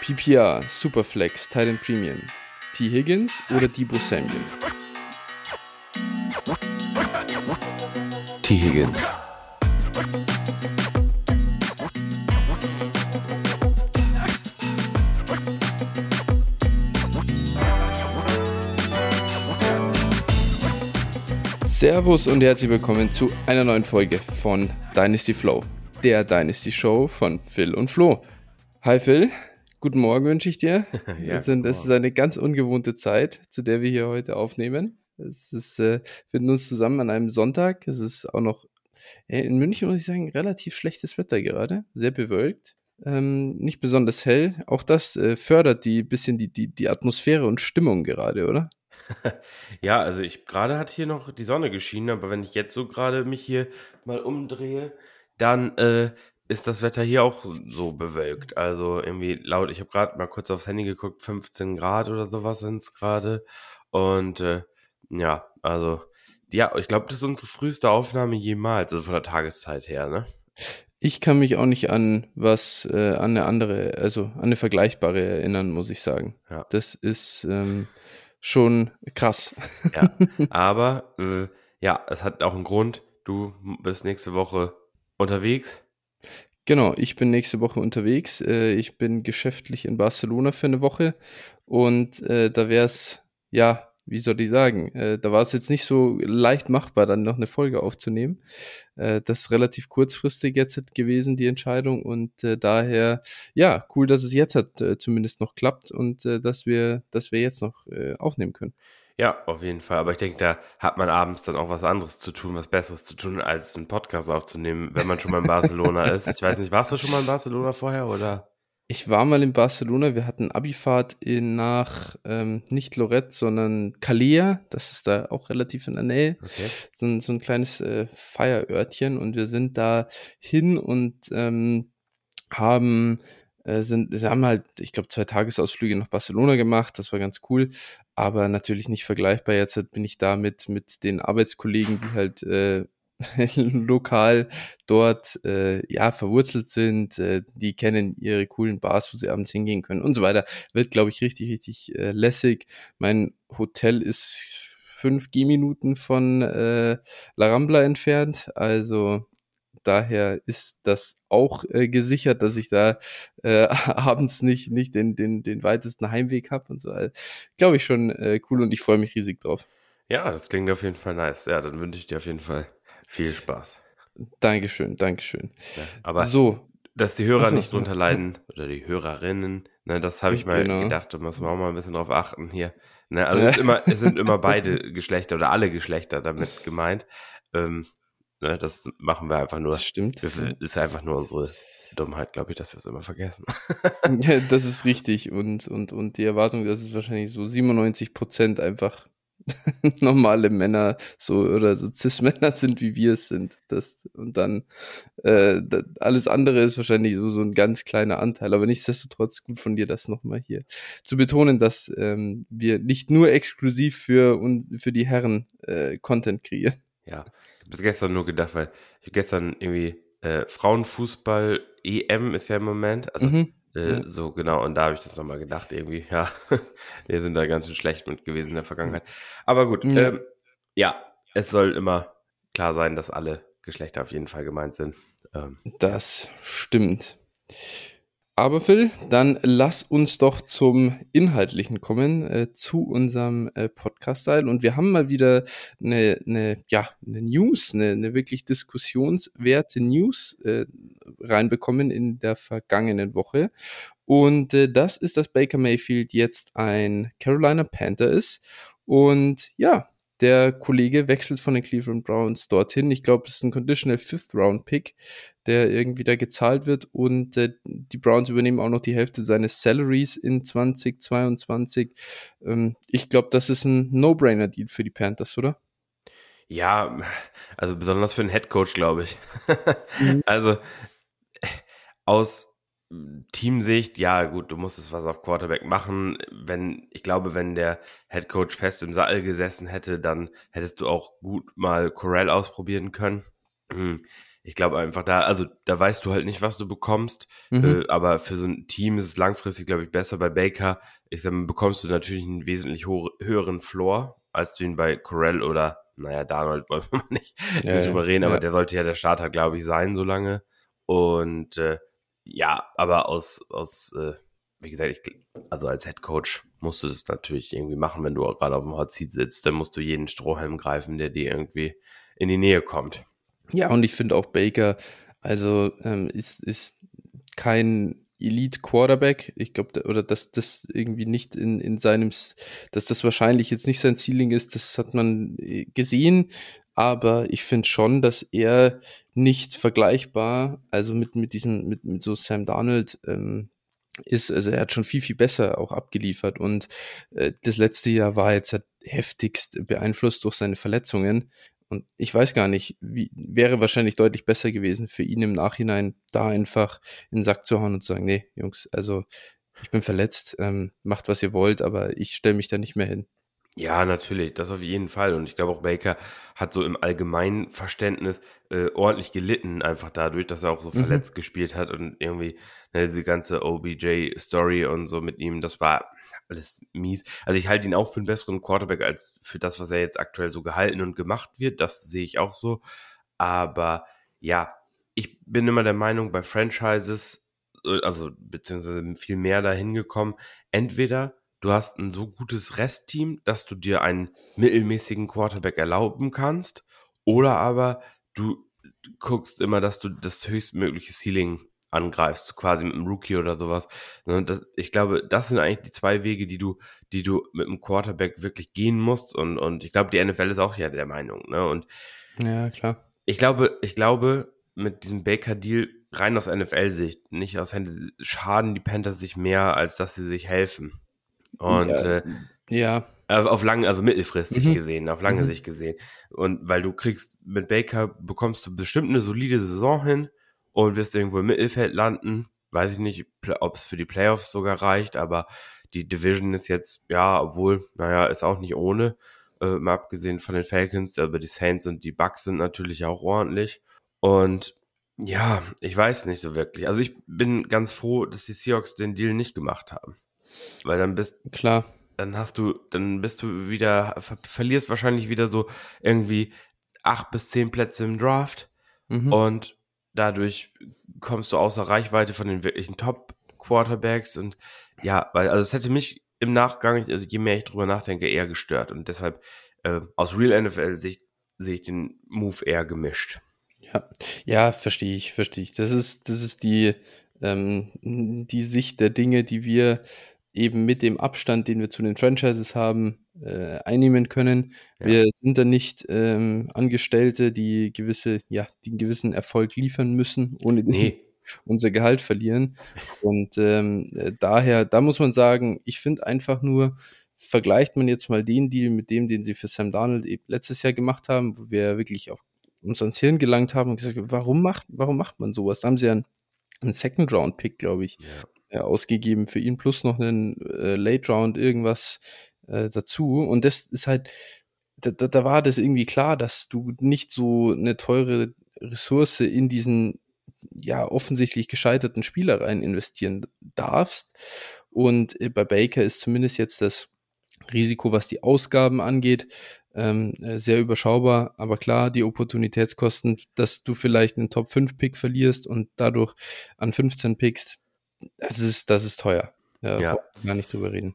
PPR, Superflex, Titan Premium, T. Higgins oder Debo Samuel? T. Higgins. Servus und herzlich willkommen zu einer neuen Folge von Dynasty Flow, der Dynasty Show von Phil und Flo. Hi Phil, guten Morgen wünsche ich dir. ja, es, sind, es ist eine ganz ungewohnte Zeit, zu der wir hier heute aufnehmen. Es ist, äh, wir finden uns zusammen an einem Sonntag. Es ist auch noch äh, in München, muss ich sagen, relativ schlechtes Wetter gerade, sehr bewölkt. Ähm, nicht besonders hell. Auch das äh, fördert die bisschen die, die, die Atmosphäre und Stimmung gerade, oder? Ja, also ich gerade hat hier noch die Sonne geschienen, aber wenn ich jetzt so gerade mich hier mal umdrehe, dann äh, ist das Wetter hier auch so bewölkt. Also irgendwie laut, ich habe gerade mal kurz aufs Handy geguckt, 15 Grad oder sowas sind es gerade. Und äh, ja, also ja, ich glaube, das ist unsere früheste Aufnahme jemals, also von der Tageszeit her, ne? Ich kann mich auch nicht an was, äh, an eine andere, also an eine vergleichbare erinnern, muss ich sagen. Ja. Das ist, ähm, schon krass. Ja, aber äh, ja, es hat auch einen Grund. Du bist nächste Woche unterwegs. Genau, ich bin nächste Woche unterwegs. Äh, ich bin geschäftlich in Barcelona für eine Woche und äh, da wäre es ja wie soll ich sagen, äh, da war es jetzt nicht so leicht machbar, dann noch eine Folge aufzunehmen. Äh, das ist relativ kurzfristig jetzt gewesen, die Entscheidung. Und äh, daher, ja, cool, dass es jetzt hat, äh, zumindest noch klappt und äh, dass wir, dass wir jetzt noch äh, aufnehmen können. Ja, auf jeden Fall. Aber ich denke, da hat man abends dann auch was anderes zu tun, was Besseres zu tun, als einen Podcast aufzunehmen, wenn man schon mal in Barcelona ist. Ich weiß nicht, warst du schon mal in Barcelona vorher oder? Ich war mal in Barcelona, wir hatten Abifahrt in, nach ähm, nicht Lorette, sondern Calea, das ist da auch relativ in der Nähe, okay. so, ein, so ein kleines äh, Feierörtchen und wir sind da hin und ähm, haben äh, sind, sie haben halt, ich glaube, zwei Tagesausflüge nach Barcelona gemacht, das war ganz cool, aber natürlich nicht vergleichbar. Jetzt bin ich da mit, mit den Arbeitskollegen, die halt äh, lokal dort äh, ja verwurzelt sind, äh, die kennen ihre coolen Bars, wo sie abends hingehen können und so weiter. Wird, glaube ich, richtig, richtig äh, lässig. Mein Hotel ist fünf Gehminuten von äh, La Rambla entfernt, also daher ist das auch äh, gesichert, dass ich da äh, abends nicht, nicht den, den, den weitesten Heimweg habe und so. Also, Glaube ich schon äh, cool und ich freue mich riesig drauf. Ja, das klingt auf jeden Fall nice. Ja, dann wünsche ich dir auf jeden Fall viel Spaß. Dankeschön, Dankeschön. Ja, aber so. dass die Hörer also, nicht drunter leiden oder die Hörerinnen, ne, das habe ich mal genau. gedacht, da muss man auch mal ein bisschen drauf achten hier. Ne, also es, immer, es sind immer beide Geschlechter oder alle Geschlechter damit gemeint. Ähm, ne, das machen wir einfach nur. Das stimmt. Das ist einfach nur unsere Dummheit, glaube ich, dass wir es immer vergessen. ja, das ist richtig. Und, und, und die Erwartung, dass es wahrscheinlich so 97 Prozent einfach normale Männer so oder so Cis-Männer sind, wie wir es sind. Das, und dann äh, das, alles andere ist wahrscheinlich so, so ein ganz kleiner Anteil. Aber nichtsdestotrotz gut von dir, das nochmal hier zu betonen, dass ähm, wir nicht nur exklusiv für, und für die Herren äh, Content kreieren. Ja, ich habe gestern nur gedacht, weil ich gestern irgendwie äh, Frauenfußball EM ist ja im Moment, also mhm. Äh, so, genau, und da habe ich das nochmal gedacht, irgendwie, ja, wir sind da ganz schön schlecht mit gewesen in der Vergangenheit. Aber gut, ja. Ähm, ja, es soll immer klar sein, dass alle Geschlechter auf jeden Fall gemeint sind. Ähm, das stimmt. Aber Phil, dann lass uns doch zum Inhaltlichen kommen, äh, zu unserem äh, Podcast-Teil. Und wir haben mal wieder eine, eine, ja, eine News, eine, eine wirklich diskussionswerte News äh, reinbekommen in der vergangenen Woche. Und äh, das ist, dass Baker Mayfield jetzt ein Carolina Panther ist. Und ja, der Kollege wechselt von den Cleveland Browns dorthin. Ich glaube, es ist ein Conditional Fifth Round Pick, der irgendwie da gezahlt wird und äh, die Browns übernehmen auch noch die Hälfte seines Salaries in 2022. Ähm, ich glaube, das ist ein No-Brainer-Deal für die Panthers, oder? Ja, also besonders für den Head Coach, glaube ich. mhm. Also aus Teamsicht, ja gut, du musstest was auf Quarterback machen. Wenn, ich glaube, wenn der Head Coach fest im Saal gesessen hätte, dann hättest du auch gut mal Corell ausprobieren können. Hm. ich glaube einfach da, also da weißt du halt nicht, was du bekommst, mhm. äh, aber für so ein Team ist es langfristig, glaube ich, besser. Bei Baker, ich sag mal, bekommst du natürlich einen wesentlich höheren Floor, als du ihn bei Corell oder, naja, Donald wollen wir nicht, ja, nicht drüber reden, ja. aber der sollte ja der Starter, glaube ich, sein, so lange. Und äh, ja, aber aus, aus äh, wie gesagt, ich, also als Head Coach musst du das natürlich irgendwie machen, wenn du gerade auf dem Hot Seat sitzt, dann musst du jeden Strohhalm greifen, der dir irgendwie in die Nähe kommt. Ja, und ich finde auch Baker, also ähm, ist, ist kein Elite Quarterback. Ich glaube, oder dass das irgendwie nicht in, in seinem, dass das wahrscheinlich jetzt nicht sein Ceiling ist, das hat man äh, gesehen. Aber ich finde schon, dass er nicht vergleichbar, also mit, mit diesem, mit, mit so Sam Darnold, ähm, ist, also er hat schon viel, viel besser auch abgeliefert und äh, das letzte Jahr war jetzt halt heftigst beeinflusst durch seine Verletzungen. Und ich weiß gar nicht, wie, wäre wahrscheinlich deutlich besser gewesen für ihn im Nachhinein, da einfach in den Sack zu hauen und zu sagen, nee, Jungs, also ich bin verletzt, ähm, macht was ihr wollt, aber ich stelle mich da nicht mehr hin. Ja, natürlich, das auf jeden Fall. Und ich glaube auch Baker hat so im allgemeinen Verständnis äh, ordentlich gelitten, einfach dadurch, dass er auch so mhm. verletzt gespielt hat und irgendwie ne, diese ganze OBJ-Story und so mit ihm, das war alles mies. Also ich halte ihn auch für einen besseren Quarterback als für das, was er jetzt aktuell so gehalten und gemacht wird. Das sehe ich auch so. Aber ja, ich bin immer der Meinung, bei Franchises, äh, also beziehungsweise viel mehr dahin gekommen, entweder du hast ein so gutes Restteam, dass du dir einen mittelmäßigen Quarterback erlauben kannst, oder aber du guckst immer, dass du das höchstmögliche Ceiling angreifst, quasi mit einem Rookie oder sowas. Ne, ich glaube, das sind eigentlich die zwei Wege, die du, die du mit einem Quarterback wirklich gehen musst. Und, und ich glaube, die NFL ist auch ja der Meinung. Ne? Und ja, klar. Ich glaube, ich glaube, mit diesem Baker-Deal rein aus NFL-Sicht, nicht aus Hände, schaden die Panthers sich mehr, als dass sie sich helfen. Und ja. Äh, ja. Auf lange, also mittelfristig mhm. gesehen, auf lange mhm. Sicht gesehen. Und weil du kriegst, mit Baker bekommst du bestimmt eine solide Saison hin und wirst irgendwo im Mittelfeld landen. Weiß ich nicht, ob es für die Playoffs sogar reicht, aber die Division ist jetzt, ja, obwohl, naja, ist auch nicht ohne. Äh, mal abgesehen von den Falcons, aber die Saints und die Bucks sind natürlich auch ordentlich. Und ja, ich weiß nicht so wirklich. Also ich bin ganz froh, dass die Seahawks den Deal nicht gemacht haben. Weil dann bist klar, dann hast du, dann bist du wieder, ver verlierst wahrscheinlich wieder so irgendwie acht bis zehn Plätze im Draft mhm. und dadurch kommst du außer Reichweite von den wirklichen Top Quarterbacks und ja, weil also es hätte mich im Nachgang, also je mehr ich drüber nachdenke, eher gestört und deshalb äh, aus Real NFL Sicht sehe ich den Move eher gemischt. Ja, ja, verstehe ich, verstehe ich. Das ist, das ist die, ähm, die Sicht der Dinge, die wir eben mit dem Abstand, den wir zu den Franchises haben, äh, einnehmen können. Ja. Wir sind da nicht ähm, Angestellte, die gewisse, ja, die einen gewissen Erfolg liefern müssen, ohne nee. unser Gehalt verlieren. Und ähm, äh, daher, da muss man sagen, ich finde einfach nur, vergleicht man jetzt mal den Deal mit dem, den sie für Sam Darnold eben letztes Jahr gemacht haben, wo wir wirklich auch uns ans Hirn gelangt haben und gesagt, warum macht, warum macht man sowas? Da haben sie ja einen, einen Second Round Pick, glaube ich. Ja äh, ausgegeben für ihn, plus noch einen äh, Late Round irgendwas äh, dazu. Und das ist halt, da, da, war das irgendwie klar, dass du nicht so eine teure Ressource in diesen ja offensichtlich gescheiterten Spieler rein investieren darfst. Und äh, bei Baker ist zumindest jetzt das Risiko, was die Ausgaben angeht, ähm, äh, sehr überschaubar. Aber klar, die Opportunitätskosten, dass du vielleicht einen Top 5 Pick verlierst und dadurch an 15 Picks, das ist, das ist teuer. Ja, ja. Gar nicht drüber reden.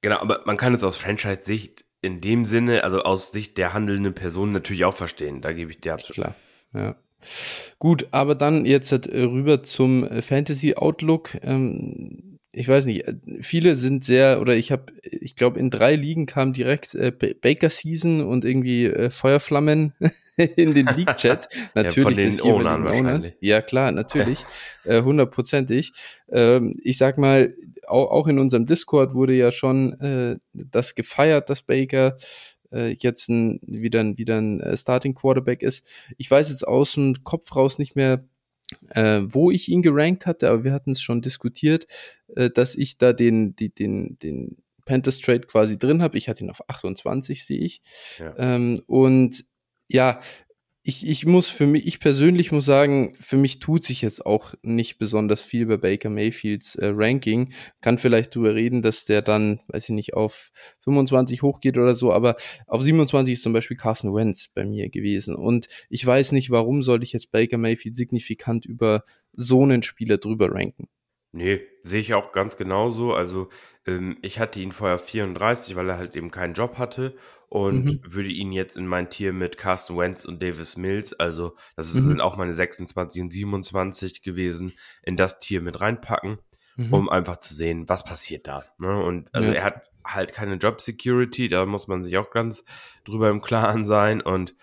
Genau, aber man kann es aus Franchise-Sicht in dem Sinne, also aus Sicht der handelnden Person natürlich auch verstehen. Da gebe ich dir absolut. Klar, ja. Gut, aber dann jetzt äh, rüber zum Fantasy Outlook. Ähm, ich weiß nicht, äh, viele sind sehr, oder ich habe, ich glaube, in drei Ligen kam direkt äh, Baker Season und irgendwie äh, Feuerflammen in den League-Chat. natürlich. ja, von den Ownern wahrscheinlich. Ja, klar, natürlich. äh, hundertprozentig. Ähm, ich sag mal, auch, auch in unserem Discord wurde ja schon äh, das gefeiert, dass Baker äh, jetzt ein, wieder ein, wieder ein äh, Starting Quarterback ist. Ich weiß jetzt aus dem Kopf raus nicht mehr, äh, wo ich ihn gerankt hatte, aber wir hatten es schon diskutiert, äh, dass ich da den, die, den, den Panthers Trade quasi drin habe. Ich hatte ihn auf 28, sehe ich. Ja. Ähm, und ja, ich, ich muss für mich, ich persönlich muss sagen, für mich tut sich jetzt auch nicht besonders viel bei Baker Mayfields äh, Ranking. Kann vielleicht drüber reden, dass der dann, weiß ich nicht, auf 25 hochgeht oder so, aber auf 27 ist zum Beispiel Carson Wentz bei mir gewesen. Und ich weiß nicht, warum soll ich jetzt Baker Mayfield signifikant über so einen Spieler drüber ranken. Nee, sehe ich auch ganz genauso. Also ähm, ich hatte ihn vorher 34, weil er halt eben keinen Job hatte und mhm. würde ihn jetzt in mein Tier mit Carsten Wentz und Davis Mills, also das mhm. sind auch meine 26 und 27 gewesen, in das Tier mit reinpacken, mhm. um einfach zu sehen, was passiert da. Ne? Und also ja. er hat halt keine Job Security, da muss man sich auch ganz drüber im Klaren sein und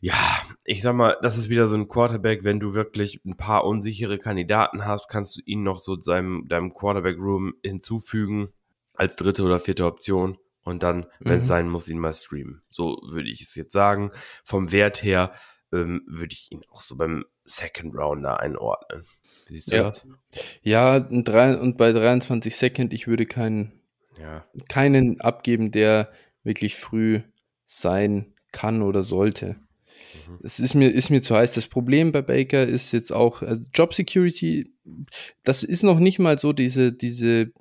ja, ich sag mal, das ist wieder so ein Quarterback, wenn du wirklich ein paar unsichere Kandidaten hast, kannst du ihn noch so seinem, deinem Quarterback-Room hinzufügen als dritte oder vierte Option und dann, wenn es mhm. sein muss, ihn mal streamen. So würde ich es jetzt sagen. Vom Wert her ähm, würde ich ihn auch so beim Second Rounder einordnen. Wie siehst du ja. das? Ja, drei, und bei 23 Second, ich würde keinen, ja. keinen abgeben, der wirklich früh sein kann oder sollte. Mhm. Es ist mir, ist mir zu heiß. Das Problem bei Baker ist jetzt auch also Job Security. Das ist noch nicht mal so diese, diese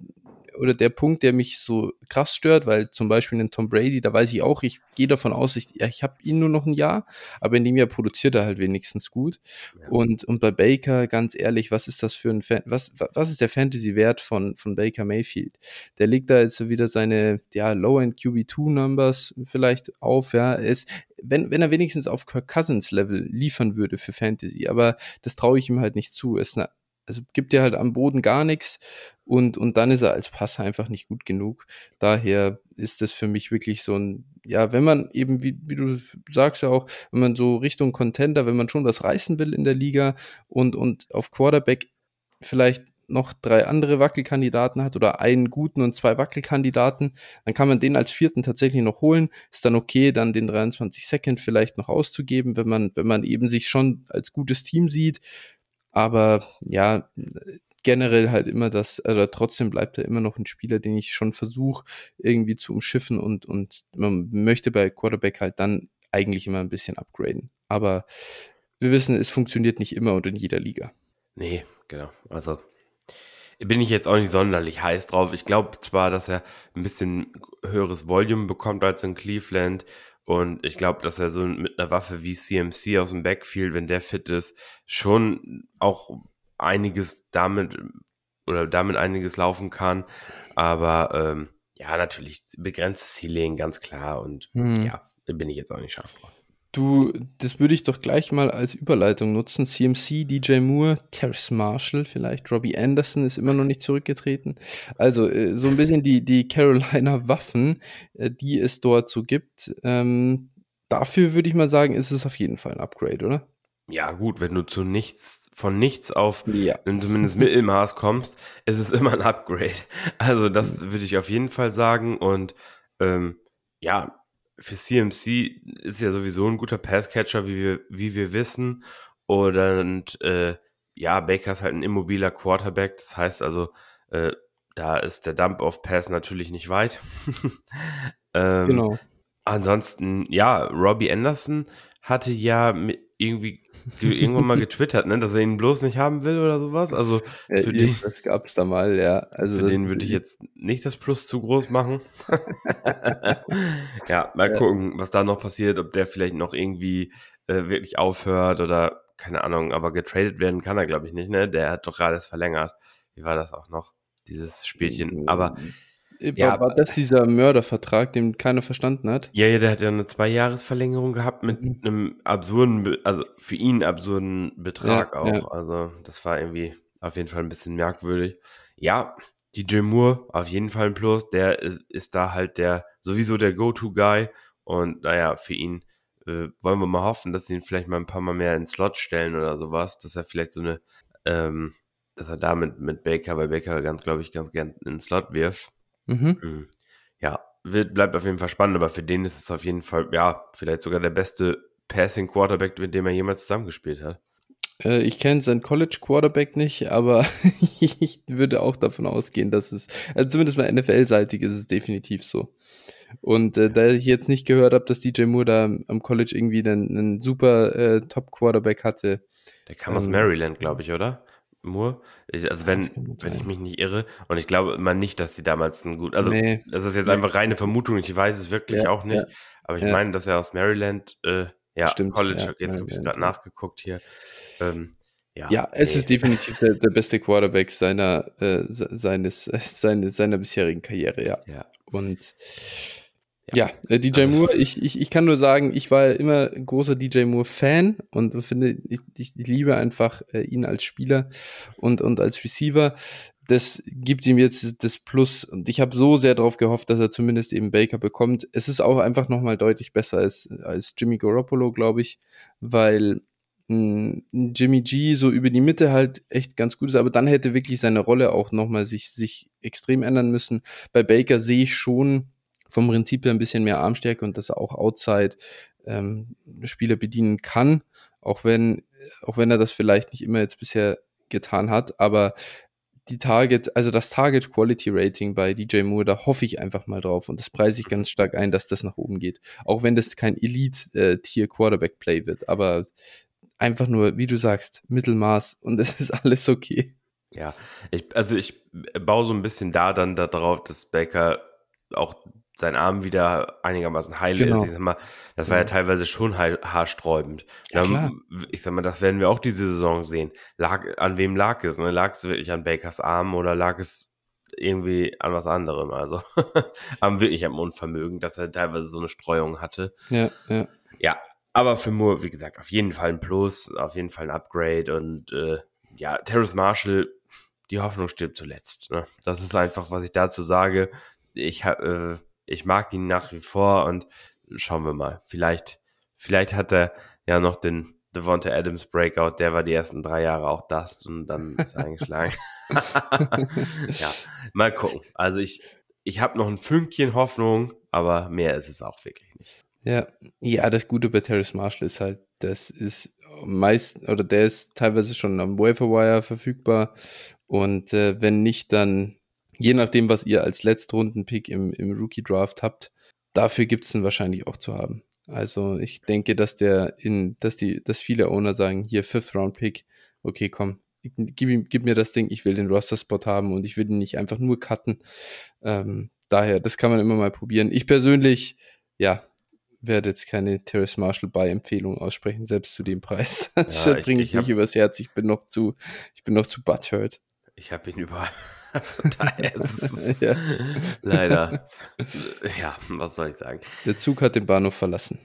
oder der Punkt, der mich so krass stört, weil zum Beispiel in Tom Brady, da weiß ich auch, ich gehe davon aus, ich, ja, ich habe ihn nur noch ein Jahr, aber in dem Jahr produziert er halt wenigstens gut. Ja. Und, und bei Baker, ganz ehrlich, was ist das für ein Fan, was, was ist der Fantasy-Wert von, von Baker Mayfield? Der legt da jetzt wieder seine, ja, Low-End QB2-Numbers vielleicht auf, ja, ist, wenn, wenn er wenigstens auf Kirk Cousins Level liefern würde für Fantasy, aber das traue ich ihm halt nicht zu. Ist eine also gibt er halt am Boden gar nichts und, und dann ist er als Passer einfach nicht gut genug. Daher ist das für mich wirklich so ein, ja, wenn man eben, wie, wie du sagst ja auch, wenn man so Richtung Contender, wenn man schon was reißen will in der Liga und, und auf Quarterback vielleicht noch drei andere Wackelkandidaten hat oder einen guten und zwei Wackelkandidaten, dann kann man den als vierten tatsächlich noch holen. Ist dann okay, dann den 23 Second vielleicht noch auszugeben, wenn man, wenn man eben sich schon als gutes Team sieht. Aber ja, generell halt immer das, also trotzdem bleibt er immer noch ein Spieler, den ich schon versuche irgendwie zu umschiffen und, und man möchte bei Quarterback halt dann eigentlich immer ein bisschen upgraden. Aber wir wissen, es funktioniert nicht immer und in jeder Liga. Nee, genau. Also bin ich jetzt auch nicht sonderlich heiß drauf. Ich glaube zwar, dass er ein bisschen höheres Volume bekommt als in Cleveland und ich glaube, dass er so mit einer Waffe wie CMC aus dem Backfield, wenn der fit ist, schon auch einiges damit oder damit einiges laufen kann. Aber ähm, ja, natürlich begrenztes Ceiling, ganz klar. Und hm. ja, da bin ich jetzt auch nicht scharf drauf. Du, das würde ich doch gleich mal als Überleitung nutzen. CMC, DJ Moore, Terrace Marshall vielleicht, Robbie Anderson ist immer noch nicht zurückgetreten. Also äh, so ein bisschen die, die Carolina Waffen, äh, die es dort so gibt. Ähm, dafür würde ich mal sagen, ist es auf jeden Fall ein Upgrade, oder? Ja, gut, wenn du zu nichts, von nichts auf ja. zumindest Mittelmaß kommst, ist es immer ein Upgrade. Also, das mhm. würde ich auf jeden Fall sagen. Und ähm, ja, für CMC ist ja sowieso ein guter Passcatcher, wie wir, wie wir wissen. Und äh, ja, Baker ist halt ein immobiler Quarterback. Das heißt also, äh, da ist der Dump of Pass natürlich nicht weit. ähm, genau. Ansonsten, ja, Robbie Anderson hatte ja mit irgendwie irgendwann mal getwittert, ne, dass er ihn bloß nicht haben will oder sowas. Also für ja, den, das gab's da mal, ja. Also für den würde ich jetzt nicht das Plus zu groß machen. ja, mal ja. gucken, was da noch passiert, ob der vielleicht noch irgendwie äh, wirklich aufhört oder keine Ahnung, aber getradet werden kann er, glaube ich, nicht, ne? Der hat doch gerade erst verlängert. Wie war das auch noch? Dieses Spielchen. Aber ja, war das dieser Mördervertrag, den keiner verstanden hat? Ja, ja, der hat ja eine Zwei-Jahres-Verlängerung gehabt mit mhm. einem absurden, also für ihn absurden Betrag ja, auch. Ja. Also das war irgendwie auf jeden Fall ein bisschen merkwürdig. Ja, DJ Moore auf jeden Fall ein Plus. Der ist, ist da halt der sowieso der Go-To-Guy und naja, für ihn äh, wollen wir mal hoffen, dass sie ihn vielleicht mal ein paar Mal mehr ins Slot stellen oder sowas, dass er vielleicht so eine, ähm, dass er da mit, mit Baker, weil Baker ganz, glaube ich, ganz gern ins Slot wirft. Mhm. Hm. Ja, wird, bleibt auf jeden Fall spannend, aber für den ist es auf jeden Fall, ja, vielleicht sogar der beste Passing Quarterback, mit dem er jemals zusammengespielt hat. Äh, ich kenne seinen College Quarterback nicht, aber ich würde auch davon ausgehen, dass es, also zumindest mal NFL-seitig ist es definitiv so. Und äh, da ich jetzt nicht gehört habe, dass DJ Moore da am College irgendwie einen, einen super äh, Top-Quarterback hatte. Der kam ähm, aus Maryland, glaube ich, oder? Moore? Ich, also wenn, wenn ich mich nicht irre. Und ich glaube immer nicht, dass die damals ein gut, also nee. das ist jetzt nee. einfach reine Vermutung, ich weiß es wirklich ja, auch nicht. Ja. Aber ich ja. meine, dass er aus Maryland, äh, ja, Stimmt, College, jetzt habe ich gerade nachgeguckt hier. Ähm, ja, ja, es nee. ist definitiv der, der, beste Quarterback seiner, äh, seines, seine, seiner bisherigen Karriere, ja. ja. Und ja, ja äh, DJ also, Moore, ich, ich, ich kann nur sagen, ich war immer großer DJ Moore-Fan und finde, ich, ich liebe einfach äh, ihn als Spieler und, und als Receiver. Das gibt ihm jetzt das Plus und ich habe so sehr darauf gehofft, dass er zumindest eben Baker bekommt. Es ist auch einfach nochmal deutlich besser als, als Jimmy Garoppolo, glaube ich, weil Jimmy G so über die Mitte halt echt ganz gut ist, aber dann hätte wirklich seine Rolle auch nochmal sich, sich extrem ändern müssen. Bei Baker sehe ich schon vom Prinzip her ein bisschen mehr Armstärke und dass er auch outside ähm, Spieler bedienen kann, auch wenn, auch wenn er das vielleicht nicht immer jetzt bisher getan hat, aber die Target, also das Target Quality Rating bei DJ Moore, da hoffe ich einfach mal drauf und das preise ich ganz stark ein, dass das nach oben geht. Auch wenn das kein Elite-Tier äh, Quarterback Play wird, aber einfach nur, wie du sagst, Mittelmaß und es ist alles okay. Ja, ich, also ich baue so ein bisschen da dann darauf, dass Baker auch sein Arm wieder einigermaßen heil genau. ist. Ich sag mal, das war ja, ja teilweise schon haarsträubend. Ja, dann, ich sag mal, das werden wir auch diese Saison sehen. Lag, an wem lag es? Ne? Lag es wirklich an Bakers Arm oder lag es irgendwie an was anderem? Also am wirklich am Unvermögen, dass er teilweise so eine Streuung hatte. Ja, ja. Ja, aber für Moore, wie gesagt, auf jeden Fall ein Plus, auf jeden Fall ein Upgrade und äh, ja, Terrace Marshall, die Hoffnung stirbt zuletzt. Ne? Das ist einfach, was ich dazu sage. Ich, äh, ich mag ihn nach wie vor und schauen wir mal. Vielleicht, vielleicht hat er ja noch den Devonta Adams Breakout, der war die ersten drei Jahre auch das und dann ist er eingeschlagen. ja, mal gucken. Also ich, ich habe noch ein Fünkchen Hoffnung, aber mehr ist es auch wirklich nicht. Ja, ja, das Gute bei Terrace Marshall ist halt, das ist meist oder der ist teilweise schon am Waferwire verfügbar und äh, wenn nicht, dann je nachdem, was ihr als Letztrunden-Pick im, im Rookie-Draft habt, dafür gibt es ihn wahrscheinlich auch zu haben. Also ich denke, dass der in, dass die, dass viele Owner sagen, hier Fifth Round Pick, okay, komm, gib, ihm, gib mir das Ding, ich will den Roster-Spot haben und ich will ihn nicht einfach nur cutten. Ähm, daher, das kann man immer mal probieren. Ich persönlich, ja, werde jetzt keine Terrace Marshall bei Empfehlung aussprechen, selbst zu dem Preis. Das ja, bringe ich, ich, nicht übers Herz. Ich bin noch zu, ich bin noch zu butthurt. Ich habe ihn überall. Ja. leider. Ja, was soll ich sagen? Der Zug hat den Bahnhof verlassen.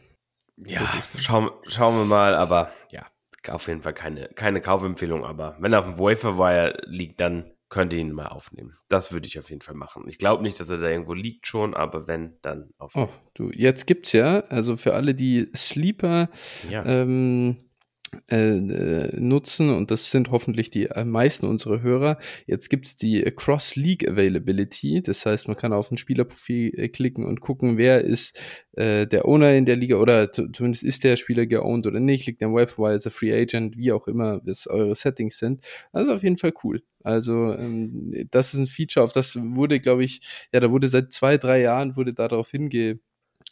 Ja, schauen, schauen wir mal, aber ja, auf jeden Fall keine, keine Kaufempfehlung, aber wenn er auf dem Waferwire liegt, dann könnte ihn mal aufnehmen. Das würde ich auf jeden Fall machen. Ich glaube nicht, dass er da irgendwo liegt schon, aber wenn, dann aufnehmen. Oh, du, jetzt gibt's ja, also für alle, die Sleeper ja. ähm, äh, äh, nutzen und das sind hoffentlich die äh, meisten unserer Hörer. Jetzt gibt es die Cross-League Availability, das heißt, man kann auf ein Spielerprofil äh, klicken und gucken, wer ist äh, der Owner in der Liga oder zumindest ist der Spieler geowned oder nicht, liegt der Wire, ist er Free Agent, wie auch immer es eure Settings sind. Also auf jeden Fall cool. Also ähm, das ist ein Feature, auf das wurde, glaube ich, ja, da wurde seit zwei, drei Jahren wurde darauf hinge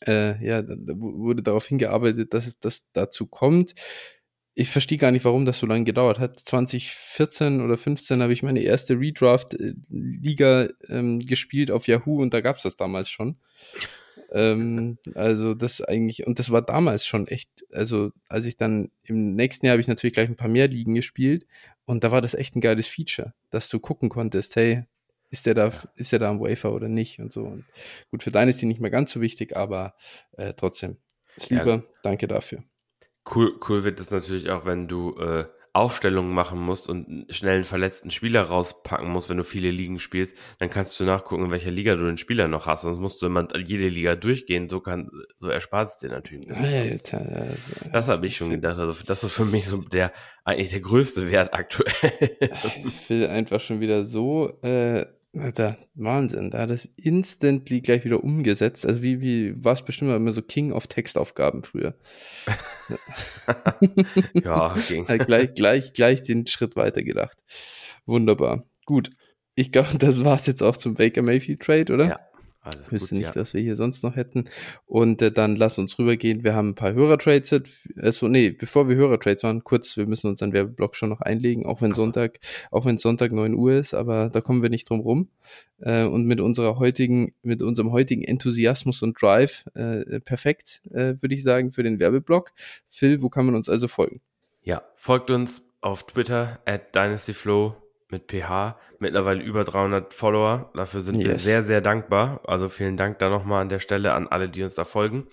äh, ja, da wurde darauf hingearbeitet, dass es das dazu kommt ich verstehe gar nicht, warum das so lange gedauert hat. 2014 oder 15 habe ich meine erste Redraft-Liga ähm, gespielt auf Yahoo und da gab es das damals schon. ähm, also das eigentlich, und das war damals schon echt, also als ich dann im nächsten Jahr habe ich natürlich gleich ein paar mehr Ligen gespielt und da war das echt ein geiles Feature, dass du gucken konntest, hey, ist der da, ist der da am Wafer oder nicht und so. Und gut, für deine ist die nicht mehr ganz so wichtig, aber äh, trotzdem. Sleeper, ja. danke dafür. Cool, cool wird es natürlich auch, wenn du äh, Aufstellungen machen musst und schnell einen verletzten Spieler rauspacken musst, wenn du viele Ligen spielst, dann kannst du nachgucken, in welcher Liga du den Spieler noch hast. Sonst musst du immer jede Liga durchgehen. So kann, so erspart es dir natürlich ein bisschen. Alter, das, das habe ich schon gedacht. Also das ist für mich so der eigentlich der größte Wert aktuell. Ich will einfach schon wieder so äh, Alter, Wahnsinn. Da hat es instantly gleich wieder umgesetzt. Also wie, wie war es bestimmt immer so King of Textaufgaben früher. ja, ging. Hat gleich, gleich, gleich den Schritt weiter gedacht. Wunderbar. Gut. Ich glaube, das war es jetzt auch zum Baker Mayfield Trade, oder? Ja. Alles Wüsste gut, nicht, ja. was wir hier sonst noch hätten. Und äh, dann lass uns rübergehen. Wir haben ein paar Hörertrades. Also, nee, bevor wir Hörertrades machen, kurz, wir müssen unseren Werbeblock schon noch einlegen, auch wenn Sonntag, auch wenn Sonntag 9 Uhr ist, aber da kommen wir nicht drum rum. Äh, und mit unserer heutigen, mit unserem heutigen Enthusiasmus und Drive äh, perfekt, äh, würde ich sagen, für den Werbeblock. Phil, wo kann man uns also folgen? Ja, folgt uns auf Twitter at DynastyFlow mit PH, mittlerweile über 300 Follower. Dafür sind yes. wir sehr, sehr dankbar. Also vielen Dank da nochmal an der Stelle an alle, die uns da folgen.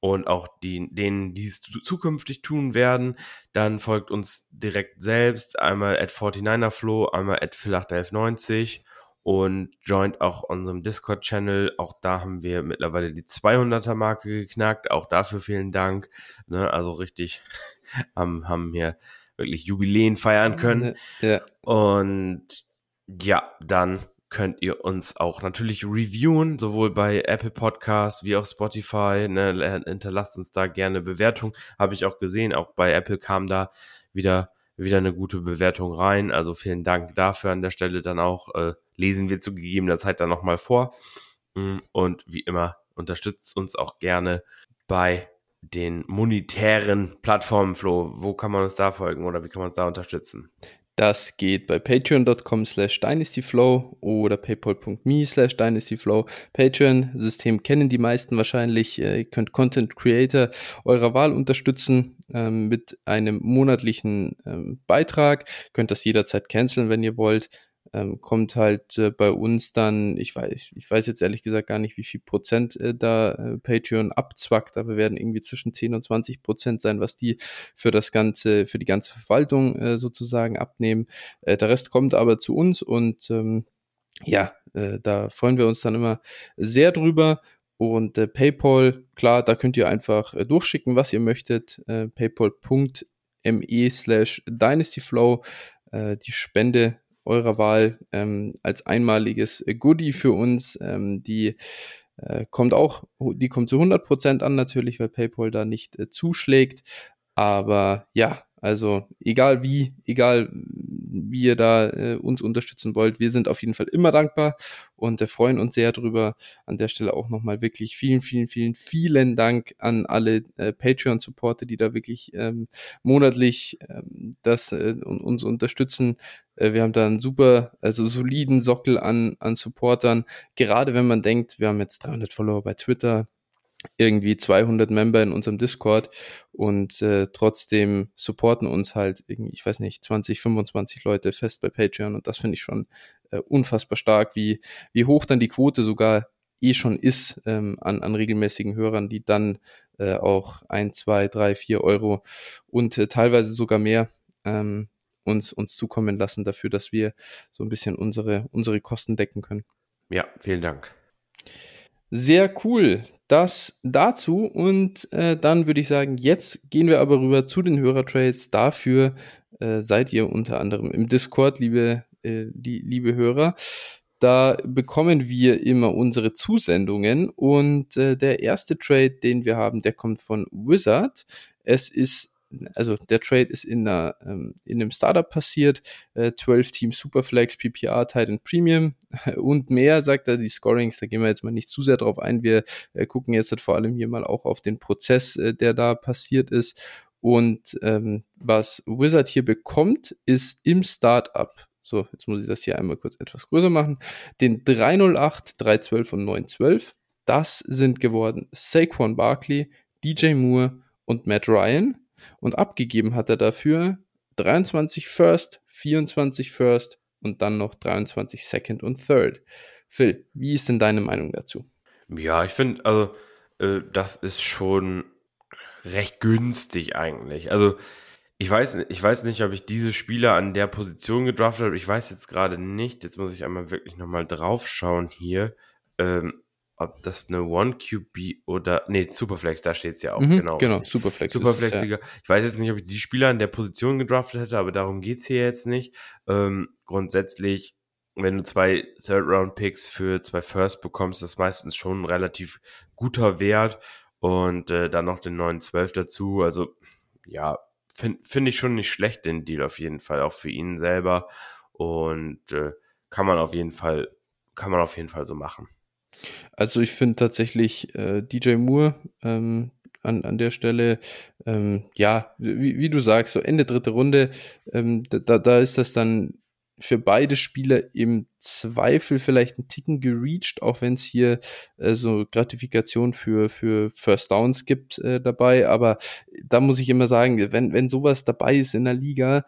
Und auch die, denen, die es zukünftig tun werden, dann folgt uns direkt selbst. Einmal at 49erflow, einmal at phil81190 und joint auch unserem Discord-Channel. Auch da haben wir mittlerweile die 200er-Marke geknackt. Auch dafür vielen Dank. Ne, also richtig haben, haben hier wirklich Jubiläen feiern können. Ja. Und ja, dann könnt ihr uns auch natürlich reviewen, sowohl bei Apple Podcasts wie auch Spotify. Ne, hinterlasst uns da gerne Bewertung. Habe ich auch gesehen. Auch bei Apple kam da wieder wieder eine gute Bewertung rein. Also vielen Dank dafür an der Stelle dann auch. Äh, lesen wir zu gegebener Zeit dann nochmal vor. Mm, und wie immer unterstützt uns auch gerne bei den monetären Plattformen, Flo, wo kann man uns da folgen oder wie kann man uns da unterstützen? Das geht bei patreon.com slash dynastyflow oder paypal.me slash dynastyflow. Patreon-System kennen die meisten wahrscheinlich. Ihr könnt Content Creator eurer Wahl unterstützen ähm, mit einem monatlichen ähm, Beitrag. Ihr könnt das jederzeit canceln, wenn ihr wollt ähm, kommt halt äh, bei uns dann, ich weiß, ich weiß jetzt ehrlich gesagt gar nicht, wie viel Prozent äh, da äh, Patreon abzwackt, aber werden irgendwie zwischen 10 und 20 Prozent sein, was die für das ganze, für die ganze Verwaltung äh, sozusagen abnehmen. Äh, der Rest kommt aber zu uns und ähm, ja, äh, da freuen wir uns dann immer sehr drüber. Und äh, PayPal, klar, da könnt ihr einfach äh, durchschicken, was ihr möchtet. Äh, PayPal.me slash DynastyFlow. Äh, die Spende eurer Wahl ähm, als einmaliges Goodie für uns. Ähm, die äh, kommt auch, die kommt zu 100% an natürlich, weil PayPal da nicht äh, zuschlägt. Aber ja, also egal wie, egal wie ihr da äh, uns unterstützen wollt, wir sind auf jeden Fall immer dankbar und äh, freuen uns sehr drüber. An der Stelle auch nochmal wirklich vielen, vielen, vielen, vielen Dank an alle äh, Patreon-Supporter, die da wirklich ähm, monatlich ähm, das äh, uns unterstützen. Äh, wir haben da einen super, also soliden Sockel an, an Supportern. Gerade wenn man denkt, wir haben jetzt 300 Follower bei Twitter, irgendwie 200 Member in unserem Discord und äh, trotzdem supporten uns halt irgendwie, ich weiß nicht, 20, 25 Leute fest bei Patreon und das finde ich schon äh, unfassbar stark, wie, wie hoch dann die Quote sogar eh schon ist ähm, an, an regelmäßigen Hörern, die dann äh, auch ein, zwei, drei, vier Euro und äh, teilweise sogar mehr ähm, uns, uns zukommen lassen dafür, dass wir so ein bisschen unsere, unsere Kosten decken können. Ja, vielen Dank. Sehr cool. Das dazu und äh, dann würde ich sagen, jetzt gehen wir aber rüber zu den Hörertrades. Dafür äh, seid ihr unter anderem im Discord, liebe, äh, die, liebe Hörer. Da bekommen wir immer unsere Zusendungen und äh, der erste Trade, den wir haben, der kommt von Wizard. Es ist also der Trade ist in, einer, ähm, in einem Startup passiert, äh, 12 Team Superflex, PPR, Titan Premium und mehr, sagt er, die Scorings, da gehen wir jetzt mal nicht zu sehr drauf ein, wir äh, gucken jetzt halt vor allem hier mal auch auf den Prozess, äh, der da passiert ist und ähm, was Wizard hier bekommt, ist im Startup so, jetzt muss ich das hier einmal kurz etwas größer machen. Den 308, 312 und 912. Das sind geworden Saquon Barkley, DJ Moore und Matt Ryan. Und abgegeben hat er dafür 23 First, 24 First und dann noch 23 Second und Third. Phil, wie ist denn deine Meinung dazu? Ja, ich finde, also, äh, das ist schon recht günstig eigentlich. Also, ich weiß, ich weiß nicht, ob ich diese Spieler an der Position gedraftet habe. Ich weiß jetzt gerade nicht. Jetzt muss ich einmal wirklich nochmal drauf schauen hier. Ähm, ob das eine One QB oder nee Superflex, da steht es ja auch mhm, genau. Genau, Superflex. Superflex es, ja. Ich weiß jetzt nicht, ob ich die Spieler in der Position gedraftet hätte, aber darum geht's hier jetzt nicht. Ähm, grundsätzlich wenn du zwei Third-Round-Picks für zwei First bekommst, das ist meistens schon ein relativ guter Wert und äh, dann noch den neuen 12 dazu. Also ja, finde find ich schon nicht schlecht, den Deal auf jeden Fall, auch für ihn selber. Und äh, kann man auf jeden Fall, kann man auf jeden Fall so machen. Also ich finde tatsächlich äh, DJ Moore ähm, an, an der Stelle, ähm, ja, wie, wie, du sagst, so Ende dritte Runde, ähm, da, da ist das dann für beide Spieler im Zweifel vielleicht ein Ticken gereached, auch wenn es hier äh, so Gratifikation für, für First Downs gibt äh, dabei. Aber da muss ich immer sagen, wenn, wenn sowas dabei ist in der Liga,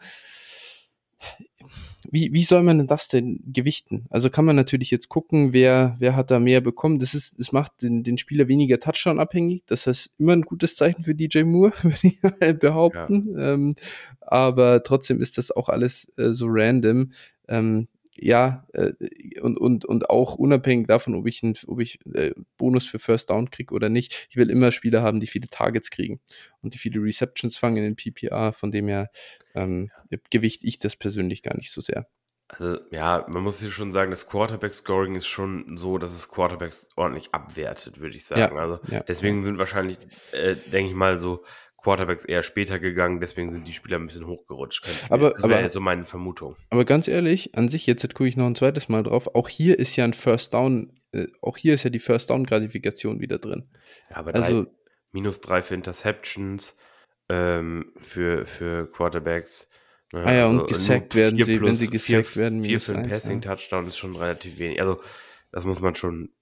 wie, wie soll man denn das denn gewichten? Also kann man natürlich jetzt gucken, wer, wer hat da mehr bekommen. Das ist, es macht den, den Spieler weniger Touchdown abhängig. Das heißt immer ein gutes Zeichen für DJ Moore, würde ich halt behaupten. Ja. Ähm, aber trotzdem ist das auch alles äh, so random. Ähm, ja, äh, und, und, und auch unabhängig davon, ob ich, ein, ob ich äh, Bonus für First Down kriege oder nicht, ich will immer Spieler haben, die viele Targets kriegen und die viele Receptions fangen in den PPA, von dem her ähm, gewicht ich das persönlich gar nicht so sehr. Also ja, man muss hier schon sagen, das Quarterback-Scoring ist schon so, dass es Quarterbacks ordentlich abwertet, würde ich sagen. Ja, also ja. deswegen sind wahrscheinlich, äh, denke ich mal, so Quarterbacks eher später gegangen, deswegen sind die Spieler ein bisschen hochgerutscht. Aber, das wäre so meine Vermutung. Aber ganz ehrlich, an sich, jetzt gucke ich noch ein zweites Mal drauf, auch hier ist ja ein First Down, äh, auch hier ist ja die First Down-Gratifikation wieder drin. Ja, aber also, drei, minus drei für Interceptions, ähm, für, für Quarterbacks. Ne, ah ja, also und gesackt werden sie, wenn sie gesackt werden. Vier für einen Passing-Touchdown ist schon relativ wenig. Also, das muss man schon.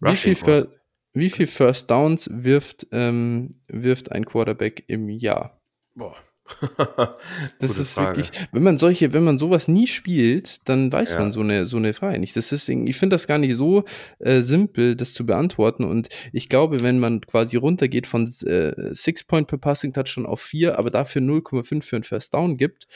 Wie viel, für, wie viel First Downs wirft, ähm, wirft ein Quarterback im Jahr? Boah. das ist Frage. wirklich, wenn man solche, wenn man sowas nie spielt, dann weiß ja. man so eine, so eine Frage nicht. Das ist, ich finde das gar nicht so äh, simpel, das zu beantworten. Und ich glaube, wenn man quasi runtergeht von äh, Six Point per Passing Touchdown auf vier, aber dafür 0,5 für ein First Down gibt,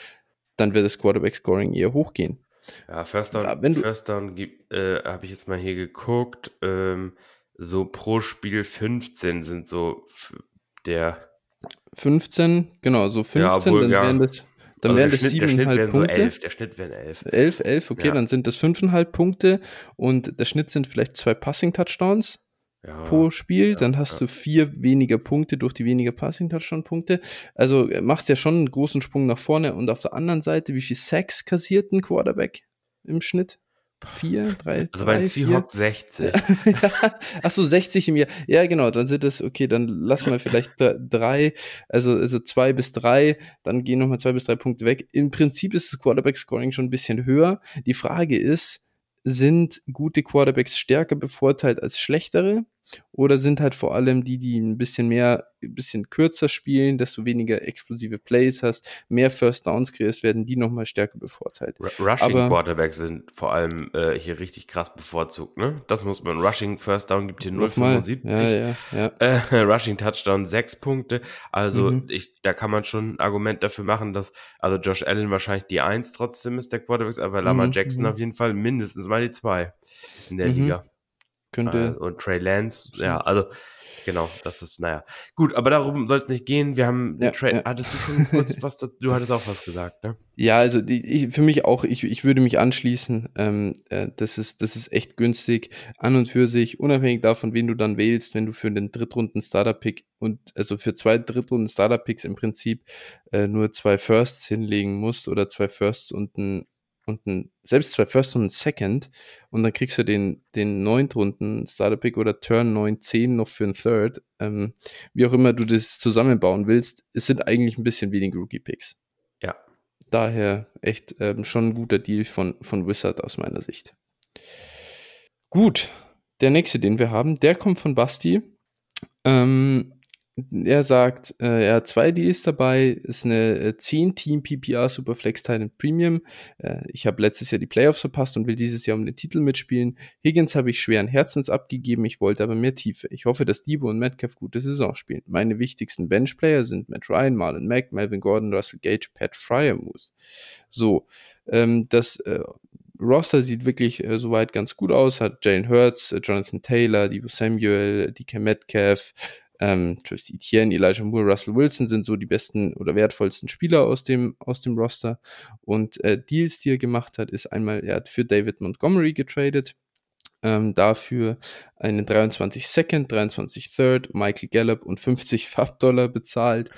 dann wird das Quarterback Scoring eher hochgehen. Ja, First Down, First Down äh, habe ich jetzt mal hier geguckt. Ähm, so pro Spiel 15 sind so der 15, genau, so 15, ja, obwohl, dann ja. wären das, dann also wären das siebeneinhalb Punkte. So 11, der Schnitt wären 11. 11, 11, okay, ja. dann sind das fünfeinhalb Punkte und der Schnitt sind vielleicht zwei Passing-Touchdowns ja, pro Spiel, dann hast du vier weniger Punkte durch die weniger Passing-Touchdown-Punkte. Also äh, machst ja schon einen großen Sprung nach vorne und auf der anderen Seite, wie viel Sacks kassiert ein Quarterback im Schnitt? Vier, drei. Also bei Seahawks 60. ja. Achso, 60 im Jahr. Ja, genau, dann sind es, okay, dann lassen wir vielleicht drei, also, also zwei bis drei, dann gehen nochmal zwei bis drei Punkte weg. Im Prinzip ist das Quarterback-Scoring schon ein bisschen höher. Die Frage ist, sind gute Quarterbacks stärker bevorteilt als schlechtere? Oder sind halt vor allem die, die ein bisschen mehr, ein bisschen kürzer spielen, dass du weniger explosive Plays hast, mehr First Downs kreierst, werden die nochmal stärker bevorteilt. Rushing Aber, Quarterbacks sind vor allem äh, hier richtig krass bevorzugt, ne? Das muss man. Rushing First Down gibt hier 0,75. Ja, ja, ja. Äh, Rushing Touchdown 6 Punkte. Also mhm. ich, da kann man schon ein Argument dafür machen, dass also Josh Allen wahrscheinlich die 1 trotzdem ist der Quarterback, aber Lamar mhm. Jackson mhm. auf jeden Fall mindestens mal die 2 in der mhm. Liga. Könnte. Äh, und Trey Lance, ja, also genau, das ist, naja. Gut, aber darum soll es nicht gehen. Wir haben ja, Trade, ja. hattest du schon kurz was, du hattest auch was gesagt, ne? Ja, also die, ich, für mich auch, ich, ich würde mich anschließen. Ähm, äh, das, ist, das ist echt günstig an und für sich, unabhängig davon, wen du dann wählst, wenn du für den Drittrunden Starter-Pick und also für zwei Drittrunden Starter-Picks im Prinzip äh, nur zwei Firsts hinlegen musst oder zwei Firsts und ein und ein, selbst zwei First und ein Second und dann kriegst du den, den Neuntrunden Starter Pick oder Turn 9, 10 noch für ein Third. Ähm, wie auch immer du das zusammenbauen willst, es sind eigentlich ein bisschen wenig Rookie Picks. Ja. Daher echt ähm, schon ein guter Deal von, von Wizard aus meiner Sicht. Gut, der nächste, den wir haben, der kommt von Basti. Ähm, er sagt, äh, er hat zwei Deals dabei, ist eine 10-Team äh, PPR Superflex Titan Premium. Äh, ich habe letztes Jahr die Playoffs verpasst und will dieses Jahr um den Titel mitspielen. Higgins habe ich schweren Herzens abgegeben, ich wollte aber mehr Tiefe. Ich hoffe, dass Debo und Metcalf gute Saison spielen. Meine wichtigsten Benchplayer sind Matt Ryan, Marlon Mack, Melvin Gordon, Russell Gage, Pat Fryermuth. So, ähm, das äh, Roster sieht wirklich äh, soweit ganz gut aus. Hat Jane Hurts, äh, Jonathan Taylor, Debo Samuel, DK Metcalf, ähm, Travis Etienne, Elijah Moore, Russell Wilson sind so die besten oder wertvollsten Spieler aus dem, aus dem Roster. Und äh, Deals, die er gemacht hat, ist einmal, er hat für David Montgomery getradet, ähm, dafür einen 23 Second, 23 Third, Michael Gallup und 50 Farbdollar bezahlt.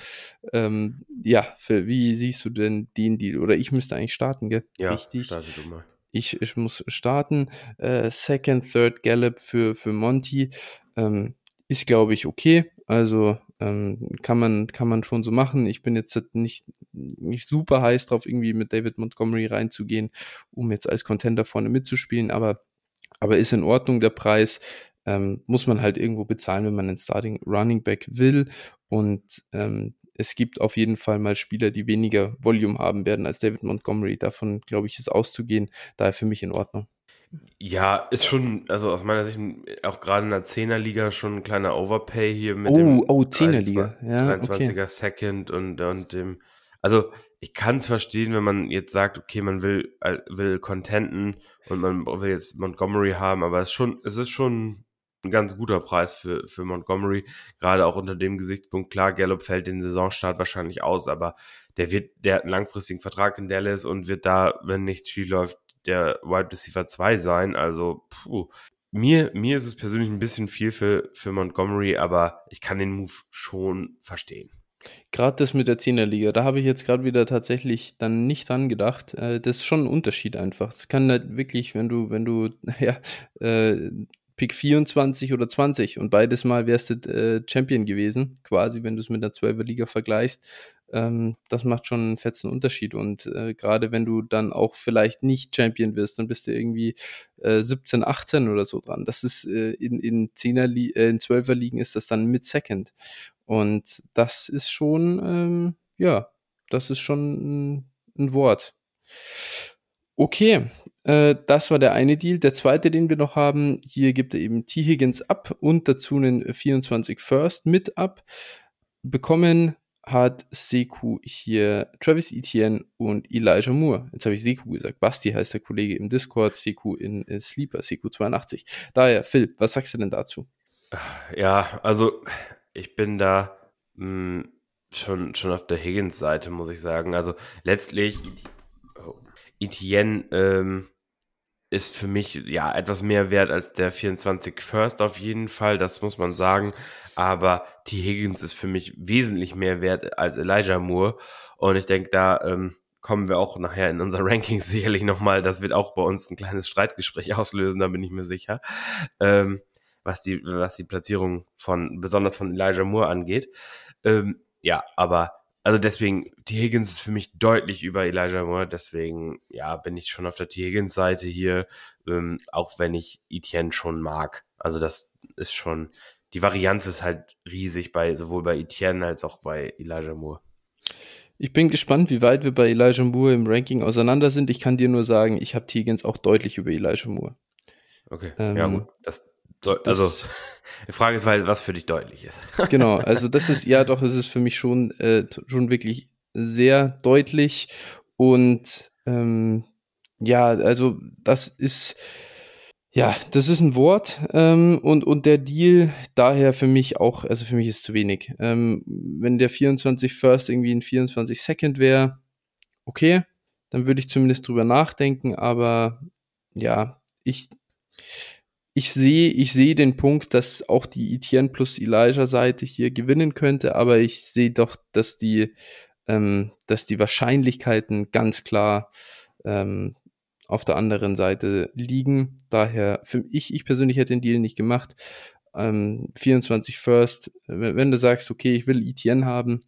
Ähm, ja, für, wie siehst du denn den Deal? Oder ich müsste eigentlich starten, gell? Ja, Richtig. starte du mal. Ich, ich muss starten. Äh, Second, Third Gallup für, für Monty ähm, ist, glaube ich, okay. Also ähm, kann, man, kann man schon so machen. Ich bin jetzt nicht, nicht super heiß drauf, irgendwie mit David Montgomery reinzugehen, um jetzt als Contender vorne mitzuspielen, aber aber ist in Ordnung der Preis. Ähm, muss man halt irgendwo bezahlen, wenn man einen Starting Running Back will. Und ähm, es gibt auf jeden Fall mal Spieler, die weniger Volume haben werden als David Montgomery. Davon, glaube ich, ist auszugehen. Daher für mich in Ordnung. Ja, ist schon, also aus meiner Sicht auch gerade in der Zehnerliga schon ein kleiner Overpay hier mit oh, dem oh, Zehnerliga, ja, 23er okay. Second und, und dem, also ich kann es verstehen, wenn man jetzt sagt, okay, man will, äh, will contenten und man will jetzt Montgomery haben, aber es ist schon, es ist schon ein ganz guter Preis für, für Montgomery, gerade auch unter dem Gesichtspunkt. Klar, Gallup fällt den Saisonstart wahrscheinlich aus, aber der wird, der hat einen langfristigen Vertrag in Dallas und wird da, wenn nichts schief läuft, der Wide Receiver 2 sein. Also, puh. Mir, mir ist es persönlich ein bisschen viel für, für Montgomery, aber ich kann den Move schon verstehen. Gerade das mit der Zehnerliga, da habe ich jetzt gerade wieder tatsächlich dann nicht dran gedacht. Äh, das ist schon ein Unterschied einfach. Es kann halt wirklich, wenn du, wenn du, ja, äh, Pick 24 oder 20 und beides Mal wärst du äh, Champion gewesen, quasi, wenn du es mit der 12er Liga vergleichst. Ähm, das macht schon einen fetzen Unterschied. Und äh, gerade wenn du dann auch vielleicht nicht Champion wirst, dann bist du irgendwie äh, 17, 18 oder so dran. Das ist äh, in, in 10er, äh, in 12er Ligen ist das dann mit Second. Und das ist schon, ähm, ja, das ist schon ein, ein Wort. Okay, äh, das war der eine Deal. Der zweite, den wir noch haben, hier gibt er eben T. Higgins ab und dazu einen 24 First mit ab. Bekommen hat Seku hier Travis Etienne und Elijah Moore. Jetzt habe ich Seku gesagt. Basti heißt der Kollege im Discord, Seku in, in Sleeper, Seku82. Daher, Phil, was sagst du denn dazu? Ja, also ich bin da mh, hm, schon, schon auf der Higgins-Seite, muss ich sagen. Also letztlich, oh, Etienne ähm, ist für mich ja etwas mehr wert als der 24 First auf jeden Fall, das muss man sagen. Aber T. Higgins ist für mich wesentlich mehr wert als Elijah Moore. Und ich denke, da ähm, kommen wir auch nachher in unser Rankings sicherlich nochmal. Das wird auch bei uns ein kleines Streitgespräch auslösen, da bin ich mir sicher. Ähm, was die, was die Platzierung von, besonders von Elijah Moore angeht. Ähm, ja, aber also deswegen, T. Higgins ist für mich deutlich über Elijah Moore, deswegen, ja, bin ich schon auf der T. Higgins Seite hier, ähm, auch wenn ich Etienne schon mag. Also das ist schon, die Varianz ist halt riesig bei, sowohl bei Etienne als auch bei Elijah Moore. Ich bin gespannt, wie weit wir bei Elijah Moore im Ranking auseinander sind. Ich kann dir nur sagen, ich habe. Higgins auch deutlich über Elijah Moore. Okay, ähm, ja gut, das, also, die Frage ist, weil was für dich deutlich ist. genau, also das ist, ja doch, es ist für mich schon, äh, schon wirklich sehr deutlich und ähm, ja, also das ist, ja, das ist ein Wort ähm, und, und der Deal daher für mich auch, also für mich ist zu wenig. Ähm, wenn der 24 First irgendwie ein 24 Second wäre, okay, dann würde ich zumindest drüber nachdenken, aber ja, ich, ich sehe, ich sehe den Punkt, dass auch die Etienne plus Elijah Seite hier gewinnen könnte, aber ich sehe doch, dass die, ähm, dass die Wahrscheinlichkeiten ganz klar ähm, auf der anderen Seite liegen. Daher, für ich, ich persönlich hätte den Deal nicht gemacht. Ähm, 24 First, wenn du sagst, okay, ich will Etienne haben,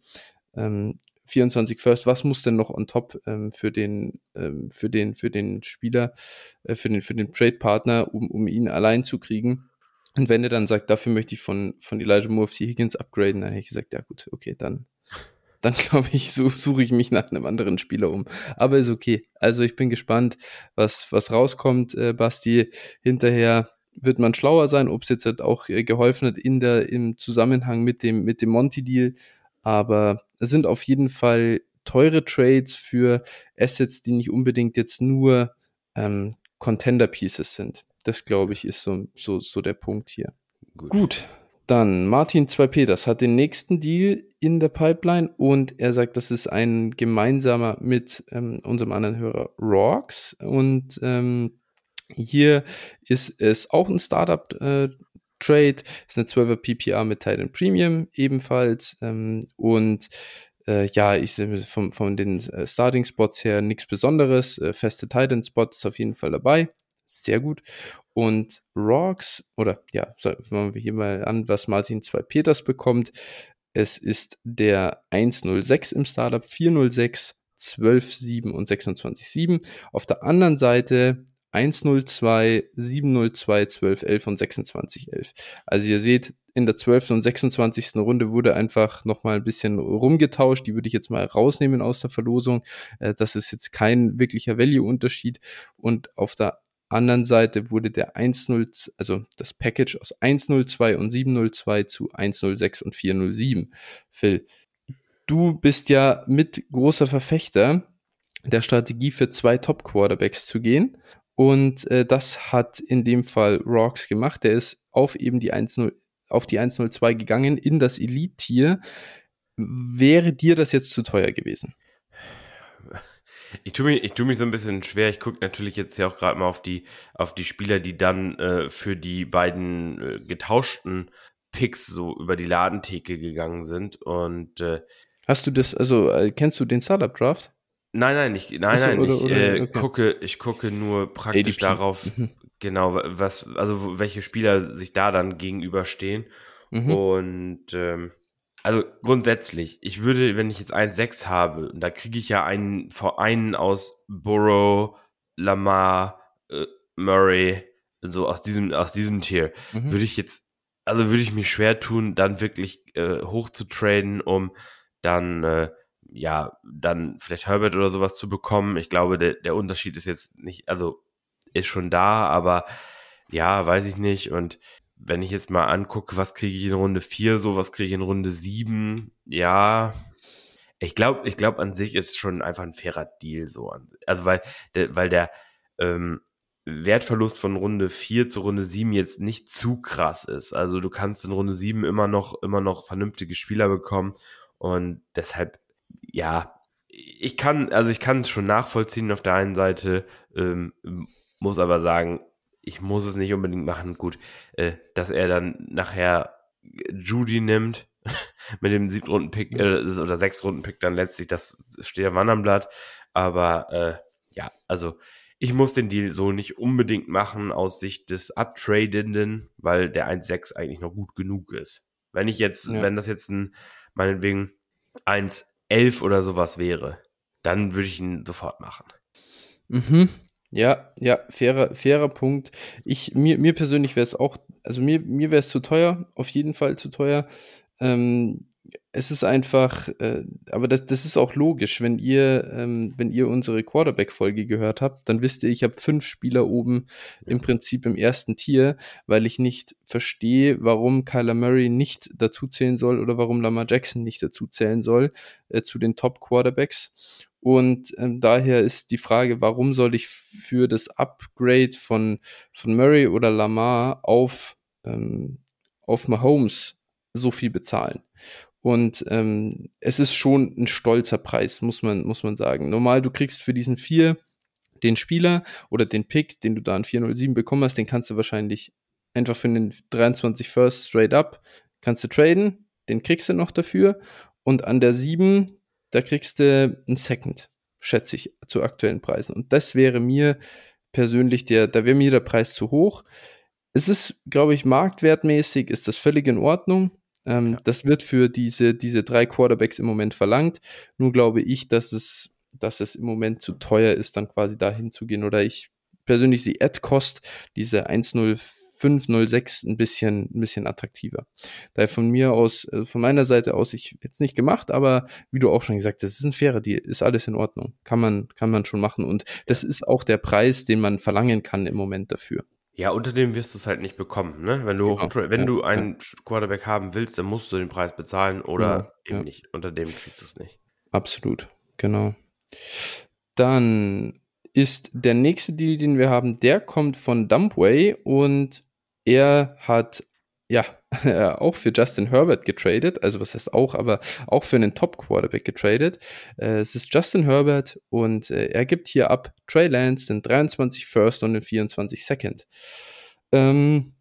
ähm, 24 First, was muss denn noch on top ähm, für den ähm, für den für den Spieler äh, für den für den Trade Partner, um um ihn allein zu kriegen? Und wenn er dann sagt, dafür möchte ich von von Elijah Moore auf die Higgins upgraden, dann hätte ich gesagt, ja gut, okay, dann dann glaube ich, so, suche ich mich nach einem anderen Spieler um. Aber ist okay. Also ich bin gespannt, was was rauskommt, äh, Basti. Hinterher wird man schlauer sein, ob es jetzt halt auch äh, geholfen hat in der im Zusammenhang mit dem mit dem Monty Deal aber es sind auf jeden Fall teure Trades für Assets, die nicht unbedingt jetzt nur ähm, Contender Pieces sind. Das glaube ich ist so, so, so der Punkt hier. Gut. Gut. Dann Martin 2 Peters hat den nächsten Deal in der Pipeline und er sagt, das ist ein gemeinsamer mit ähm, unserem anderen Hörer Rocks. Und ähm, hier ist es auch ein Startup äh, Trade, ist eine 12er PPR mit Titan Premium ebenfalls. Ähm, und äh, ja, ich sehe von, von den äh, Starting Spots her nichts Besonderes. Äh, feste Titan Spot ist auf jeden Fall dabei. Sehr gut. Und Rocks, oder ja, fangen wir hier mal an, was Martin 2 Peters bekommt. Es ist der 106 im Startup, 406, 12,7 und 26,7. Auf der anderen Seite 102, 702, 12, 11 und 26, 11. Also ihr seht, in der 12. und 26. Runde wurde einfach nochmal ein bisschen rumgetauscht. Die würde ich jetzt mal rausnehmen aus der Verlosung. Äh, das ist jetzt kein wirklicher Value-Unterschied. Und auf der anderen Seite wurde der 1.0, also das Package aus 1.02 und 7.02 zu 1.06 und 4.07. Phil, du bist ja mit großer Verfechter der Strategie für zwei Top-Quarterbacks zu gehen. Und äh, das hat in dem Fall Rocks gemacht. Der ist auf eben die 1.0, auf die 1.02 gegangen in das Elite-Tier. Wäre dir das jetzt zu teuer gewesen? Ich tue mich, ich tue mich so ein bisschen schwer. Ich gucke natürlich jetzt ja auch gerade mal auf die, auf die Spieler, die dann äh, für die beiden äh, getauschten Picks so über die Ladentheke gegangen sind. Und äh, hast du das, also äh, kennst du den Startup Draft? Nein, nein, ich, nein, so, nein, oder, ich oder, äh, okay. gucke, ich gucke nur praktisch ADP. darauf, mhm. genau, was, also welche Spieler sich da dann gegenüberstehen. Mhm. Und ähm, also grundsätzlich, ich würde, wenn ich jetzt 1,6 habe, da kriege ich ja einen, einen aus Burrow, Lamar, äh, Murray, so aus diesem, aus diesem Tier, mhm. würde ich jetzt, also würde ich mich schwer tun, dann wirklich äh, hoch zu traden, um dann, äh, ja, dann vielleicht Herbert oder sowas zu bekommen. Ich glaube, der, der Unterschied ist jetzt nicht, also ist schon da, aber ja, weiß ich nicht. Und wenn ich jetzt mal angucke, was kriege ich in Runde 4 so, was kriege ich in Runde 7, ja, ich glaube, ich glaube an sich ist schon einfach ein fairer Deal so. Also weil, der, weil der ähm, Wertverlust von Runde 4 zu Runde 7 jetzt nicht zu krass ist. Also du kannst in Runde 7 immer noch, immer noch vernünftige Spieler bekommen und deshalb, ja, ich kann, also ich kann es schon nachvollziehen auf der einen Seite, ähm, muss aber sagen, ich muss es nicht unbedingt machen. Gut, äh, dass er dann nachher Judy nimmt mit dem siebten Runden-Pick äh, oder sechs Runden-Pick dann letztlich, das steht am anderen Blatt. Aber äh, ja, also ich muss den Deal so nicht unbedingt machen aus Sicht des Uptradenden, weil der 1.6 eigentlich noch gut genug ist. Wenn ich jetzt, ja. wenn das jetzt ein, meinetwegen 1.11 oder sowas wäre, dann würde ich ihn sofort machen. Mhm. Ja, ja, fairer, fairer Punkt. Ich, mir, mir persönlich wäre es auch, also mir, mir wäre es zu teuer, auf jeden Fall zu teuer. Ähm, es ist einfach, äh, aber das, das ist auch logisch, wenn ihr, ähm, wenn ihr unsere Quarterback-Folge gehört habt, dann wisst ihr, ich habe fünf Spieler oben im Prinzip im ersten Tier, weil ich nicht verstehe, warum Kyler Murray nicht dazu zählen soll oder warum Lamar Jackson nicht dazu zählen soll äh, zu den Top-Quarterbacks. Und ähm, daher ist die Frage, warum soll ich für das Upgrade von, von Murray oder Lamar auf, ähm, auf Mahomes so viel bezahlen? Und ähm, es ist schon ein stolzer Preis, muss man, muss man sagen. Normal, du kriegst für diesen vier den Spieler oder den Pick, den du da an 407 bekommen hast, den kannst du wahrscheinlich einfach für den 23 First straight up, kannst du traden, den kriegst du noch dafür. Und an der 7 da kriegst du ein Second, schätze ich, zu aktuellen Preisen. Und das wäre mir persönlich der, da wäre mir der Preis zu hoch. Es ist, glaube ich, marktwertmäßig ist das völlig in Ordnung. Ähm, ja. Das wird für diese, diese drei Quarterbacks im Moment verlangt. Nur glaube ich, dass es, dass es im Moment zu teuer ist, dann quasi dahin zu gehen. Oder ich persönlich sehe Ad-Cost, diese 1,05 506 ein bisschen, ein bisschen attraktiver. Daher von mir aus, also von meiner Seite aus, ich jetzt nicht gemacht, aber wie du auch schon gesagt hast, es ist ein fairer Deal, ist alles in Ordnung. Kann man, kann man schon machen. Und das ist auch der Preis, den man verlangen kann im Moment dafür. Ja, unter dem wirst du es halt nicht bekommen, ne? Wenn du, genau. wenn ja, du einen ja. Quarterback haben willst, dann musst du den Preis bezahlen oder ja, eben nicht. Unter dem kriegst du es nicht. Absolut, genau. Dann ist der nächste Deal, den wir haben, der kommt von Dumpway und er hat ja, auch für Justin Herbert getradet, also was heißt auch, aber auch für einen Top-Quarterback getradet. Äh, es ist Justin Herbert und äh, er gibt hier ab Trey Lance den 23 First und den 24 Second. Ähm,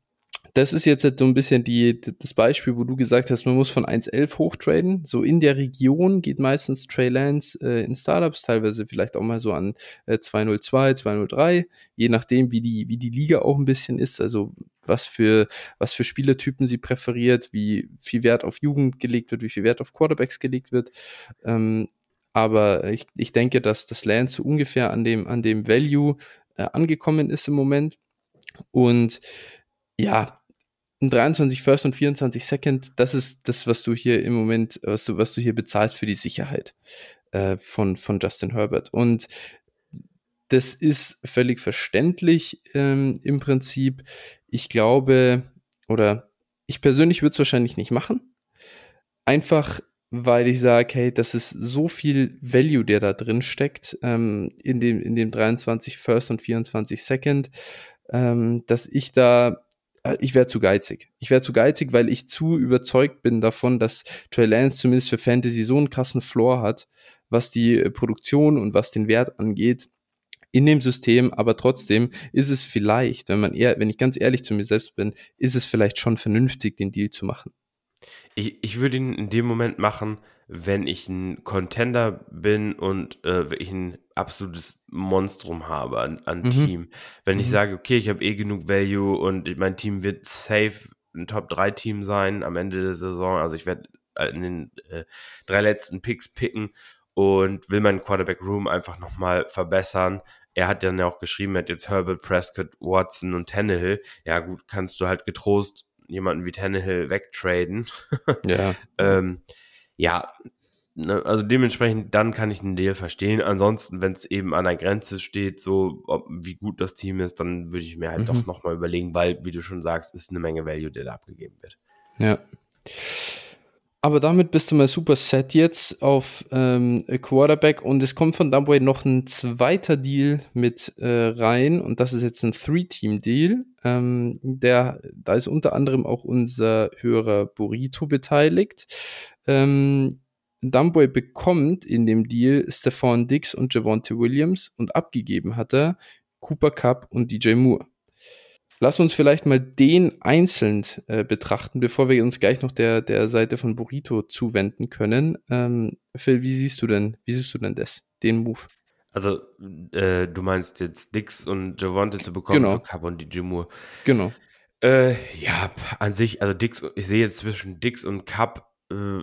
das ist jetzt so ein bisschen die, das Beispiel, wo du gesagt hast, man muss von 1.11 hochtraden. So in der Region geht meistens Trey Lance äh, in Startups, teilweise vielleicht auch mal so an äh, 202, 203, je nachdem, wie die, wie die Liga auch ein bisschen ist. Also was für, was für Spielertypen sie präferiert, wie viel Wert auf Jugend gelegt wird, wie viel Wert auf Quarterbacks gelegt wird. Ähm, aber ich, ich denke, dass das Lance so ungefähr an dem, an dem Value äh, angekommen ist im Moment. Und ja, ein 23 First und 24 Second, das ist das, was du hier im Moment, was du, was du hier bezahlst für die Sicherheit äh, von, von Justin Herbert. Und das ist völlig verständlich ähm, im Prinzip. Ich glaube, oder ich persönlich würde es wahrscheinlich nicht machen. Einfach, weil ich sage, hey, das ist so viel Value, der da drin steckt, ähm, in, dem, in dem 23 First und 24 Second, ähm, dass ich da ich wäre zu geizig. Ich wäre zu geizig, weil ich zu überzeugt bin davon, dass Trey Lance zumindest für Fantasy so einen krassen Floor hat, was die äh, Produktion und was den Wert angeht in dem System, aber trotzdem ist es vielleicht, wenn man eher, wenn ich ganz ehrlich zu mir selbst bin, ist es vielleicht schon vernünftig, den Deal zu machen. Ich, ich würde ihn in dem Moment machen, wenn ich ein Contender bin und äh, ich ein absolutes Monstrum habe an, an mhm. Team. Wenn mhm. ich sage, okay, ich habe eh genug Value und mein Team wird safe ein Top-3-Team sein am Ende der Saison. Also ich werde in den äh, drei letzten Picks picken und will meinen Quarterback-Room einfach nochmal verbessern. Er hat dann ja auch geschrieben, er hat jetzt Herbert, Prescott, Watson und Tannehill. Ja gut, kannst du halt getrost jemanden wie Tannehill wegtraden. Ja. ähm, ja, also dementsprechend, dann kann ich einen Deal verstehen. Ansonsten, wenn es eben an der Grenze steht, so ob, wie gut das Team ist, dann würde ich mir halt mhm. doch nochmal überlegen, weil, wie du schon sagst, ist eine Menge Value, der da abgegeben wird. Ja. Aber damit bist du mal super set jetzt auf ähm, Quarterback und es kommt von Dumbway noch ein zweiter Deal mit äh, rein und das ist jetzt ein Three-Team-Deal. Ähm, der, da ist unter anderem auch unser Hörer Burrito beteiligt. Ähm, Dumbway bekommt in dem Deal Stefan Dix und Javonte Williams und abgegeben hat er Cooper Cup und DJ Moore. Lass uns vielleicht mal den einzeln äh, betrachten, bevor wir uns gleich noch der, der Seite von Burrito zuwenden können. Ähm, Phil, wie siehst du denn, wie siehst du denn das, den Move? Also, äh, du meinst jetzt Dix und Javonte zu bekommen genau. für Cup und DJ Moore. Genau. Äh, ja, an sich, also Dix, ich sehe jetzt zwischen Dix und Cup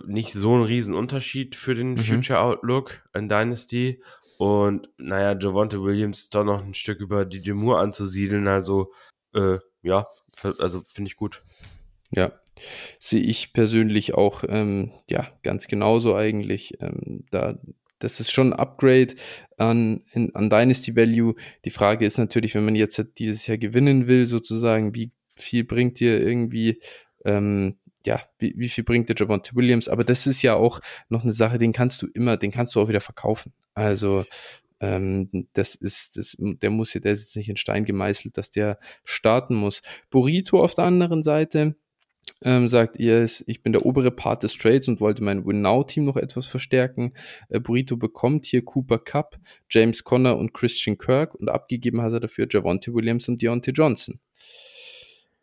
nicht so einen riesen Unterschied für den mhm. Future Outlook in Dynasty. Und naja, Javonte Williams ist doch noch ein Stück über DJ Moore anzusiedeln. Also äh, ja, also finde ich gut. Ja, sehe ich persönlich auch ähm, ja ganz genauso eigentlich. Ähm, da das ist schon ein Upgrade an, in, an Dynasty Value. Die Frage ist natürlich, wenn man jetzt dieses Jahr gewinnen will, sozusagen, wie viel bringt dir irgendwie, ähm, ja, wie, wie viel bringt dir Javonte Williams? Aber das ist ja auch noch eine Sache, den kannst du immer, den kannst du auch wieder verkaufen. Also ähm, das ist, das, der muss der ist jetzt nicht in Stein gemeißelt, dass der starten muss. Burrito auf der anderen Seite, ähm, sagt ihr, ich bin der obere Part des Trades und wollte mein Win-Now-Team noch etwas verstärken. Äh, Burrito bekommt hier Cooper Cup, James Conner und Christian Kirk und abgegeben hat er dafür Javonte Williams und Deontay Johnson.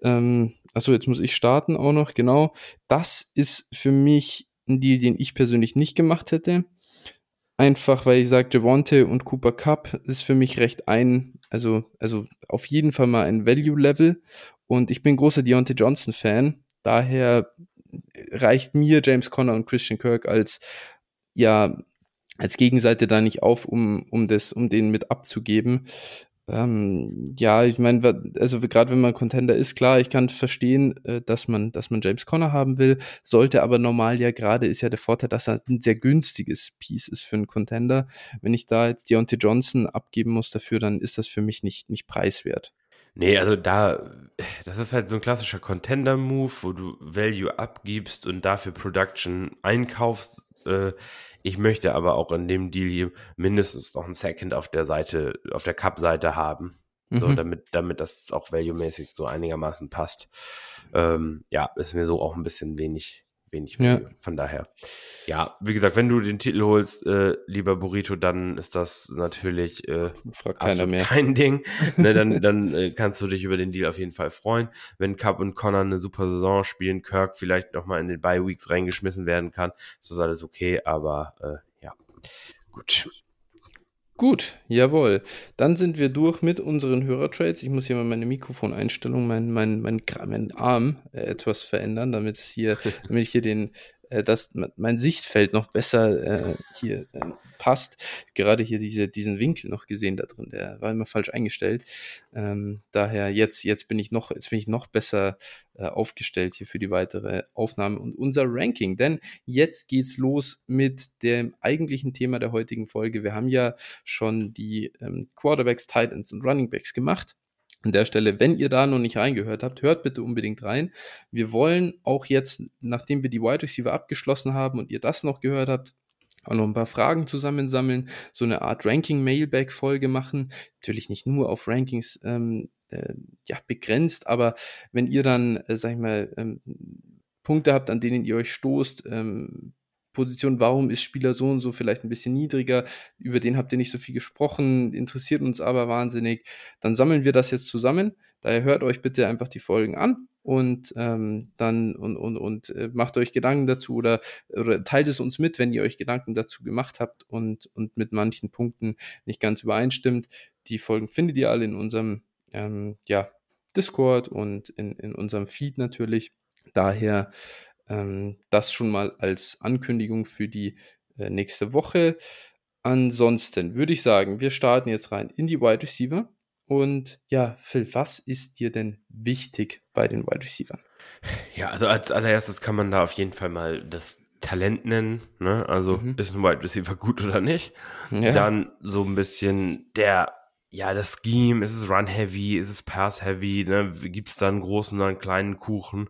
Ähm, achso, jetzt muss ich starten auch noch, genau. Das ist für mich ein Deal, den ich persönlich nicht gemacht hätte. Einfach, weil ich sage, Javonte und Cooper Cup ist für mich recht ein, also, also auf jeden Fall mal ein Value-Level. Und ich bin großer Deontay Johnson-Fan. Daher reicht mir James Conner und Christian Kirk als, ja, als Gegenseite da nicht auf, um, um das, um den mit abzugeben. Ähm, ja, ich meine, also gerade wenn man Contender ist, klar, ich kann verstehen, äh, dass man, dass man James Conner haben will, sollte aber normal ja gerade ist ja der Vorteil, dass er ein sehr günstiges Piece ist für einen Contender. Wenn ich da jetzt Deontay Johnson abgeben muss dafür, dann ist das für mich nicht, nicht preiswert. Nee, also da, das ist halt so ein klassischer Contender-Move, wo du Value abgibst und dafür Production einkaufst. Äh, ich möchte aber auch in dem Deal hier mindestens noch ein Second auf der Seite, auf der Cup-Seite haben. Mhm. So, damit, damit das auch value-mäßig so einigermaßen passt. Ähm, ja, ist mir so auch ein bisschen wenig, wenig ja. Von daher. Ja, wie gesagt, wenn du den Titel holst, äh, lieber Burrito, dann ist das natürlich äh, Fragt keiner mehr. kein Ding. ne, dann dann äh, kannst du dich über den Deal auf jeden Fall freuen. Wenn Cup und Connor eine super Saison spielen, Kirk vielleicht nochmal in den Bye Weeks reingeschmissen werden kann, ist das alles okay, aber äh, ja, gut. Gut, jawohl. Dann sind wir durch mit unseren Hörertrades. Ich muss hier mal meine Mikrofoneinstellung, meinen mein, mein, mein Arm äh, etwas verändern, damit es hier, damit ich hier den äh, dass mein Sichtfeld noch besser äh, hier äh, passt. Gerade hier diese, diesen Winkel noch gesehen da drin, der war immer falsch eingestellt. Ähm, daher jetzt, jetzt bin ich noch, jetzt bin ich noch besser äh, aufgestellt hier für die weitere Aufnahme und unser Ranking. Denn jetzt geht's los mit dem eigentlichen Thema der heutigen Folge. Wir haben ja schon die ähm, Quarterbacks, Titans und Running Backs gemacht. An der Stelle, wenn ihr da noch nicht reingehört habt, hört bitte unbedingt rein. Wir wollen auch jetzt, nachdem wir die Wide Receiver abgeschlossen haben und ihr das noch gehört habt, auch noch ein paar Fragen zusammensammeln, so eine Art Ranking-Mailback-Folge machen. Natürlich nicht nur auf Rankings ähm, äh, ja, begrenzt, aber wenn ihr dann, äh, sag ich mal, ähm, Punkte habt, an denen ihr euch stoßt, ähm, Position, warum ist Spieler so und so vielleicht ein bisschen niedriger, über den habt ihr nicht so viel gesprochen, interessiert uns aber wahnsinnig, dann sammeln wir das jetzt zusammen. Daher hört euch bitte einfach die Folgen an und ähm, dann und, und, und äh, macht euch Gedanken dazu oder, oder teilt es uns mit, wenn ihr euch Gedanken dazu gemacht habt und, und mit manchen Punkten nicht ganz übereinstimmt. Die Folgen findet ihr alle in unserem ähm, ja, Discord und in, in unserem Feed natürlich. Daher ähm, das schon mal als Ankündigung für die äh, nächste Woche. Ansonsten würde ich sagen, wir starten jetzt rein in die Wide Receiver. Und ja, Phil, was ist dir denn wichtig bei den Wide Receivers? Ja, also als allererstes kann man da auf jeden Fall mal das Talent nennen. Ne? Also mhm. ist ein Wide Receiver gut oder nicht? Ja. Dann so ein bisschen der ja, das Scheme, ist es Run-Heavy, ist es Pass-Heavy, ne? gibt es da einen großen oder einen kleinen Kuchen?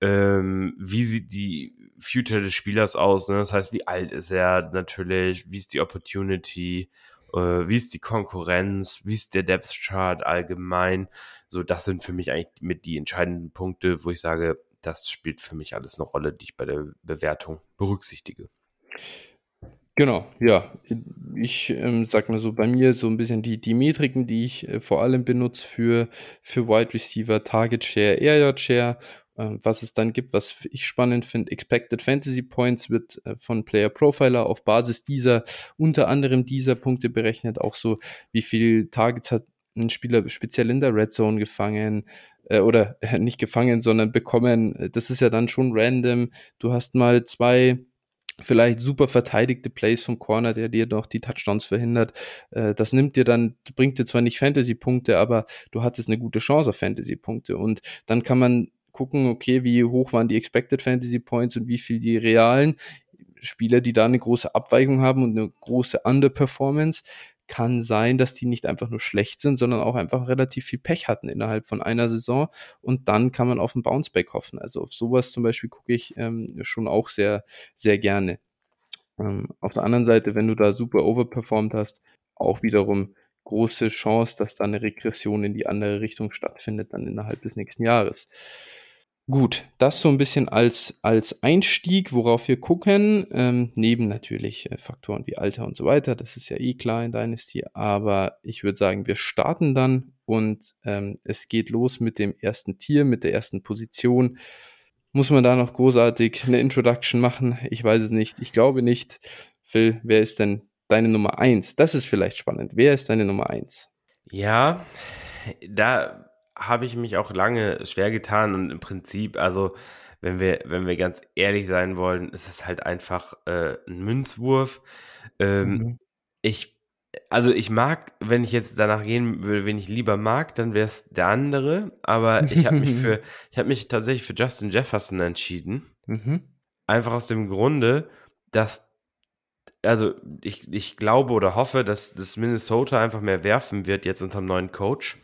Ähm, wie sieht die Future des Spielers aus? Ne? Das heißt, wie alt ist er natürlich? Wie ist die Opportunity? Äh, wie ist die Konkurrenz? Wie ist der Depth-Chart allgemein? So, das sind für mich eigentlich mit die entscheidenden Punkte, wo ich sage, das spielt für mich alles eine Rolle, die ich bei der Bewertung berücksichtige. Genau, ja. Ich ähm, sag mal so, bei mir so ein bisschen die, die Metriken, die ich äh, vor allem benutze für, für Wide Receiver, Target Share, Air Yard Share, äh, was es dann gibt, was ich spannend finde. Expected Fantasy Points wird äh, von Player Profiler auf Basis dieser, unter anderem dieser Punkte berechnet, auch so, wie viel Targets hat ein Spieler speziell in der Red Zone gefangen, äh, oder äh, nicht gefangen, sondern bekommen. Das ist ja dann schon random. Du hast mal zwei vielleicht super verteidigte Plays vom Corner, der dir noch die Touchdowns verhindert. Äh, das nimmt dir dann, bringt dir zwar nicht Fantasy-Punkte, aber du hattest eine gute Chance auf Fantasy-Punkte. Und dann kann man gucken, okay, wie hoch waren die Expected Fantasy Points und wie viel die realen. Spieler, die da eine große Abweichung haben und eine große Underperformance, kann sein, dass die nicht einfach nur schlecht sind, sondern auch einfach relativ viel Pech hatten innerhalb von einer Saison und dann kann man auf ein Bounceback hoffen. Also auf sowas zum Beispiel gucke ich ähm, schon auch sehr, sehr gerne. Ähm, auf der anderen Seite, wenn du da super overperformed hast, auch wiederum große Chance, dass da eine Regression in die andere Richtung stattfindet, dann innerhalb des nächsten Jahres. Gut, das so ein bisschen als, als Einstieg, worauf wir gucken, ähm, neben natürlich äh, Faktoren wie Alter und so weiter, das ist ja eh klar in Dynasty, aber ich würde sagen, wir starten dann und ähm, es geht los mit dem ersten Tier, mit der ersten Position. Muss man da noch großartig eine Introduction machen? Ich weiß es nicht, ich glaube nicht. Phil, wer ist denn deine Nummer eins? Das ist vielleicht spannend. Wer ist deine Nummer eins? Ja, da habe ich mich auch lange schwer getan und im Prinzip, also wenn wir, wenn wir ganz ehrlich sein wollen, ist es halt einfach äh, ein Münzwurf. Ähm, mhm. Ich, also ich mag, wenn ich jetzt danach gehen würde, wen ich lieber mag, dann wäre es der andere. Aber ich habe mich für, ich habe mich tatsächlich für Justin Jefferson entschieden. Mhm. Einfach aus dem Grunde, dass also ich, ich glaube oder hoffe, dass das Minnesota einfach mehr werfen wird jetzt unter dem neuen Coach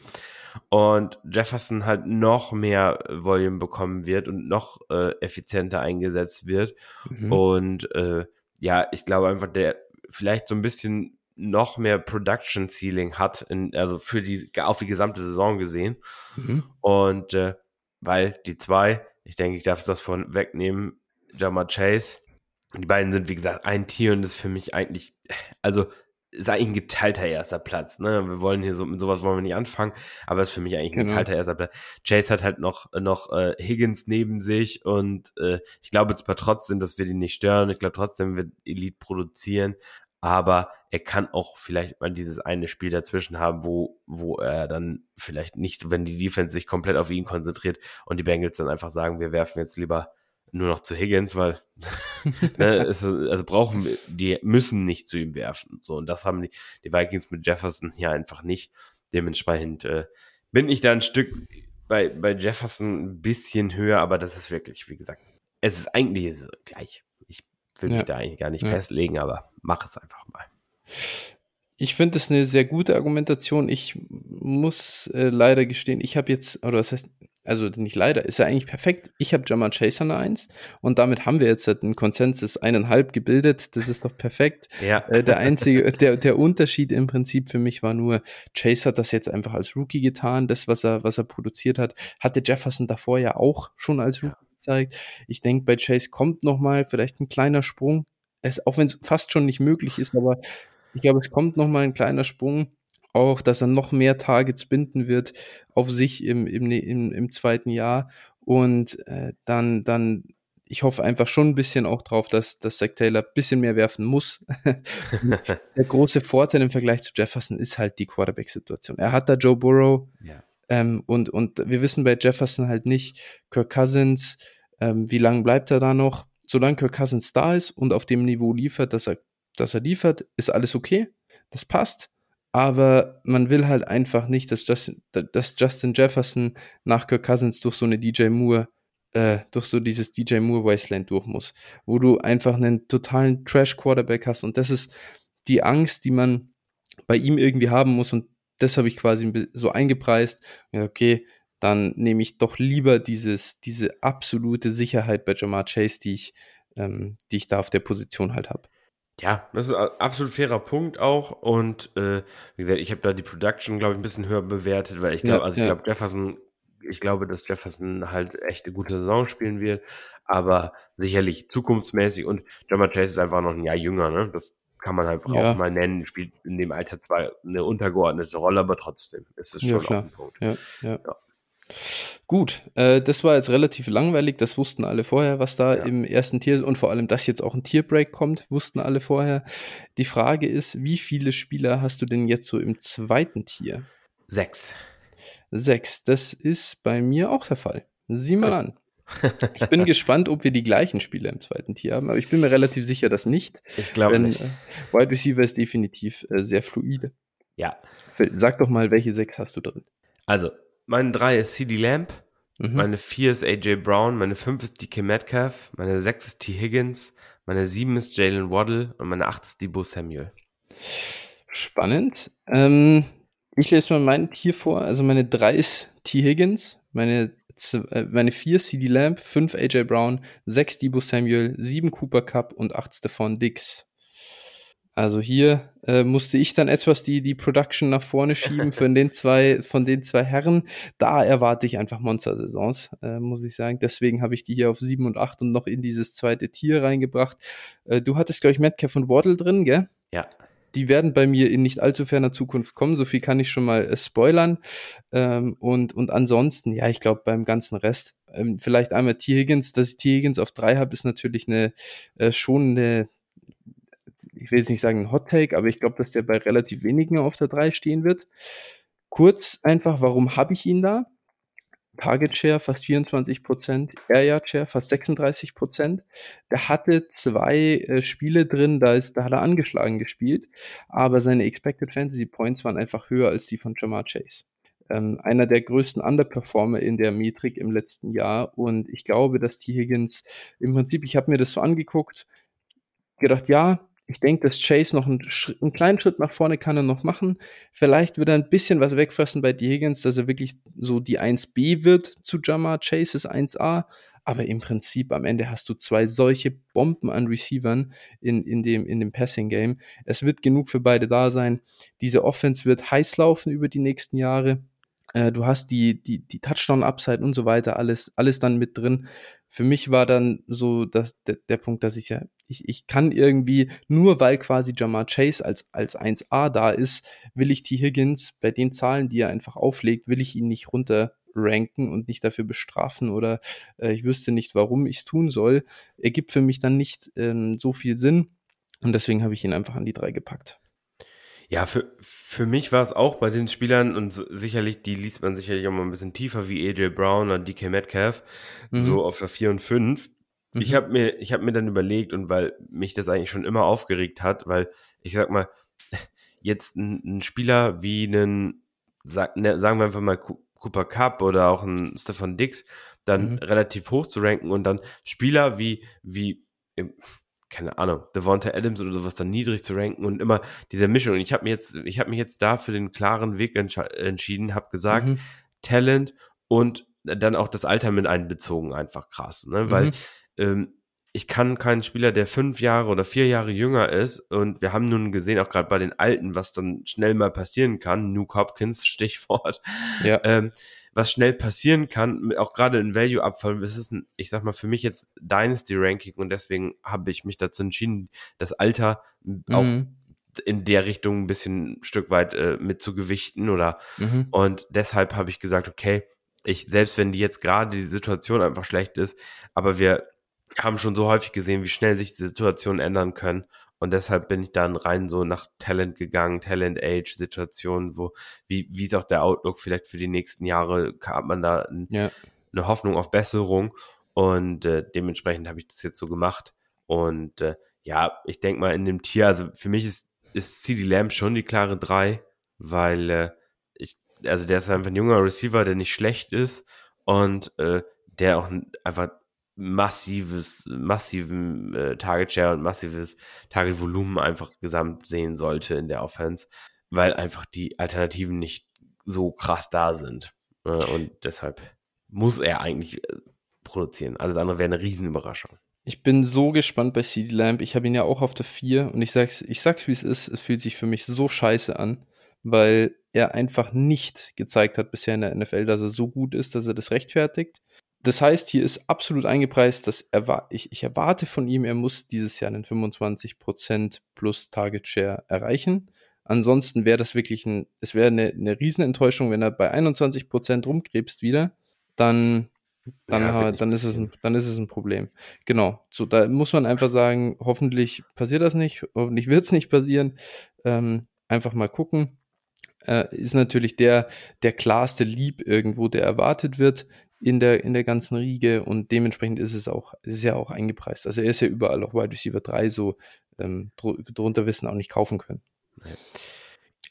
und Jefferson halt noch mehr Volume bekommen wird und noch äh, effizienter eingesetzt wird. Mhm. Und äh, ja, ich glaube einfach, der vielleicht so ein bisschen noch mehr Production Ceiling hat, in, also für die, auf die gesamte Saison gesehen. Mhm. Und äh, weil die zwei, ich denke, ich darf das von wegnehmen, Jama Chase, die beiden sind, wie gesagt, ein Tier und das ist für mich eigentlich, also ist eigentlich ein geteilter erster Platz. Ne? Wir wollen hier so mit sowas wollen wir nicht anfangen, aber ist für mich eigentlich ein genau. geteilter erster Platz. Chase hat halt noch noch äh, Higgins neben sich und äh, ich glaube zwar trotzdem, dass wir die nicht stören. Ich glaube trotzdem, wir Elite produzieren, aber er kann auch vielleicht mal dieses eine Spiel dazwischen haben, wo wo er dann vielleicht nicht, wenn die Defense sich komplett auf ihn konzentriert und die Bengals dann einfach sagen, wir werfen jetzt lieber nur noch zu Higgins, weil ne, es, also brauchen wir, die müssen nicht zu ihm werfen. So, und das haben die, die Vikings mit Jefferson hier einfach nicht. Dementsprechend äh, bin ich da ein Stück bei, bei Jefferson ein bisschen höher, aber das ist wirklich, wie gesagt, es ist eigentlich gleich. Ich will ja. mich da eigentlich gar nicht ja. festlegen, aber mach es einfach mal. Ich finde es eine sehr gute Argumentation. Ich muss äh, leider gestehen, ich habe jetzt, oder was heißt, also nicht leider, ist ja eigentlich perfekt. Ich habe Jamal Chase an der 1 und damit haben wir jetzt halt einen Konsensus eineinhalb gebildet. Das ist doch perfekt. Ja. Äh, der einzige, der, der Unterschied im Prinzip für mich war nur, Chase hat das jetzt einfach als Rookie getan, das, was er, was er produziert hat, hatte Jefferson davor ja auch schon als Rookie ja. gezeigt. Ich denke, bei Chase kommt nochmal vielleicht ein kleiner Sprung. Es, auch wenn es fast schon nicht möglich ist, aber ich glaube, es kommt nochmal ein kleiner Sprung auch, dass er noch mehr Targets binden wird auf sich im, im, im, im zweiten Jahr. Und äh, dann, dann, ich hoffe einfach schon ein bisschen auch drauf, dass, dass Zach Taylor ein bisschen mehr werfen muss. der große Vorteil im Vergleich zu Jefferson ist halt die Quarterback-Situation. Er hat da Joe Burrow ja. ähm, und, und wir wissen bei Jefferson halt nicht, Kirk Cousins, ähm, wie lange bleibt er da noch? Solange Kirk Cousins da ist und auf dem Niveau liefert, dass er, dass er liefert, ist alles okay. Das passt aber man will halt einfach nicht, dass Justin, dass Justin Jefferson nach Kirk Cousins durch so eine DJ Moore, äh, durch so dieses DJ Moore Wasteland durch muss, wo du einfach einen totalen Trash Quarterback hast und das ist die Angst, die man bei ihm irgendwie haben muss und das habe ich quasi so eingepreist. Ja, okay, dann nehme ich doch lieber dieses, diese absolute Sicherheit bei Jamar Chase, die ich, ähm, die ich da auf der Position halt habe. Ja, das ist ein absolut fairer Punkt auch. Und äh, wie gesagt, ich habe da die Production, glaube ich, ein bisschen höher bewertet, weil ich glaube, ja, also ich ja. glaube, Jefferson, ich glaube, dass Jefferson halt echt eine gute Saison spielen wird, aber sicherlich zukunftsmäßig und Jamar Chase ist einfach noch ein Jahr jünger, ne? Das kann man einfach ja. auch mal nennen, spielt in dem Alter zwar eine untergeordnete Rolle, aber trotzdem ist es schon auch ein Punkt. Ja, ja. Gut, äh, das war jetzt relativ langweilig, das wussten alle vorher, was da ja. im ersten Tier und vor allem, dass jetzt auch ein Tierbreak kommt, wussten alle vorher. Die Frage ist, wie viele Spieler hast du denn jetzt so im zweiten Tier? Sechs. Sechs, das ist bei mir auch der Fall. Sieh mal an. Ich bin gespannt, ob wir die gleichen Spieler im zweiten Tier haben, aber ich bin mir relativ sicher, dass nicht. Ich glaube nicht. Äh, Wide Receiver ist definitiv äh, sehr fluide. Ja. Sag doch mal, welche sechs hast du drin? Also, meine 3 ist CD Lamp, mhm. meine 4 ist AJ Brown, meine 5 ist DK Metcalf, meine 6 ist T. Higgins, meine 7 ist Jalen Waddle und meine 8 ist Debo Samuel. Spannend. Ähm, ich lese mal mein Tier vor. Also meine 3 ist T. Higgins, meine, äh, meine 4 CD Lamp, 5 AJ Brown, 6 Debo Samuel, 7 Cooper Cup und 8 Stephon Dix. Also hier äh, musste ich dann etwas die, die Production nach vorne schieben von den zwei, von den zwei Herren. Da erwarte ich einfach Monster-Saisons, äh, muss ich sagen. Deswegen habe ich die hier auf 7 und 8 und noch in dieses zweite Tier reingebracht. Äh, du hattest, glaube ich, Metcalf und Waddle drin, gell? Ja. Die werden bei mir in nicht allzu ferner Zukunft kommen. So viel kann ich schon mal äh, spoilern. Ähm, und, und ansonsten, ja, ich glaube, beim ganzen Rest, ähm, vielleicht einmal T. Higgins, dass ich T. Higgins auf 3 habe, ist natürlich eine, äh, schon eine, ich will jetzt nicht sagen ein Hot Take, aber ich glaube, dass der bei relativ wenigen auf der 3 stehen wird. Kurz einfach, warum habe ich ihn da? Target Share fast 24 Prozent, Air Yard Share fast 36 Prozent. Der hatte zwei äh, Spiele drin, da, ist, da hat er angeschlagen gespielt, aber seine Expected Fantasy Points waren einfach höher als die von Jamar Chase. Ähm, einer der größten Underperformer in der Metrik im letzten Jahr und ich glaube, dass T. Higgins im Prinzip, ich habe mir das so angeguckt, gedacht, ja, ich denke, dass Chase noch einen, einen, kleinen Schritt nach vorne kann er noch machen. Vielleicht wird er ein bisschen was wegfressen bei D. Higgins, dass er wirklich so die 1B wird zu Jamar. Chase ist 1A. aber im Prinzip am Ende hast du zwei solche Bomben an Receivern in, in dem, in dem Passing-Game. Es wird genug für beide da sein. Diese Offense wird heiß laufen über die nächsten Jahre. Äh, du hast die, die, die Touchdown-Upside und so weiter, alles, alles dann mit drin. Für mich war dann so dass der, der Punkt, dass ich ja, ich, ich kann irgendwie, nur weil quasi Jamar Chase als, als 1A da ist, will ich T. Higgins bei den Zahlen, die er einfach auflegt, will ich ihn nicht runter ranken und nicht dafür bestrafen oder äh, ich wüsste nicht, warum ich es tun soll, ergibt für mich dann nicht ähm, so viel Sinn und deswegen habe ich ihn einfach an die drei gepackt. Ja, für, für mich war es auch bei den Spielern und so, sicherlich, die liest man sicherlich auch mal ein bisschen tiefer wie AJ Brown oder DK Metcalf, mhm. so auf der 4 und 5. Mhm. Ich habe mir, ich habe mir dann überlegt und weil mich das eigentlich schon immer aufgeregt hat, weil ich sag mal, jetzt ein, ein Spieler wie einen, sag, ne, sagen wir einfach mal Cooper Cup oder auch ein Stefan Dix dann mhm. relativ hoch zu ranken und dann Spieler wie, wie, keine Ahnung, Devonta Adams oder sowas dann niedrig zu ranken und immer diese Mischung. Und ich habe mir jetzt, ich habe mich jetzt da für den klaren Weg entschieden, habe gesagt, mhm. Talent und dann auch das Alter mit einbezogen, einfach krass, ne? Weil mhm. ähm, ich kann keinen Spieler, der fünf Jahre oder vier Jahre jünger ist, und wir haben nun gesehen, auch gerade bei den Alten, was dann schnell mal passieren kann, Nuke Hopkins, Stichwort, ja. ähm, was schnell passieren kann, auch gerade in Value-Abfall, das ist ein, ich sag mal, für mich jetzt Dynasty-Ranking und deswegen habe ich mich dazu entschieden, das Alter mhm. auch in der Richtung ein bisschen ein Stück weit äh, mit zu gewichten oder mhm. und deshalb habe ich gesagt, okay, ich, selbst wenn die jetzt gerade die Situation einfach schlecht ist, aber wir haben schon so häufig gesehen, wie schnell sich die Situationen ändern können und deshalb bin ich dann rein so nach Talent gegangen, Talent Age Situationen, wo, wie, wie ist auch der Outlook vielleicht für die nächsten Jahre, hat man da ein, ja. eine Hoffnung auf Besserung? Und äh, dementsprechend habe ich das jetzt so gemacht. Und äh, ja, ich denke mal in dem Tier, also für mich ist, ist CD Lamb schon die klare drei, weil äh, ich, also der ist einfach ein junger Receiver, der nicht schlecht ist und äh, der auch einfach massives, massiven äh, Target Share und massives Target Volumen einfach gesamt sehen sollte in der Offense, weil einfach die Alternativen nicht so krass da sind. Äh, und deshalb muss er eigentlich äh, produzieren. Alles andere wäre eine Riesenüberraschung. Ich bin so gespannt bei CD Lamp. Ich habe ihn ja auch auf der 4 und ich sag's, ich sag's wie es ist, es fühlt sich für mich so scheiße an, weil er einfach nicht gezeigt hat bisher in der NFL, dass er so gut ist, dass er das rechtfertigt. Das heißt, hier ist absolut eingepreist, dass er, ich, ich erwarte von ihm, er muss dieses Jahr einen 25% plus Target Share erreichen. Ansonsten wäre das wirklich ein, es wäre eine, eine Riesenenttäuschung, wenn er bei 21% rumkrebst wieder, dann, dann, ja, dann, ist es ein, dann ist es ein Problem. Genau. So, da muss man einfach sagen, hoffentlich passiert das nicht, hoffentlich wird es nicht passieren. Ähm, einfach mal gucken. Äh, ist natürlich der, der klarste Lieb irgendwo, der erwartet wird in der, in der ganzen Riege und dementsprechend ist es auch, ist ja auch eingepreist. Also er ist ja überall auch Wide Receiver 3 so ähm, drunter wissen auch nicht kaufen können. Ja.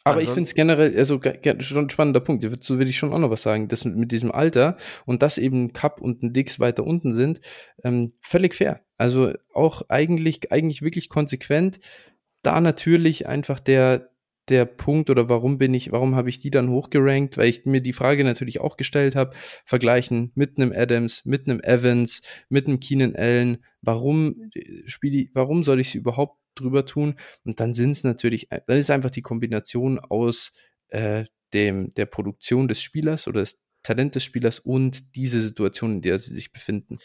Aber ich finde es generell, also schon ein spannender Punkt. Dazu will ich schon auch noch was sagen. Das mit diesem Alter und dass eben Cup und ein Dix weiter unten sind, ähm, völlig fair. Also auch eigentlich, eigentlich wirklich konsequent. Da natürlich einfach der, der Punkt oder warum bin ich, warum habe ich die dann hochgerankt? Weil ich mir die Frage natürlich auch gestellt habe, vergleichen mit einem Adams, mit einem Evans, mit einem Keenan Allen, warum äh, spiele ich, warum soll ich sie überhaupt drüber tun? Und dann sind es natürlich, dann ist einfach die Kombination aus äh, dem, der Produktion des Spielers oder des Talent des Spielers und diese Situation, in der sie sich befinden.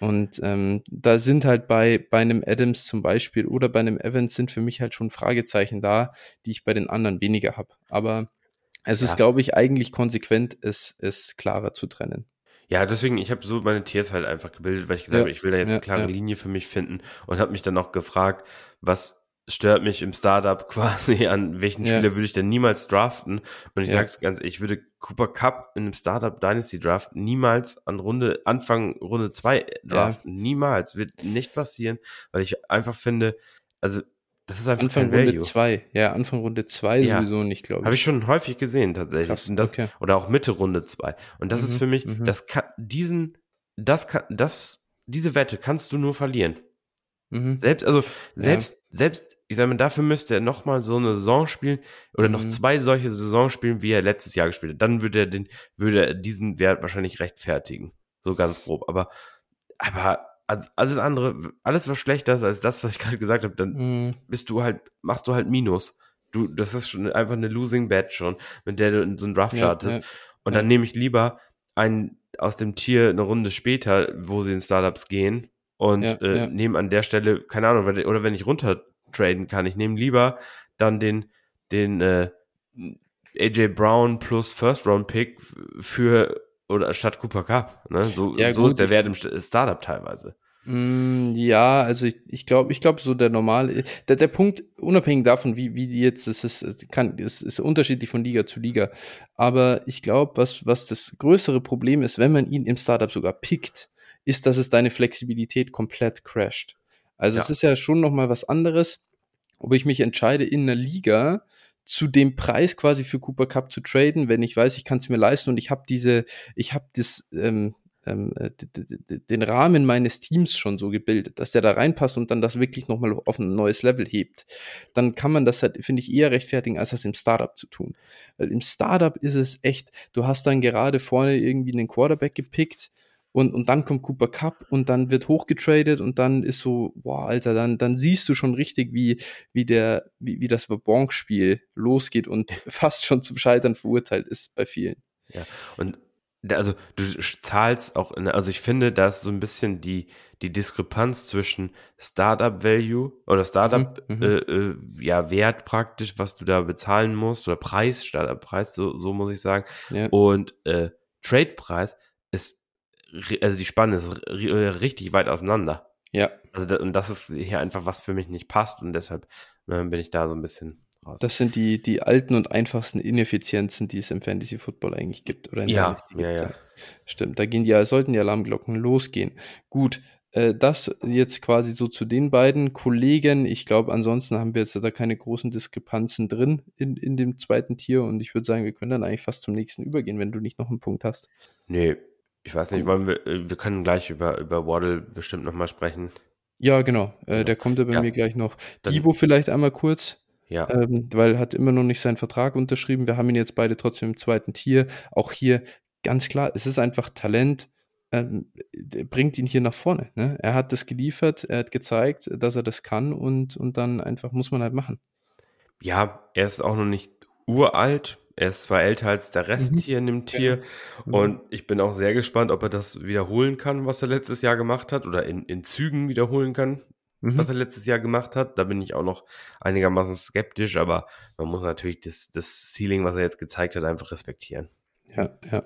Und ähm, da sind halt bei, bei einem Adams zum Beispiel oder bei einem Evans sind für mich halt schon Fragezeichen da, die ich bei den anderen weniger habe. Aber es ja. ist, glaube ich, eigentlich konsequent, es, es klarer zu trennen. Ja, deswegen, ich habe so meine Tiers halt einfach gebildet, weil ich gesagt ja. habe, ich will da jetzt ja, eine klare Linie für mich finden und habe mich dann auch gefragt, was stört mich im Startup quasi an, welchen ja. Spieler würde ich denn niemals draften? Und ich ja. sag's ganz, ich würde Cooper Cup in einem Startup Dynasty Draft niemals an Runde, Anfang Runde zwei draften. Ja. Niemals. Wird nicht passieren, weil ich einfach finde, also, das ist einfach Anfang Runde zwei, ja, Anfang Runde zwei sowieso nicht, glaube ich. Habe ich schon häufig gesehen, tatsächlich. Krass, das, okay. Oder auch Mitte Runde zwei. Und das mhm, ist für mich, mhm. das kann, diesen, das kann, das, diese Wette kannst du nur verlieren. Mhm. Selbst, also, selbst, selbst ich sage mal, dafür müsste er nochmal so eine Saison spielen oder mhm. noch zwei solche Saisons spielen, wie er letztes Jahr gespielt hat. Dann würde er den, würde er diesen Wert wahrscheinlich rechtfertigen. So ganz grob. Aber aber alles andere, alles was schlechter ist als das, was ich gerade gesagt habe, dann mm. bist du halt, machst du halt Minus. Du, das ist schon einfach eine Losing Bet schon, mit der du in so einen Draft startest. Ja, ja, und dann ja. nehme ich lieber einen aus dem Tier eine Runde später, wo sie in Startups gehen und äh, nehme an der Stelle, keine Ahnung, oder wenn ich runter traden kann, ich nehme lieber dann den, den äh, AJ Brown plus First Round Pick für oder statt Cooper Cup. Ne? So, ja, so gut, ist der Wert im Startup teilweise. Mm, ja, also ich, ich glaube, ich glaube so der normale, der, der Punkt, unabhängig davon, wie, wie jetzt, das ist, kann, es ist unterschiedlich von Liga zu Liga. Aber ich glaube, was, was das größere Problem ist, wenn man ihn im Startup sogar pickt, ist, dass es deine Flexibilität komplett crasht. Also ja. es ist ja schon nochmal was anderes, ob ich mich entscheide in einer Liga, zu dem Preis quasi für Cooper Cup zu traden, wenn ich weiß, ich kann es mir leisten und ich habe diese, ich habe das, ähm, ähm, äh, den Rahmen meines Teams schon so gebildet, dass der da reinpasst und dann das wirklich nochmal auf ein neues Level hebt, dann kann man das halt, finde ich, eher rechtfertigen, als das im Startup zu tun. Weil im Startup ist es echt, du hast dann gerade vorne irgendwie einen Quarterback gepickt, und, und dann kommt Cooper Cup und dann wird hochgetradet und dann ist so, boah, Alter, dann, dann siehst du schon richtig, wie, wie der, wie, wie das Bonk-Spiel losgeht und fast schon zum Scheitern verurteilt ist bei vielen. Ja, und also du zahlst auch, in, also ich finde, da ist so ein bisschen die, die Diskrepanz zwischen Startup Value oder Startup mhm, mhm. äh, äh, ja, Wert praktisch, was du da bezahlen musst, oder Preis, Startup Preis, so, so muss ich sagen, ja. und äh, Trade Preis ist also die Spanne ist äh, richtig weit auseinander. Ja. Also und das ist hier einfach was für mich nicht passt und deshalb ne, bin ich da so ein bisschen raus. Das sind die, die alten und einfachsten Ineffizienzen, die es im Fantasy Football eigentlich gibt oder in ja, ja, ja. Stimmt, da gehen die, sollten die Alarmglocken losgehen. Gut, äh, das jetzt quasi so zu den beiden Kollegen. Ich glaube, ansonsten haben wir jetzt da keine großen Diskrepanzen drin in, in dem zweiten Tier und ich würde sagen, wir können dann eigentlich fast zum nächsten übergehen, wenn du nicht noch einen Punkt hast. Nee, ich weiß nicht, wollen wir, äh, wir können gleich über, über Waddle bestimmt nochmal sprechen. Ja, genau. Äh, der kommt ja bei ja. mir gleich noch. Dann, Divo vielleicht einmal kurz. Ja. Ähm, weil hat immer noch nicht seinen Vertrag unterschrieben. Wir haben ihn jetzt beide trotzdem im zweiten Tier. Auch hier ganz klar, es ist einfach Talent. Ähm, bringt ihn hier nach vorne. Ne? Er hat das geliefert, er hat gezeigt, dass er das kann und, und dann einfach muss man halt machen. Ja, er ist auch noch nicht uralt. Er ist zwar älter als der Rest mhm. hier in dem Tier ja. und ich bin auch sehr gespannt, ob er das wiederholen kann, was er letztes Jahr gemacht hat oder in, in Zügen wiederholen kann, mhm. was er letztes Jahr gemacht hat. Da bin ich auch noch einigermaßen skeptisch, aber man muss natürlich das, das Ceiling, was er jetzt gezeigt hat, einfach respektieren. Ja, ja.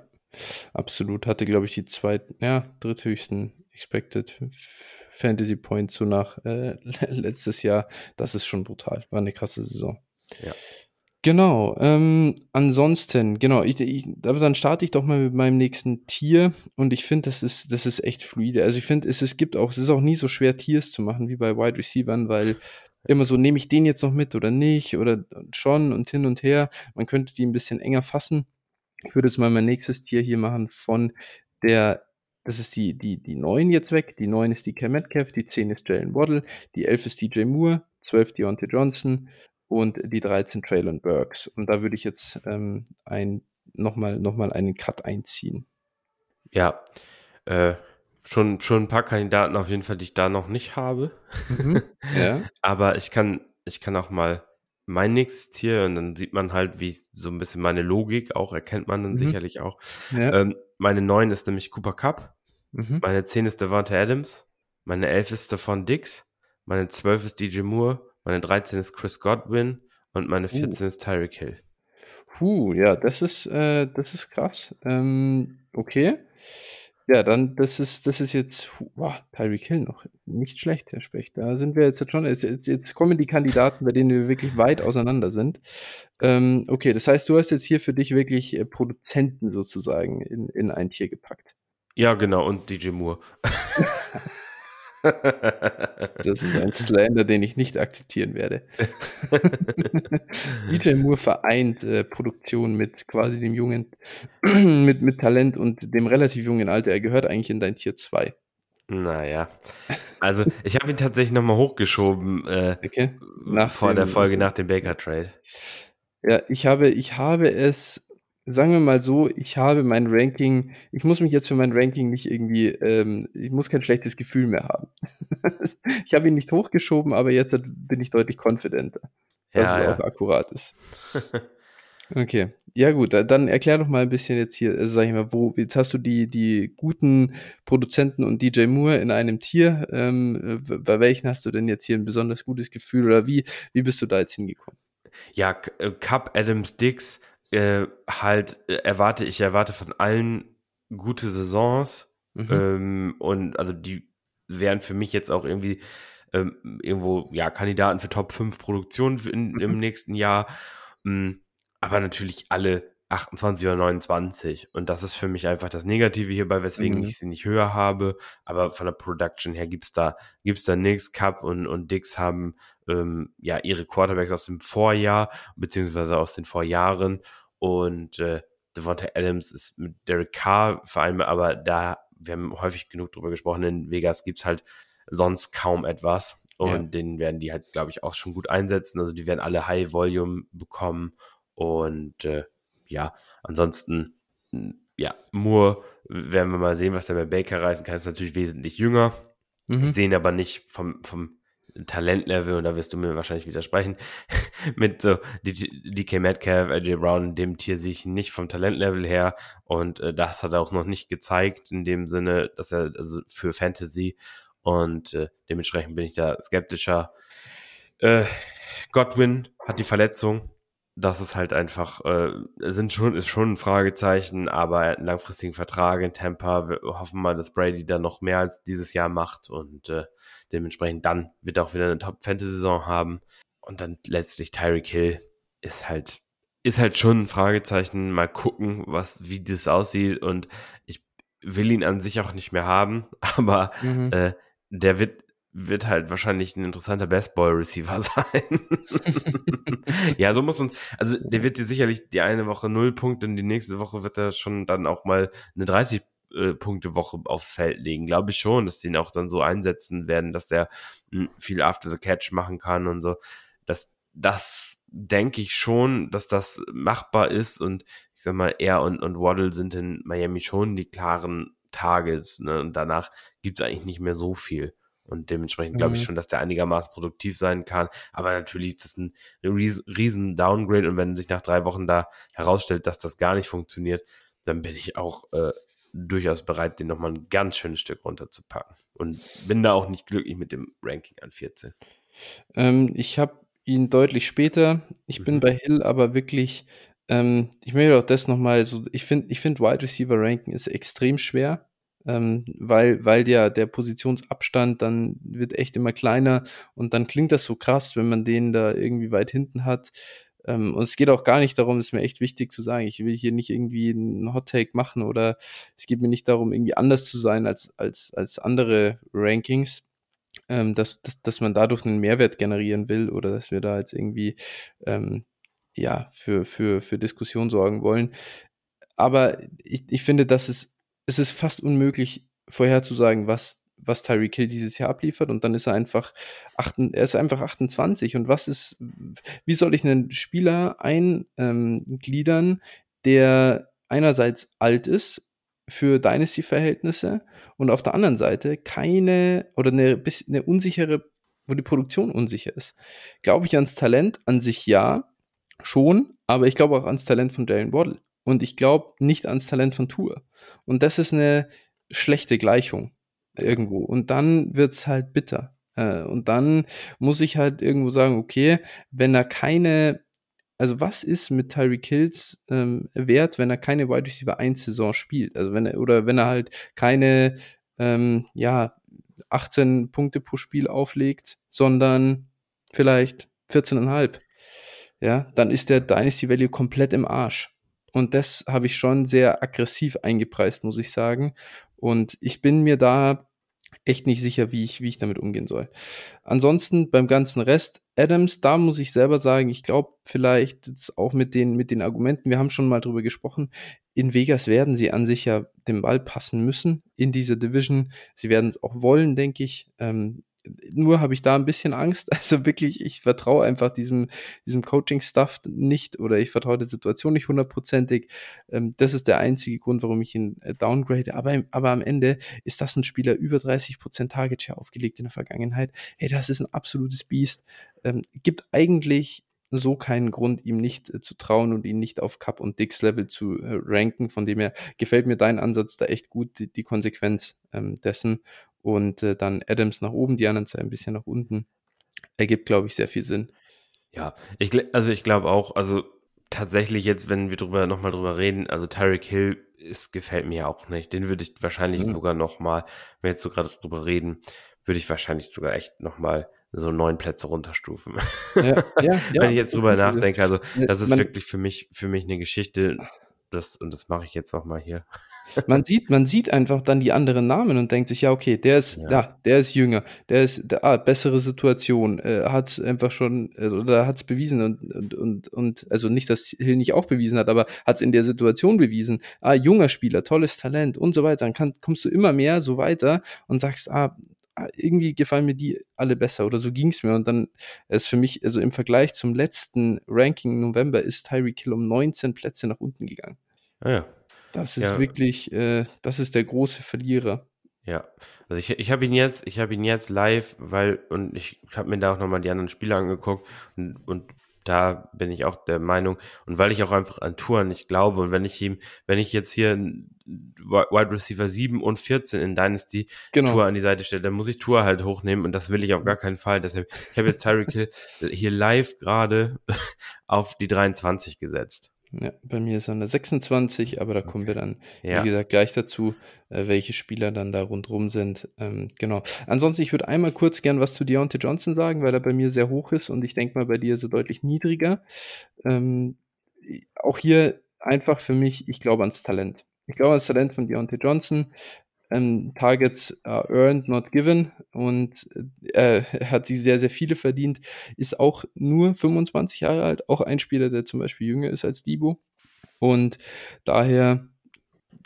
Absolut. Hatte, glaube ich, die zweiten, ja, dritthöchsten Expected Fantasy Points so nach äh, letztes Jahr. Das ist schon brutal. War eine krasse Saison. Ja. Genau, ähm, ansonsten, genau, ich, ich, aber dann starte ich doch mal mit meinem nächsten Tier und ich finde, das ist, das ist echt fluide. Also ich finde, es, es gibt auch, es ist auch nie so schwer, Tiers zu machen wie bei Wide Receivers, weil immer so, nehme ich den jetzt noch mit oder nicht oder schon und hin und her. Man könnte die ein bisschen enger fassen. Ich würde jetzt mal mein nächstes Tier hier machen von der, das ist die, die, die 9 jetzt weg. Die 9 ist die Cam Metcalf, die 10 ist Jalen Waddle, die 11 ist DJ Moore, 12 Deontay Johnson, und die 13 Traylon Burks. Und da würde ich jetzt ähm, ein, nochmal noch mal einen Cut einziehen. Ja, äh, schon, schon ein paar Kandidaten auf jeden Fall, die ich da noch nicht habe. Mhm, ja. Aber ich kann, ich kann auch mal mein nächstes Tier und dann sieht man halt, wie so ein bisschen meine Logik auch erkennt man dann mhm. sicherlich auch. Ja. Ähm, meine 9 ist nämlich Cooper Cup. Mhm. Meine 10 ist Devante Adams. Meine 11 ist Stefan Dix. Meine 12 ist DJ Moore. Meine 13 ist Chris Godwin und meine 14 uh. ist Tyreek Hill. Puh, ja, das ist, äh, das ist krass. Ähm, okay. Ja, dann, das ist, das ist jetzt, wow, Tyreek Hill noch nicht schlecht, Herr Specht. Da sind wir jetzt schon, jetzt, jetzt kommen die Kandidaten, bei denen wir wirklich weit auseinander sind. Ähm, okay, das heißt, du hast jetzt hier für dich wirklich äh, Produzenten sozusagen in, in ein Tier gepackt. Ja, genau, und DJ Moore. Das ist ein Slander, den ich nicht akzeptieren werde. DJ Moore vereint äh, Produktion mit quasi dem jungen, mit, mit Talent und dem relativ jungen Alter. Er gehört eigentlich in dein Tier 2. Naja, also ich habe ihn tatsächlich nochmal hochgeschoben äh, okay. nach vor dem, der Folge nach dem Baker Trade. Ja, ich habe, ich habe es sagen wir mal so, ich habe mein Ranking, ich muss mich jetzt für mein Ranking nicht irgendwie, ähm, ich muss kein schlechtes Gefühl mehr haben. ich habe ihn nicht hochgeschoben, aber jetzt bin ich deutlich confidenter, dass ja, es ja. auch akkurat ist. okay, ja gut, dann erklär doch mal ein bisschen jetzt hier, also sag ich mal, wo, jetzt hast du die, die guten Produzenten und DJ Moore in einem Tier, ähm, bei welchen hast du denn jetzt hier ein besonders gutes Gefühl oder wie, wie bist du da jetzt hingekommen? Ja, Cup Adams Dix, äh, halt äh, erwarte, ich erwarte von allen gute Saisons. Mhm. Ähm, und also die wären für mich jetzt auch irgendwie ähm, irgendwo, ja, Kandidaten für Top 5 Produktionen in, mhm. im nächsten Jahr. Ähm, aber natürlich alle 28 oder 29. Und das ist für mich einfach das Negative hierbei, weswegen mhm. ich sie nicht höher habe. Aber von der Production her gibt's da, gibt's da nichts. Cup und, und Dix haben ähm, ja ihre Quarterbacks aus dem Vorjahr, beziehungsweise aus den Vorjahren. Und äh, Devonta Adams ist mit Derek Carr vereinbart, aber da, wir haben häufig genug drüber gesprochen, in Vegas gibt's halt sonst kaum etwas. Und ja. den werden die halt, glaube ich, auch schon gut einsetzen. Also die werden alle High Volume bekommen. Und äh, ja, ansonsten, ja, Moore werden wir mal sehen, was der bei Baker reißen kann. Ist natürlich wesentlich jünger. Mhm. Sehen aber nicht vom, vom Talentlevel, und da wirst du mir wahrscheinlich widersprechen, mit so DK Metcalf, AJ Brown, dem Tier sehe ich nicht vom Talentlevel her und äh, das hat er auch noch nicht gezeigt in dem Sinne, dass er also für Fantasy und äh, dementsprechend bin ich da skeptischer. Äh, Godwin hat die Verletzung, das ist halt einfach, äh, sind schon, ist schon ein Fragezeichen, aber einen langfristigen Vertrag in Tampa. Wir hoffen mal, dass Brady da noch mehr als dieses Jahr macht und äh, dementsprechend dann wird er auch wieder eine Top-Fantasy-Saison haben. Und dann letztlich Tyreek Hill ist halt, ist halt schon ein Fragezeichen. Mal gucken, was, wie das aussieht. Und ich will ihn an sich auch nicht mehr haben, aber mhm. äh, der wird wird halt wahrscheinlich ein interessanter Best-Ball-Receiver sein. ja, so muss uns, also der wird dir sicherlich die eine Woche null Punkte und die nächste Woche wird er schon dann auch mal eine 30 äh, Punkte Woche aufs Feld legen. Glaube ich schon, dass die ihn auch dann so einsetzen werden, dass er hm, viel After the Catch machen kann und so. Das, das denke ich schon, dass das machbar ist und ich sag mal, er und, und Waddle sind in Miami schon die klaren Targets, ne? Und danach gibt's eigentlich nicht mehr so viel. Und dementsprechend glaube ich mhm. schon, dass der einigermaßen produktiv sein kann. Aber natürlich ist das ein riesen Downgrade. Und wenn sich nach drei Wochen da herausstellt, dass das gar nicht funktioniert, dann bin ich auch äh, durchaus bereit, den nochmal ein ganz schönes Stück runterzupacken. Und bin da auch nicht glücklich mit dem Ranking an 14. Ähm, ich habe ihn deutlich später. Ich mhm. bin bei Hill aber wirklich, ähm, ich möchte auch das nochmal so, ich finde, ich finde Wide Receiver Ranking ist extrem schwer ähm, weil, weil der, der Positionsabstand dann wird echt immer kleiner und dann klingt das so krass, wenn man den da irgendwie weit hinten hat. Ähm, und es geht auch gar nicht darum, ist mir echt wichtig zu sagen, ich will hier nicht irgendwie einen Hot Take machen oder es geht mir nicht darum, irgendwie anders zu sein als, als, als andere Rankings. Ähm, dass, dass, dass man dadurch einen Mehrwert generieren will oder dass wir da jetzt irgendwie ähm, ja für, für, für Diskussion sorgen wollen. Aber ich, ich finde, dass es es ist fast unmöglich vorherzusagen, was, was Tyreek Hill dieses Jahr abliefert und dann ist er einfach, acht, er ist einfach 28 und was ist, wie soll ich einen Spieler eingliedern, ähm, der einerseits alt ist für Dynasty-Verhältnisse und auf der anderen Seite keine oder eine, eine unsichere, wo die Produktion unsicher ist. Glaube ich ans Talent an sich ja, schon, aber ich glaube auch ans Talent von Jalen Waddle. Und ich glaube nicht ans Talent von Tour. Und das ist eine schlechte Gleichung irgendwo. Und dann wird's halt bitter. Äh, und dann muss ich halt irgendwo sagen, okay, wenn er keine, also was ist mit Tyreek Hills ähm, wert, wenn er keine Wide Receiver 1 Saison spielt? Also wenn er, oder wenn er halt keine, ähm, ja, 18 Punkte pro Spiel auflegt, sondern vielleicht 14,5. Ja, dann ist der Dynasty Value komplett im Arsch. Und das habe ich schon sehr aggressiv eingepreist, muss ich sagen. Und ich bin mir da echt nicht sicher, wie ich, wie ich damit umgehen soll. Ansonsten beim ganzen Rest, Adams, da muss ich selber sagen, ich glaube vielleicht auch mit den, mit den Argumenten, wir haben schon mal drüber gesprochen, in Vegas werden sie an sich ja den Ball passen müssen in dieser Division. Sie werden es auch wollen, denke ich. Ähm, nur habe ich da ein bisschen Angst. Also wirklich, ich vertraue einfach diesem, diesem Coaching-Stuff nicht oder ich vertraue der Situation nicht hundertprozentig. Ähm, das ist der einzige Grund, warum ich ihn äh, downgrade. Aber, aber am Ende ist das ein Spieler über 30% Target Share aufgelegt in der Vergangenheit. Hey, das ist ein absolutes Biest. Ähm, gibt eigentlich so keinen Grund, ihm nicht äh, zu trauen und ihn nicht auf Cup und Dix Level zu äh, ranken. Von dem her gefällt mir dein Ansatz da echt gut, die, die Konsequenz ähm, dessen. Und äh, dann Adams nach oben, die anderen zwei ein bisschen nach unten. Ergibt, glaube ich, sehr viel Sinn. Ja, ich, also ich glaube auch, also tatsächlich jetzt, wenn wir drüber nochmal drüber reden, also Tyreek Hill ist, gefällt mir auch nicht. Den würde ich wahrscheinlich mhm. sogar nochmal, wenn wir jetzt so gerade drüber reden, würde ich wahrscheinlich sogar echt nochmal so neun Plätze runterstufen. Ja, ja, ja, Wenn ich jetzt drüber nachdenke, also das ist Man, wirklich für mich, für mich eine Geschichte, das, und das mache ich jetzt nochmal hier. Man sieht, man sieht einfach dann die anderen Namen und denkt sich, ja, okay, der ist, ja, ja der ist jünger, der ist, der, ah, bessere Situation, äh, hat es einfach schon, äh, oder hat es bewiesen und, und, und, und, also nicht, dass Hill nicht auch bewiesen hat, aber hat es in der Situation bewiesen. Ah, junger Spieler, tolles Talent und so weiter. Dann kann, kommst du immer mehr so weiter und sagst, Ah, irgendwie gefallen mir die alle besser oder so ging es mir. Und dann ist für mich, also im Vergleich zum letzten Ranking November ist Tyreek Hill um 19 Plätze nach unten gegangen. Ah, ja. Das ist ja. wirklich, äh, das ist der große Verlierer. Ja, also ich, ich habe ihn jetzt, ich habe ihn jetzt live, weil, und ich habe mir da auch nochmal die anderen Spiele angeguckt und, und da bin ich auch der Meinung. Und weil ich auch einfach an Touren nicht glaube und wenn ich ihm, wenn ich jetzt hier Wide Receiver 7 und 14 in Dynasty genau. Tour an die Seite stelle, dann muss ich Tour halt hochnehmen und das will ich auf gar keinen Fall. Deshalb, ich habe jetzt Tyreek Hill hier live gerade auf die 23 gesetzt. Ja, bei mir ist er eine 26, aber da kommen wir dann, ja. wie gesagt, gleich dazu, äh, welche Spieler dann da rundrum sind. Ähm, genau. Ansonsten, ich würde einmal kurz gern was zu Deontay Johnson sagen, weil er bei mir sehr hoch ist und ich denke mal bei dir so deutlich niedriger. Ähm, auch hier einfach für mich, ich glaube ans Talent. Ich glaube ans Talent von Deontay Johnson ähm, Targets uh, earned, not given. Und äh, hat sich sehr, sehr viele verdient, ist auch nur 25 Jahre alt, auch ein Spieler, der zum Beispiel jünger ist als Debo. Und daher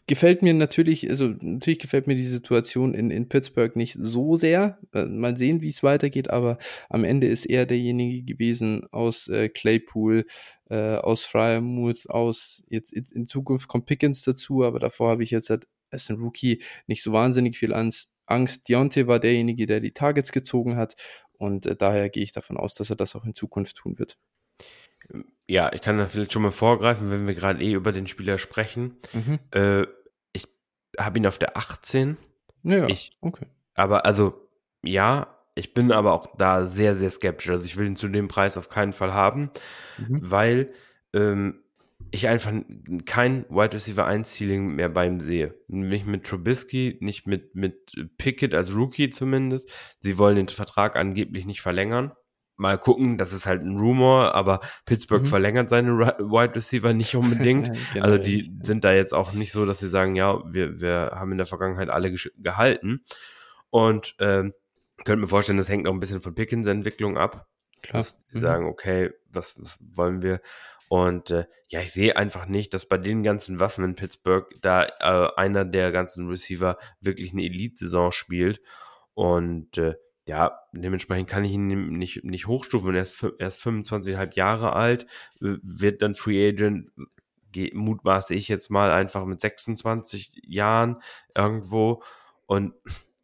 gefällt mir natürlich, also natürlich gefällt mir die Situation in, in Pittsburgh nicht so sehr. Äh, mal sehen, wie es weitergeht, aber am Ende ist er derjenige gewesen aus äh, Claypool, äh, aus Fryermuth, aus jetzt in, Zukunft kommt Pickens dazu, aber davor habe ich jetzt halt als ein Rookie nicht so wahnsinnig viel Angst. Angst. Deontay war derjenige, der die Targets gezogen hat und äh, daher gehe ich davon aus, dass er das auch in Zukunft tun wird. Ja, ich kann da vielleicht schon mal vorgreifen, wenn wir gerade eh über den Spieler sprechen. Mhm. Äh, ich habe ihn auf der 18. Ja, ich, okay. Aber also, ja, ich bin aber auch da sehr, sehr skeptisch. Also ich will ihn zu dem Preis auf keinen Fall haben, mhm. weil ähm, ich einfach kein Wide Receiver 1 Ceiling mehr bei ihm sehe. Nicht mit Trubisky, nicht mit, mit Pickett als Rookie zumindest. Sie wollen den Vertrag angeblich nicht verlängern. Mal gucken, das ist halt ein Rumor, aber Pittsburgh mhm. verlängert seine Wide Receiver nicht unbedingt. genau, also die sind da jetzt auch nicht so, dass sie sagen, ja, wir, wir haben in der Vergangenheit alle gehalten. Und ähm, könnte mir vorstellen, das hängt auch ein bisschen von Pickens Entwicklung ab. Klar. Dass die mhm. sagen, okay, was, was wollen wir? Und äh, ja, ich sehe einfach nicht, dass bei den ganzen Waffen in Pittsburgh da äh, einer der ganzen Receiver wirklich eine Elite-Saison spielt. Und äh, ja, dementsprechend kann ich ihn nicht, nicht hochstufen. Er ist, er ist 25,5 Jahre alt, wird dann Free Agent, mutmaße ich jetzt mal einfach mit 26 Jahren irgendwo. Und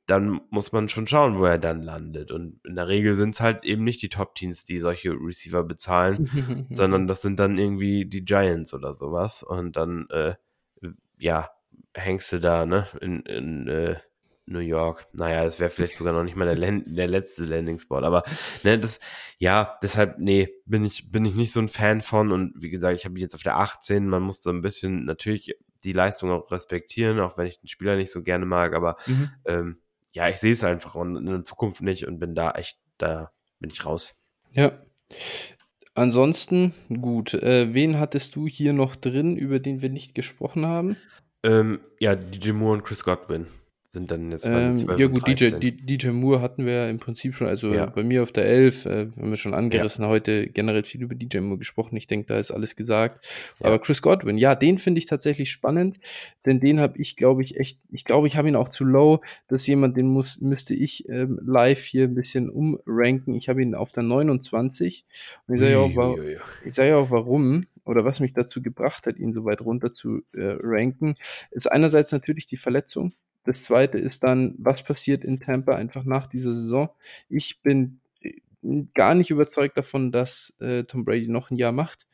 dann muss man schon schauen, wo er dann landet. Und in der Regel sind es halt eben nicht die Top-Teams, die solche Receiver bezahlen, sondern das sind dann irgendwie die Giants oder sowas. Und dann, äh, ja, hängst du da, ne, in, in äh, New York. Naja, das wäre vielleicht sogar noch nicht mal der, der letzte Landing-Spot. Aber, ne, das, ja, deshalb, nee, bin ich, bin ich nicht so ein Fan von. Und wie gesagt, ich habe jetzt auf der 18. Man muss da ein bisschen natürlich die Leistung auch respektieren, auch wenn ich den Spieler nicht so gerne mag. Aber, mhm. ähm, ja, ich sehe es einfach und in der Zukunft nicht und bin da echt, da bin ich raus. Ja. Ansonsten, gut, äh, wen hattest du hier noch drin, über den wir nicht gesprochen haben? Ähm, ja, DJ Moore und Chris Godwin. Sind dann jetzt ähm, 12 Ja gut, DJ, DJ Moore hatten wir ja im Prinzip schon, also ja. bei mir auf der 11, äh, haben wir schon angerissen, ja. heute generell viel über DJ Moore gesprochen, ich denke, da ist alles gesagt. Ja. Aber Chris Godwin, ja, den finde ich tatsächlich spannend, denn den habe ich, glaube ich, echt, ich glaube, ich habe ihn auch zu low, dass jemand, den muss, müsste ich ähm, live hier ein bisschen umranken. Ich habe ihn auf der 29 und ich sage ja auch, ich sage ja auch, warum oder was mich dazu gebracht hat, ihn so weit runter zu äh, ranken, ist einerseits natürlich die Verletzung das zweite ist dann, was passiert in Tampa einfach nach dieser Saison? Ich bin äh, gar nicht überzeugt davon, dass äh, Tom Brady noch ein Jahr macht.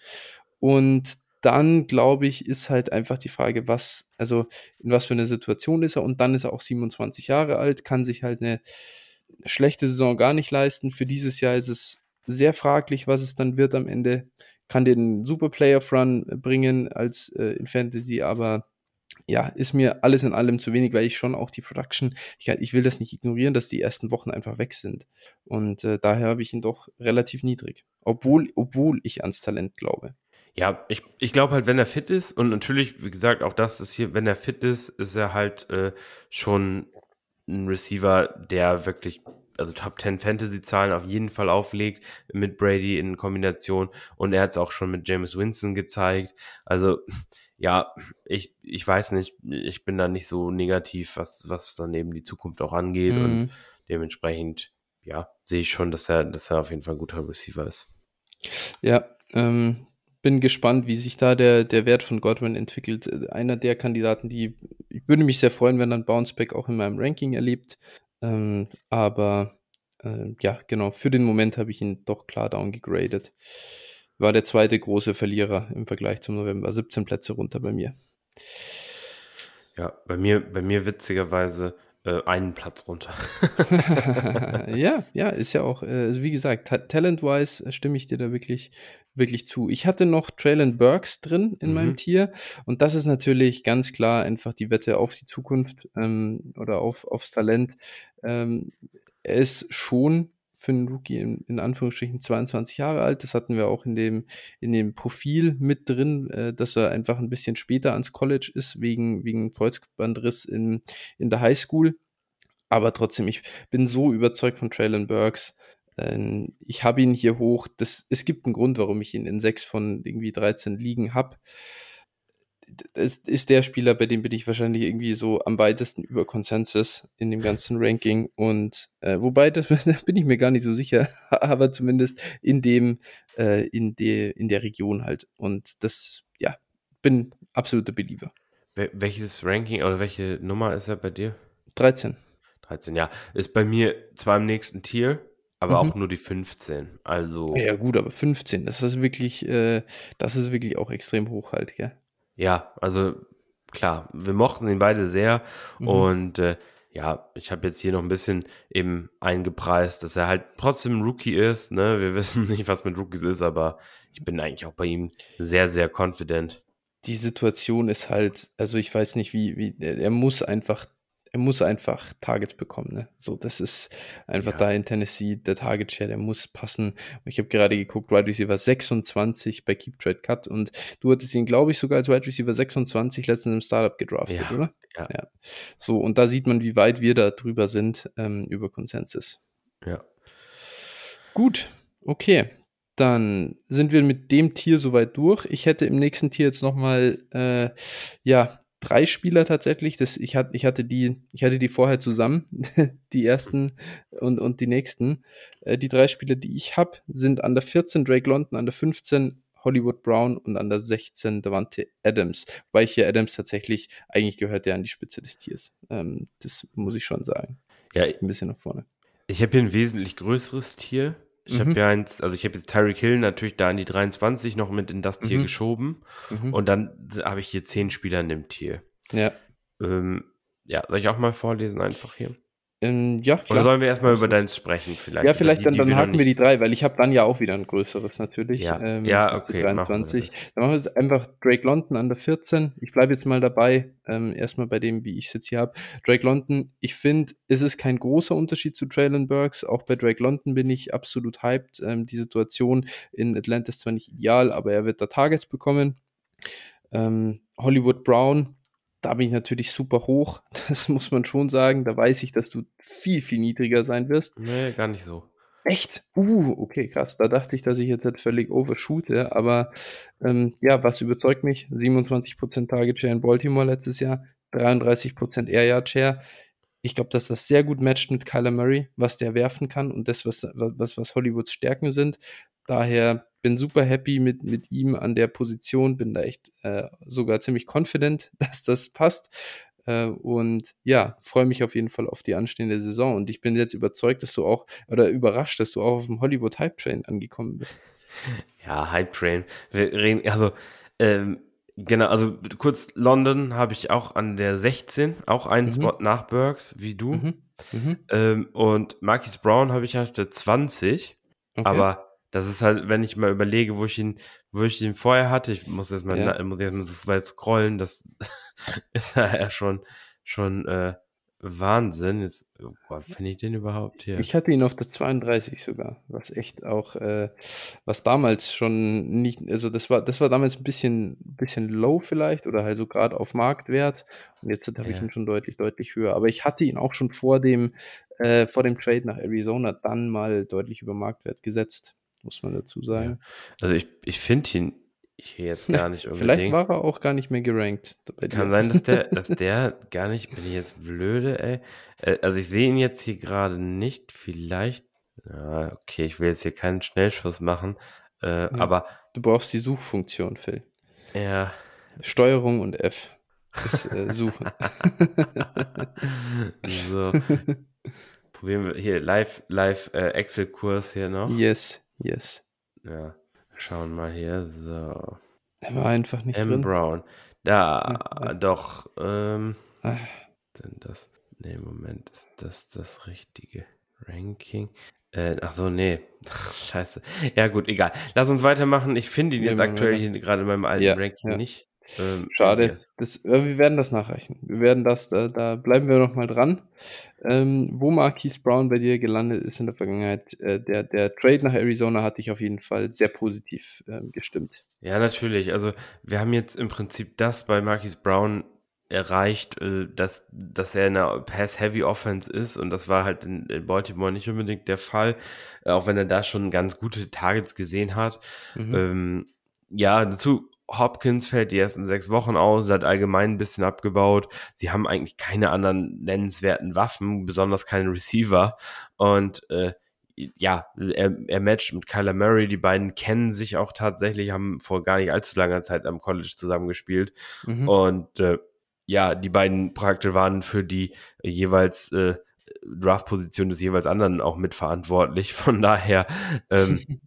Und dann, glaube ich, ist halt einfach die Frage, was, also in was für eine Situation ist er. Und dann ist er auch 27 Jahre alt, kann sich halt eine schlechte Saison gar nicht leisten. Für dieses Jahr ist es sehr fraglich, was es dann wird am Ende. Kann den Super Playoff Run bringen als äh, in Fantasy, aber ja, ist mir alles in allem zu wenig, weil ich schon auch die Production, ich, ich will das nicht ignorieren, dass die ersten Wochen einfach weg sind. Und äh, daher habe ich ihn doch relativ niedrig. Obwohl, obwohl ich ans Talent glaube. Ja, ich, ich glaube halt, wenn er fit ist, und natürlich, wie gesagt, auch das ist hier, wenn er fit ist, ist er halt äh, schon ein Receiver, der wirklich, also Top 10 Fantasy-Zahlen auf jeden Fall auflegt mit Brady in Kombination. Und er hat es auch schon mit James Winston gezeigt. Also ja, ich, ich weiß nicht, ich bin da nicht so negativ, was, was dann eben die Zukunft auch angeht mhm. und dementsprechend, ja, sehe ich schon, dass er, dass er auf jeden Fall ein guter Receiver ist. Ja, ähm, bin gespannt, wie sich da der, der Wert von Godwin entwickelt. Einer der Kandidaten, die, ich würde mich sehr freuen, wenn dann Bounceback auch in meinem Ranking erlebt. Ähm, aber äh, ja, genau, für den Moment habe ich ihn doch klar downgegradet war der zweite große Verlierer im Vergleich zum November. 17 Plätze runter bei mir. Ja, bei mir, bei mir witzigerweise äh, einen Platz runter. ja, ja, ist ja auch, äh, also wie gesagt, talent-wise stimme ich dir da wirklich, wirklich zu. Ich hatte noch Traylon Burks drin in mhm. meinem Tier und das ist natürlich ganz klar einfach die Wette auf die Zukunft ähm, oder auf, aufs Talent. Ähm, er ist schon für einen Rookie in, in, Anführungsstrichen 22 Jahre alt. Das hatten wir auch in dem, in dem Profil mit drin, äh, dass er einfach ein bisschen später ans College ist, wegen, wegen Kreuzbandriss in, in der Highschool. Aber trotzdem, ich bin so überzeugt von Traylon Burks. Äh, ich habe ihn hier hoch. Das, es gibt einen Grund, warum ich ihn in sechs von irgendwie 13 Ligen habe ist, ist der Spieler, bei dem bin ich wahrscheinlich irgendwie so am weitesten über Konsensus in dem ganzen Ranking. Und äh, wobei, das bin ich mir gar nicht so sicher, aber zumindest in dem, äh, in, de, in der Region halt. Und das, ja, bin absoluter Believer. Welches Ranking oder welche Nummer ist er bei dir? 13. 13, ja. Ist bei mir zwar im nächsten Tier, aber mhm. auch nur die 15. Also. Ja, gut, aber 15, das ist wirklich, äh, das ist wirklich auch extrem hoch halt, gell? Ja, also klar, wir mochten ihn beide sehr mhm. und äh, ja, ich habe jetzt hier noch ein bisschen eben eingepreist, dass er halt trotzdem Rookie ist. Ne? Wir wissen nicht, was mit Rookies ist, aber ich bin eigentlich auch bei ihm sehr, sehr confident. Die Situation ist halt, also ich weiß nicht, wie, wie er muss einfach er muss einfach Targets bekommen. Ne? So, das ist einfach ja. da in Tennessee der Target Share, der muss passen. Ich habe gerade geguckt, Wide Receiver 26 bei Keep Trade Cut und du hattest ihn, glaube ich, sogar als Wide Receiver 26 letztens im Startup gedraftet, ja. oder? Ja. ja. So, und da sieht man, wie weit wir da drüber sind ähm, über Konsensus. Ja. Gut, okay. Dann sind wir mit dem Tier soweit durch. Ich hätte im nächsten Tier jetzt nochmal, äh, ja, drei Spieler tatsächlich. Das, ich, hatte, ich, hatte die, ich hatte die vorher zusammen, die ersten und, und die nächsten. Äh, die drei Spieler, die ich habe, sind an der 14 Drake London, an der 15 Hollywood Brown und an der 16 Davante Adams. Weil hier Adams tatsächlich, eigentlich gehört der an die Spitze des Tiers. Ähm, das muss ich schon sagen. Ja, ein bisschen nach vorne. Ich habe hier ein wesentlich größeres Tier. Ich mhm. habe ja eins, also ich habe jetzt Tyreek Hill natürlich da in die 23 noch mit in das Tier mhm. geschoben. Mhm. Und dann habe ich hier zehn Spieler in dem Tier. Ja. Ähm, ja, soll ich auch mal vorlesen einfach hier? Ähm, ja, klar. Oder sollen wir erstmal über deins sprechen vielleicht? Ja, vielleicht, die, dann, dann haken wir die drei, weil ich habe dann ja auch wieder ein größeres natürlich. Ja, ähm, ja okay. 23. Machen dann machen wir es einfach Drake London an der 14. Ich bleibe jetzt mal dabei, ähm, erstmal bei dem, wie ich es jetzt hier habe. Drake London, ich finde, es ist kein großer Unterschied zu Traylon Burks. Auch bei Drake London bin ich absolut hyped. Ähm, die Situation in Atlanta ist zwar nicht ideal, aber er wird da Targets bekommen. Ähm, Hollywood Brown, da bin ich natürlich super hoch. Das muss man schon sagen. Da weiß ich, dass du viel, viel niedriger sein wirst. Nee, gar nicht so. Echt? Uh, okay, krass. Da dachte ich, dass ich jetzt halt völlig overshoote. Aber ähm, ja, was überzeugt mich? 27% Target Share in Baltimore letztes Jahr, 33% Air Yard Share. Ich glaube, dass das sehr gut matcht mit Kyler Murray, was der werfen kann und das, was, was, was Hollywoods Stärken sind. Daher bin super happy mit, mit ihm an der Position, bin da echt äh, sogar ziemlich confident, dass das passt. Äh, und ja, freue mich auf jeden Fall auf die anstehende Saison. Und ich bin jetzt überzeugt, dass du auch, oder überrascht, dass du auch auf dem Hollywood Hype Train angekommen bist. Ja, Hype Train. Wir reden, also, ähm, genau, also kurz London habe ich auch an der 16, auch einen mhm. Spot nach Burks, wie du. Mhm. Mhm. Ähm, und Marquis Brown habe ich auf der 20. Okay. Aber das ist halt, wenn ich mal überlege, wo ich ihn, wo ich ihn vorher hatte, ich muss jetzt mal, ja. muss jetzt mal so weit scrollen, das ist ja schon, schon äh, Wahnsinn. Jetzt, oh Gott, finde ich den überhaupt hier? Ich hatte ihn auf der 32 sogar, was echt auch, äh, was damals schon nicht, also das war, das war damals ein bisschen, bisschen low vielleicht oder halt so gerade auf Marktwert. Und jetzt habe ja. ich ihn schon deutlich, deutlich höher. Aber ich hatte ihn auch schon vor dem, äh, vor dem Trade nach Arizona dann mal deutlich über Marktwert gesetzt muss man dazu sagen. Also ich, ich finde ihn hier jetzt gar nicht unbedingt. Vielleicht war er auch gar nicht mehr gerankt. Kann sein, dass der, dass der gar nicht, bin ich jetzt blöde, ey. Äh, also ich sehe ihn jetzt hier gerade nicht. Vielleicht, ja, okay, ich will jetzt hier keinen Schnellschuss machen, äh, ja. aber. Du brauchst die Suchfunktion, Phil. Ja. Steuerung und F. Das, äh, suchen. so. Probieren wir hier live, live äh, Excel-Kurs hier noch. Yes. Yes. Ja, schauen mal hier. So. Er war einfach nicht M. drin. Brown. Da, ja, doch. Ähm, Ach. denn das? Nee, Moment, ist das das richtige Ranking? Äh, ach so, nee. Scheiße. Ja, gut, egal. Lass uns weitermachen. Ich finde ihn jetzt aktuell hier gerade in meinem alten ja, Ranking ja. nicht. Ähm, Schade. Das, äh, wir werden das nachreichen. Wir werden das, da, da bleiben wir noch mal dran. Ähm, wo Marquise Brown bei dir gelandet ist in der Vergangenheit, äh, der, der Trade nach Arizona hat dich auf jeden Fall sehr positiv äh, gestimmt. Ja, natürlich. Also wir haben jetzt im Prinzip das bei Marquise Brown erreicht, äh, dass, dass er in einer Pass-Heavy-Offense ist und das war halt in, in, Baltimore nicht unbedingt der Fall, äh, auch wenn er da schon ganz gute Targets gesehen hat. Mhm. Ähm, ja, dazu Hopkins fällt die ersten sechs Wochen aus, hat allgemein ein bisschen abgebaut. Sie haben eigentlich keine anderen nennenswerten Waffen, besonders keine Receiver. Und äh, ja, er, er matcht mit Kyler Murray. Die beiden kennen sich auch tatsächlich, haben vor gar nicht allzu langer Zeit am College zusammengespielt. Mhm. Und äh, ja, die beiden Projekte waren für die jeweils äh, Draft-Position des jeweils anderen auch mitverantwortlich. Von daher ähm,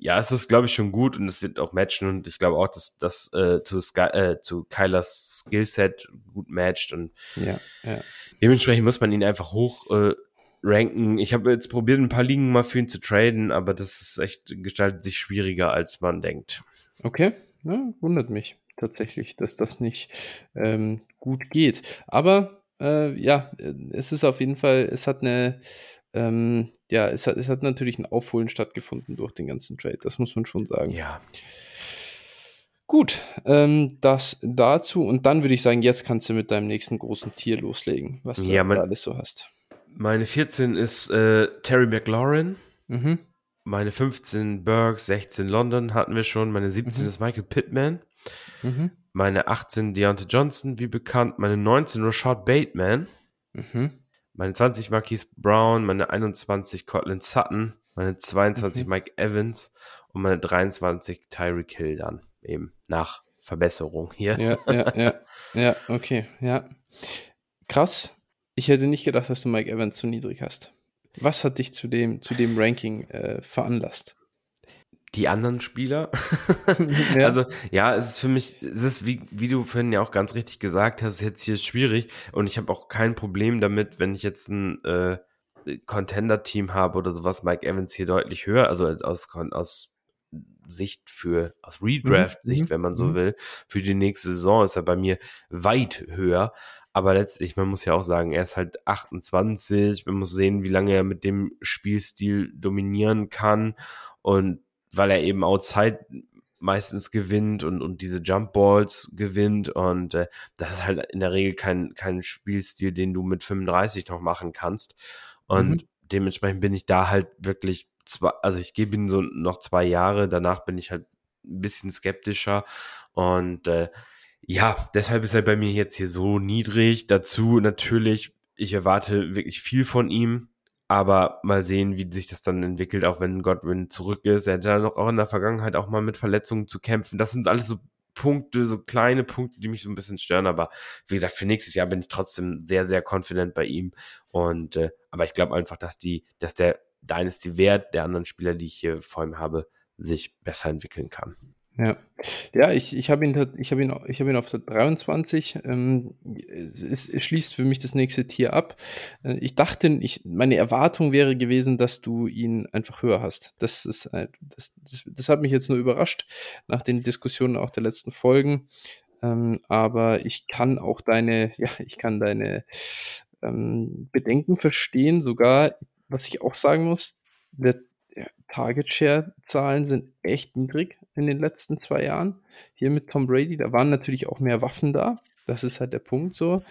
ja, es ist, glaube ich, schon gut und es wird auch matchen und ich glaube auch, dass das äh, zu, Sky, äh, zu Kylers Skillset gut matcht und ja, ja. dementsprechend muss man ihn einfach hoch äh, ranken. Ich habe jetzt probiert, ein paar Ligen mal für ihn zu traden, aber das ist echt, gestaltet sich schwieriger, als man denkt. Okay, ja, wundert mich tatsächlich, dass das nicht ähm, gut geht. Aber äh, ja, es ist auf jeden Fall, es hat eine ähm, ja, es hat, es hat natürlich ein Aufholen stattgefunden durch den ganzen Trade, das muss man schon sagen. Ja. Gut, ähm, das dazu und dann würde ich sagen, jetzt kannst du mit deinem nächsten großen Tier loslegen, was ja, du mein, alles so hast. Meine 14 ist äh, Terry McLaurin. Mhm. Meine 15 Burks, 16 London hatten wir schon. Meine 17 mhm. ist Michael Pittman. Mhm. Meine 18 Deontay Johnson, wie bekannt. Meine 19 Rashad Bateman. Mhm meine 20 Marquise Brown, meine 21 Cortland Sutton, meine 22 mhm. Mike Evans und meine 23 Tyreek Hill dann eben nach Verbesserung hier. Ja, ja, ja, ja, okay, ja. Krass. Ich hätte nicht gedacht, dass du Mike Evans zu niedrig hast. Was hat dich zu dem, zu dem Ranking äh, veranlasst? Die anderen Spieler. ja. Also ja, es ist für mich, es ist wie, wie du vorhin ja auch ganz richtig gesagt hast, jetzt hier schwierig und ich habe auch kein Problem damit, wenn ich jetzt ein äh, Contender-Team habe oder sowas, Mike Evans hier deutlich höher, also aus, aus Sicht für, aus Redraft-Sicht, mhm. wenn man so mhm. will, für die nächste Saison ist er bei mir weit höher. Aber letztlich, man muss ja auch sagen, er ist halt 28. Man muss sehen, wie lange er mit dem Spielstil dominieren kann. Und weil er eben outside meistens gewinnt und, und diese Jump Balls gewinnt. Und äh, das ist halt in der Regel kein, kein Spielstil, den du mit 35 noch machen kannst. Und mhm. dementsprechend bin ich da halt wirklich zwei, also ich gebe ihm so noch zwei Jahre, danach bin ich halt ein bisschen skeptischer. Und äh, ja, deshalb ist er bei mir jetzt hier so niedrig. Dazu natürlich, ich erwarte wirklich viel von ihm. Aber mal sehen, wie sich das dann entwickelt, auch wenn Godwin zurück ist. Er hat ja noch auch in der Vergangenheit auch mal mit Verletzungen zu kämpfen. Das sind alles so Punkte, so kleine Punkte, die mich so ein bisschen stören. Aber wie gesagt, für nächstes Jahr bin ich trotzdem sehr, sehr confident bei ihm. Und äh, aber ich glaube einfach, dass die, dass der Dynasty-Wert der anderen Spieler, die ich hier vor ihm habe, sich besser entwickeln kann. Ja, ja ich, ich habe ihn, ich hab ihn, ich hab ihn auf der 23. Ähm, es, es, schließt für mich das nächste Tier ab. Äh, ich dachte, ich, meine Erwartung wäre gewesen, dass du ihn einfach höher hast. Das, ist, das, das, das hat mich jetzt nur überrascht nach den Diskussionen auch der letzten Folgen. Ähm, aber ich kann auch deine, ja, ich kann deine ähm, Bedenken verstehen. Sogar, was ich auch sagen muss, der Target Share Zahlen sind echt niedrig in den letzten zwei Jahren. Hier mit Tom Brady, da waren natürlich auch mehr Waffen da. Das ist halt der Punkt so.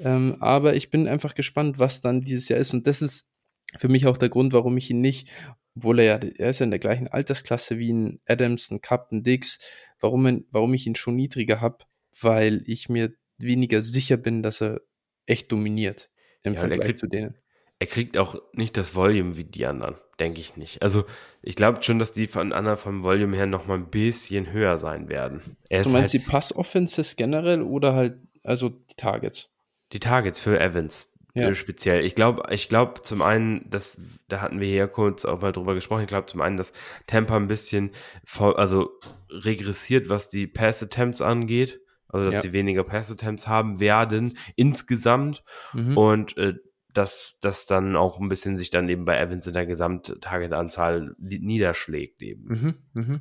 Ähm, aber ich bin einfach gespannt, was dann dieses Jahr ist. Und das ist für mich auch der Grund, warum ich ihn nicht, obwohl er ja, er ist ja in der gleichen Altersklasse wie ein Adams, ein Cup, ein Dix, warum, warum ich ihn schon niedriger habe, weil ich mir weniger sicher bin, dass er echt dominiert im ja, Vergleich zu denen. Er kriegt auch nicht das Volume wie die anderen, denke ich nicht. Also ich glaube schon, dass die von anderen vom Volume her noch mal ein bisschen höher sein werden. Er du meinst halt, die Pass-Offenses generell oder halt also die Targets? Die Targets für Evans ja. speziell. Ich glaube, ich glaube zum einen, dass da hatten wir hier kurz auch mal drüber gesprochen. Ich glaube zum einen, dass Tampa ein bisschen also regressiert, was die Pass Attempts angeht. Also dass ja. die weniger Pass Attempts haben werden insgesamt mhm. und äh, dass das dann auch ein bisschen sich dann eben bei Evans in der Gesamt-Target-Anzahl niederschlägt eben. Mhm, mh.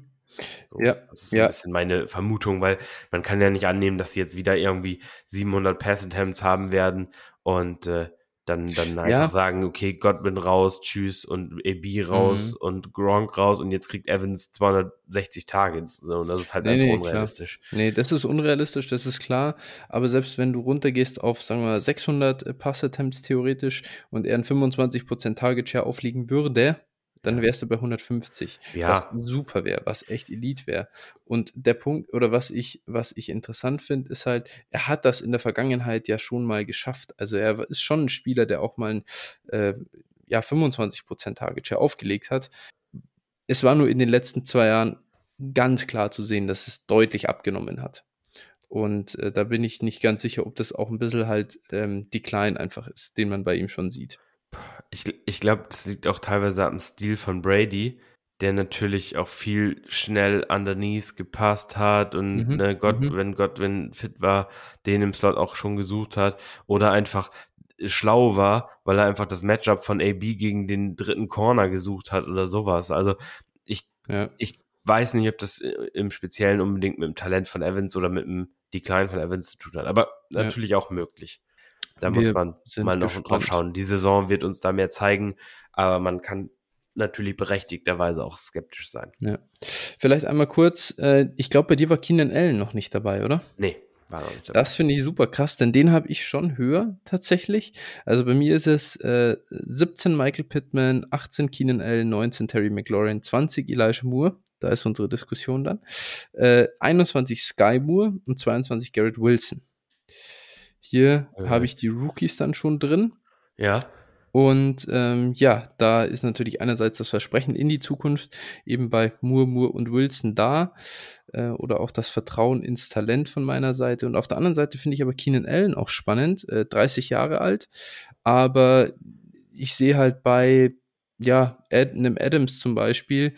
So, ja, das ist ja. ein bisschen meine Vermutung, weil man kann ja nicht annehmen, dass sie jetzt wieder irgendwie 700 Pass-Attempts haben werden und äh, dann, dann einfach ja. sagen, okay, Godwin raus, tschüss und AB raus mhm. und Gronk raus und jetzt kriegt Evans 260 Targets. So, und das ist halt nee, einfach nee, unrealistisch. Klar. Nee, das ist unrealistisch, das ist klar. Aber selbst wenn du runtergehst auf, sagen wir mal, 600 Pass-Attempts theoretisch und er einen 25% Target-Share aufliegen würde, dann wärst du bei 150. Ja. Was super wäre, was echt Elite wäre. Und der Punkt, oder was ich, was ich interessant finde, ist halt, er hat das in der Vergangenheit ja schon mal geschafft. Also er ist schon ein Spieler, der auch mal ein, äh, ja, 25% Target Share aufgelegt hat. Es war nur in den letzten zwei Jahren ganz klar zu sehen, dass es deutlich abgenommen hat. Und äh, da bin ich nicht ganz sicher, ob das auch ein bisschen halt ähm, Decline einfach ist, den man bei ihm schon sieht. Ich, ich glaube, das liegt auch teilweise am Stil von Brady, der natürlich auch viel schnell underneath gepasst hat und mhm. ne, Gott, mhm. wenn Gott, wenn fit war, den im Slot auch schon gesucht hat oder einfach schlau war, weil er einfach das Matchup von AB gegen den dritten Corner gesucht hat oder sowas. Also ich, ja. ich weiß nicht, ob das im Speziellen unbedingt mit dem Talent von Evans oder mit dem Decline von Evans zu tun hat, aber ja. natürlich auch möglich. Da muss man mal noch gespannt. drauf schauen. Die Saison wird uns da mehr zeigen, aber man kann natürlich berechtigterweise auch skeptisch sein. Ja. Vielleicht einmal kurz, äh, ich glaube, bei dir war Keenan Allen noch nicht dabei, oder? Nee. War noch nicht dabei. Das finde ich super krass, denn den habe ich schon höher tatsächlich. Also bei mir ist es äh, 17 Michael Pittman, 18 Keenan Allen, 19 Terry McLaurin, 20 Elijah Moore. Da ist unsere Diskussion dann. Äh, 21 Sky Moore und 22 Garrett Wilson. Hier äh. habe ich die Rookies dann schon drin. Ja. Und ähm, ja, da ist natürlich einerseits das Versprechen in die Zukunft eben bei Moore, Moore und Wilson da äh, oder auch das Vertrauen ins Talent von meiner Seite. Und auf der anderen Seite finde ich aber Keenan Allen auch spannend, äh, 30 Jahre alt, aber ich sehe halt bei ja, Ad, einem Adams zum Beispiel,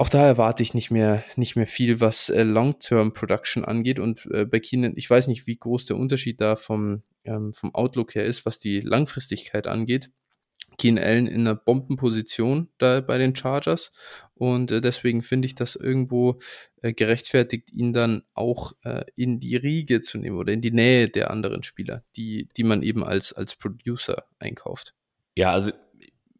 auch da erwarte ich nicht mehr, nicht mehr viel, was äh, Long-Term-Production angeht. Und äh, bei Keenan, ich weiß nicht, wie groß der Unterschied da vom, ähm, vom Outlook her ist, was die Langfristigkeit angeht. Keenan Allen in einer Bombenposition da bei den Chargers. Und äh, deswegen finde ich das irgendwo äh, gerechtfertigt, ihn dann auch äh, in die Riege zu nehmen oder in die Nähe der anderen Spieler, die, die man eben als, als Producer einkauft. Ja, also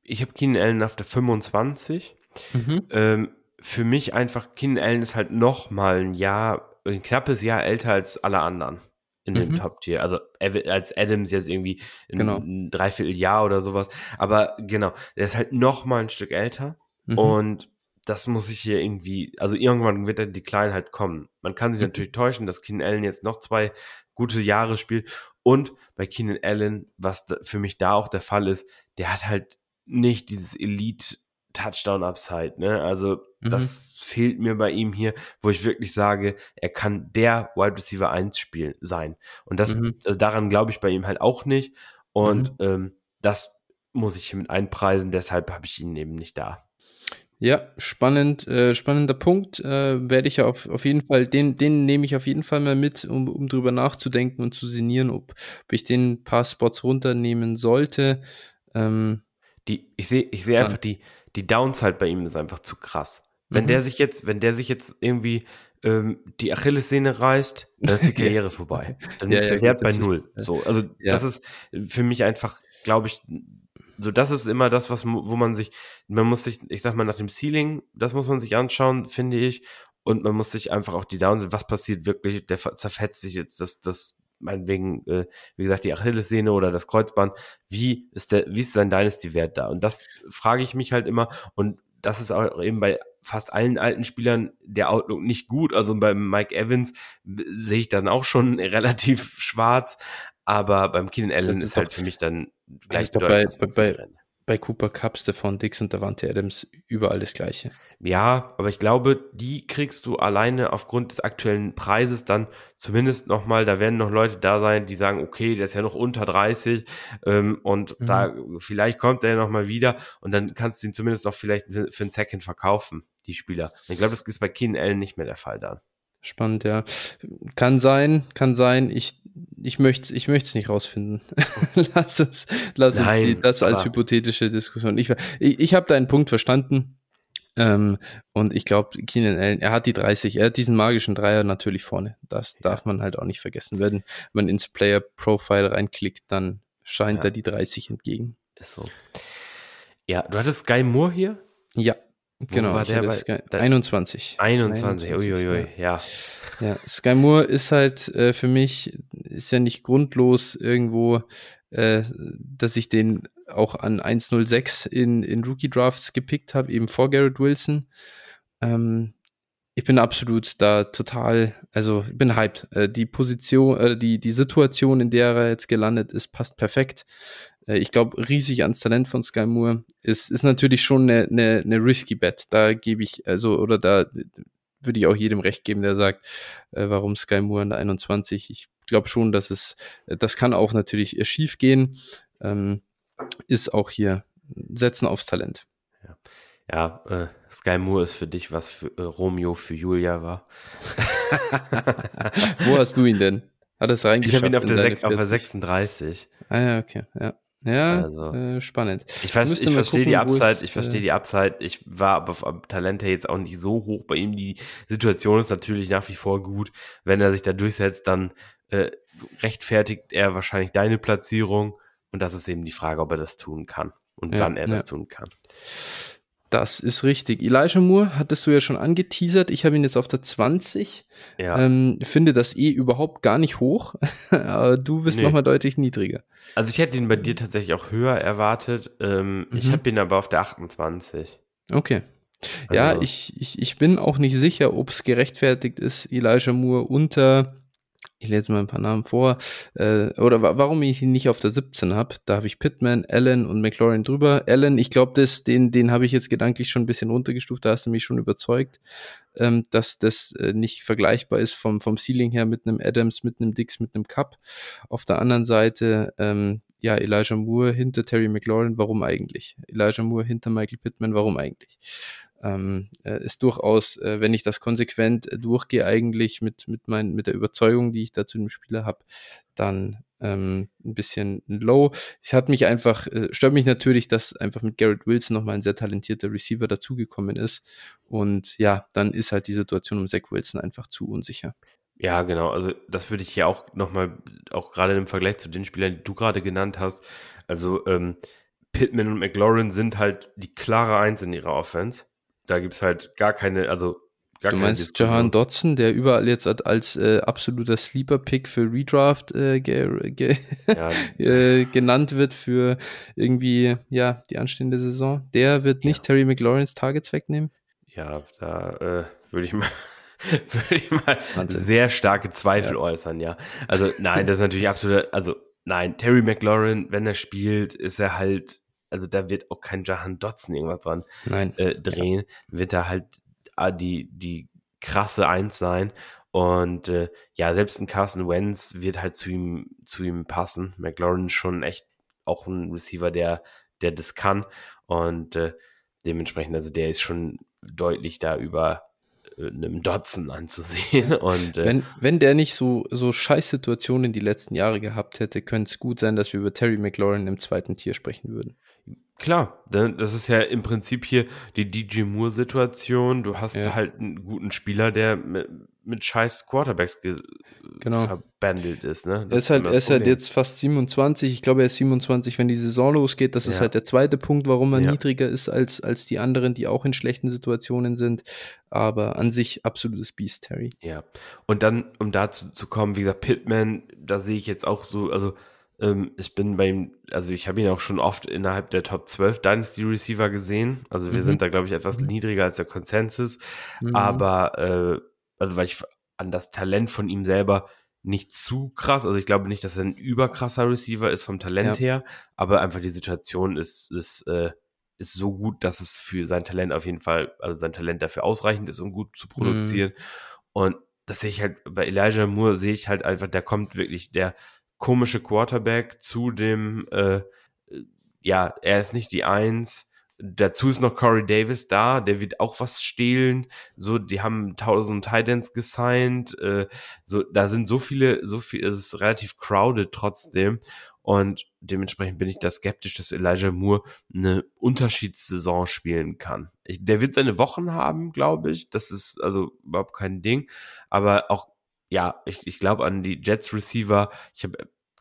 ich habe Keenan Allen auf der 25. Mhm. Ähm, für mich einfach, Keenan Allen ist halt noch mal ein Jahr, ein knappes Jahr älter als alle anderen in dem mhm. Top-Tier. Also als Adams jetzt irgendwie ein, genau. ein Dreivierteljahr oder sowas. Aber genau, der ist halt noch mal ein Stück älter. Mhm. Und das muss ich hier irgendwie, also irgendwann wird der Decline halt kommen. Man kann sich mhm. natürlich täuschen, dass Keenan Allen jetzt noch zwei gute Jahre spielt. Und bei Keenan Allen, was für mich da auch der Fall ist, der hat halt nicht dieses Elite Touchdown Upside, ne? Also, mhm. das fehlt mir bei ihm hier, wo ich wirklich sage, er kann der Wide Receiver 1 spielen sein. Und das, mhm. also daran glaube ich bei ihm halt auch nicht. Und mhm. ähm, das muss ich mit einpreisen, deshalb habe ich ihn eben nicht da. Ja, spannend, äh, spannender Punkt. Äh, werde ich ja auf, auf jeden Fall, den, den nehme ich auf jeden Fall mal mit, um, um drüber nachzudenken und zu sinnieren, ob, ob ich den paar Spots runternehmen sollte. Ähm, die, ich sehe ich seh einfach die, die Downside bei ihm ist einfach zu krass. Wenn mhm. der sich jetzt, wenn der sich jetzt irgendwie ähm, die Achillessehne reißt, dann ist die Karriere vorbei. Dann ja, ist der ja, Wert bei null. So, also ja. das ist für mich einfach, glaube ich, so das ist immer das, was wo man sich, man muss sich, ich sag mal nach dem Ceiling, das muss man sich anschauen, finde ich, und man muss sich einfach auch die Downside, was passiert wirklich, der zerfetzt sich jetzt das das meinetwegen, äh, wie gesagt, die Achillessehne oder das Kreuzband, wie ist der, wie ist sein Dynasty-Wert da? Und das frage ich mich halt immer. Und das ist auch eben bei fast allen alten Spielern der Outlook nicht gut. Also beim Mike Evans sehe ich dann auch schon relativ schwarz. Aber beim Keenan Allen ist, ist halt für mich dann gleich bei, bei, bei, bei Cooper Cup, Stefan Dix und Davante Adams überall das Gleiche. Ja, aber ich glaube, die kriegst du alleine aufgrund des aktuellen Preises dann zumindest nochmal, da werden noch Leute da sein, die sagen, okay, der ist ja noch unter 30 ähm, und mhm. da vielleicht kommt er ja nochmal wieder und dann kannst du ihn zumindest noch vielleicht für einen Second verkaufen, die Spieler. Und ich glaube, das ist bei Keenan Allen nicht mehr der Fall dann. Spannend, ja. Kann sein, kann sein. Ich, ich möchte ich möchte es nicht rausfinden. lass uns, lass Nein, uns die, das als hypothetische Diskussion. Ich, ich, ich habe deinen Punkt verstanden. Ähm, und ich glaube, Keenan Allen, er hat die 30, er hat diesen magischen Dreier natürlich vorne. Das ja. darf man halt auch nicht vergessen. Wenn man ins Player Profile reinklickt, dann scheint ja. er die 30 entgegen. Ist so. Ja, du hattest Guy Moore hier? Ja. Genau, war der bei, 21. 21, uiuiui, ja. Ja, Sky Moore ist halt äh, für mich, ist ja nicht grundlos irgendwo, äh, dass ich den auch an 1.06 in, in Rookie Drafts gepickt habe, eben vor Garrett Wilson. Ähm, ich bin absolut da total, also ich bin hyped. Äh, die Position, äh, die, die Situation, in der er jetzt gelandet ist, passt perfekt. Äh, ich glaube, riesig ans Talent von Sky Moore ist, ist natürlich schon eine, eine, eine risky Bet. Da gebe ich, also, oder da würde ich auch jedem recht geben, der sagt, äh, warum Sky Moore an der 21. Ich glaube schon, dass es, das kann auch natürlich schief gehen. Ähm, ist auch hier setzen aufs Talent. Ja, ja äh, Sky Moore ist für dich, was für, äh, Romeo für Julia war. Wo hast du ihn denn? Hat es reingeschafft? Ich habe ihn auf der, auf der 36. Ah ja, okay, ja. Ja, also, äh, spannend. Ich, ver ich verstehe die Upside, ich verstehe äh, die Upside. Ich war aber vom Talent her jetzt auch nicht so hoch bei ihm. Die Situation ist natürlich nach wie vor gut. Wenn er sich da durchsetzt, dann äh, rechtfertigt er wahrscheinlich deine Platzierung. Und das ist eben die Frage, ob er das tun kann und ja, wann er ja. das tun kann. Das ist richtig. Elijah Moore hattest du ja schon angeteasert. Ich habe ihn jetzt auf der 20. Ja. Ähm, finde das eh überhaupt gar nicht hoch. Aber du bist nee. nochmal deutlich niedriger. Also ich hätte ihn bei dir tatsächlich auch höher erwartet. Ähm, mhm. Ich habe ihn aber auf der 28. Okay. Also. Ja, ich, ich, ich bin auch nicht sicher, ob es gerechtfertigt ist, Elijah Moore unter ich lese mal ein paar Namen vor, äh, oder warum ich ihn nicht auf der 17 habe. Da habe ich Pittman, Allen und McLaurin drüber. Allen, ich glaube, den, den habe ich jetzt gedanklich schon ein bisschen runtergestuft, da hast du mich schon überzeugt, ähm, dass das äh, nicht vergleichbar ist vom, vom Ceiling her mit einem Adams, mit einem Dix, mit einem Cup. Auf der anderen Seite, ähm, ja, Elijah Moore hinter Terry McLaurin, warum eigentlich? Elijah Moore hinter Michael Pittman, warum eigentlich? Ähm, äh, ist durchaus, äh, wenn ich das konsequent äh, durchgehe, eigentlich mit, mit, mein, mit der Überzeugung, die ich da zu dem Spieler habe, dann ähm, ein bisschen low. Ich hat mich einfach, äh, stört mich natürlich, dass einfach mit Garrett Wilson nochmal ein sehr talentierter Receiver dazugekommen ist. Und ja, dann ist halt die Situation um Zach Wilson einfach zu unsicher. Ja, genau. Also das würde ich hier auch nochmal, auch gerade im Vergleich zu den Spielern, die du gerade genannt hast. Also ähm, Pittman und McLaurin sind halt die klare Eins in ihrer Offense. Da gibt es halt gar keine, also gar Du meinst. Jahan Dotson, der überall jetzt als- äh, absoluter Sleeper-Pick für Redraft äh, ge ge Ja, äh, genannt wird für irgendwie, ja, die anstehende Saison. Der wird nicht Terry McLaurins Targets wegnehmen. ja, da äh, würde ich mal, würde ich mal Wahnsinn. sehr starke Zweifel äußern, ja. Also nein, das ist natürlich absolut, also nein, Terry McLaurin, wenn er spielt, ist er halt, also da wird auch kein Jahan Dotson irgendwas dran äh, drehen, wird er halt ah, die, die krasse Eins sein. Und äh, ja, selbst ein Carson Wentz wird halt zu ihm, zu ihm passen. McLaurin ist schon echt auch ein Receiver, der, der das kann. Und äh, dementsprechend, also der ist schon deutlich da über äh, einem Dotson anzusehen. Und äh, Wenn, wenn der nicht so, so scheiß Situationen die letzten Jahre gehabt hätte, könnte es gut sein, dass wir über Terry McLaurin im zweiten Tier sprechen würden. Klar, denn das ist ja im Prinzip hier die DJ Moore-Situation. Du hast Ja. halt einen guten Spieler, der mit, mit scheiß Quarterbacks ge- Genau. verbandelt ist. Ne? Er ist halt, er ist halt jetzt fast 27. Ich glaube, er ist 27, wenn die Saison losgeht. Das ist Ja. halt der zweite Punkt, warum er Ja. niedriger ist als, als die anderen, die auch in schlechten Situationen sind. Aber an sich absolutes Beast, Terry. Ja. Und dann, um dazu zu kommen, wie gesagt, Pittman, da sehe ich jetzt auch so, also ähm, ich bin bei ihm, also ich habe ihn auch schon oft innerhalb der Top 12 Dynasty Receiver gesehen. Also wir Mhm. sind da, glaube ich, etwas Mhm. niedriger als der Konsensus. Mhm. aber äh, also weil ich an das Talent von ihm selber nicht zu krass, also ich glaube nicht, dass er ein überkrasser Receiver ist vom Talent Ja. her, aber einfach die Situation ist, ist, äh, ist so gut, dass es für sein Talent auf jeden Fall, also sein Talent dafür ausreichend ist, um gut zu Mhm. produzieren. Und das sehe ich halt, bei Elijah Moore sehe ich halt einfach, der kommt wirklich der komische Quarterback zu dem, äh, ja, er ist nicht die Eins. Dazu ist noch Corey Davis da, der wird auch was stehlen. So, die haben tausend Titans gesigned. Äh, so, da sind so viele, so viel, es ist relativ crowded trotzdem. Und dementsprechend bin ich da skeptisch, dass Elijah Moore eine Unterschiedssaison spielen kann. Ich, der wird seine Wochen haben, glaube ich. Das ist also überhaupt kein Ding. Aber auch, ja, ich, ich glaube an die Jets Receiver. Ich habe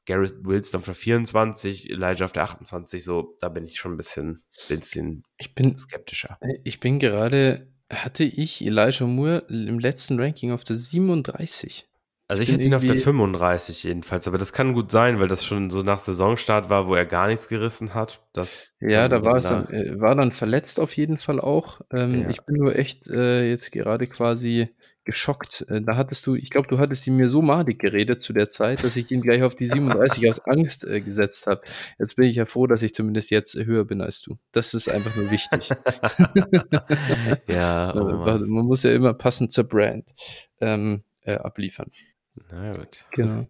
Garrett Wilson auf der 24, Elijah auf der 28, so, da bin ich schon ein bisschen, bisschen ich bin, skeptischer. ich bin gerade, hatte ich Elijah Moore im letzten Ranking auf der 37. Also ich bin hätte ihn auf der irgendwie- 35 jedenfalls, aber das kann gut sein, weil das schon so nach Saisonstart war, wo er gar nichts gerissen hat. Das Ja, da war es dann, äh, war dann verletzt auf jeden Fall auch. Ähm, Ja. Ich bin nur echt äh, jetzt gerade quasi geschockt. Äh, da hattest du, ich glaube, du hattest ihm mir so madig geredet zu der Zeit, dass ich ihn gleich auf die 37 aus Angst äh, gesetzt habe. Jetzt bin ich ja froh, dass ich zumindest jetzt äh, höher bin als du. Das ist einfach nur wichtig. ja, oh. Man muss ja immer passend zur Brand ähm, äh, abliefern. Na gut. Genau.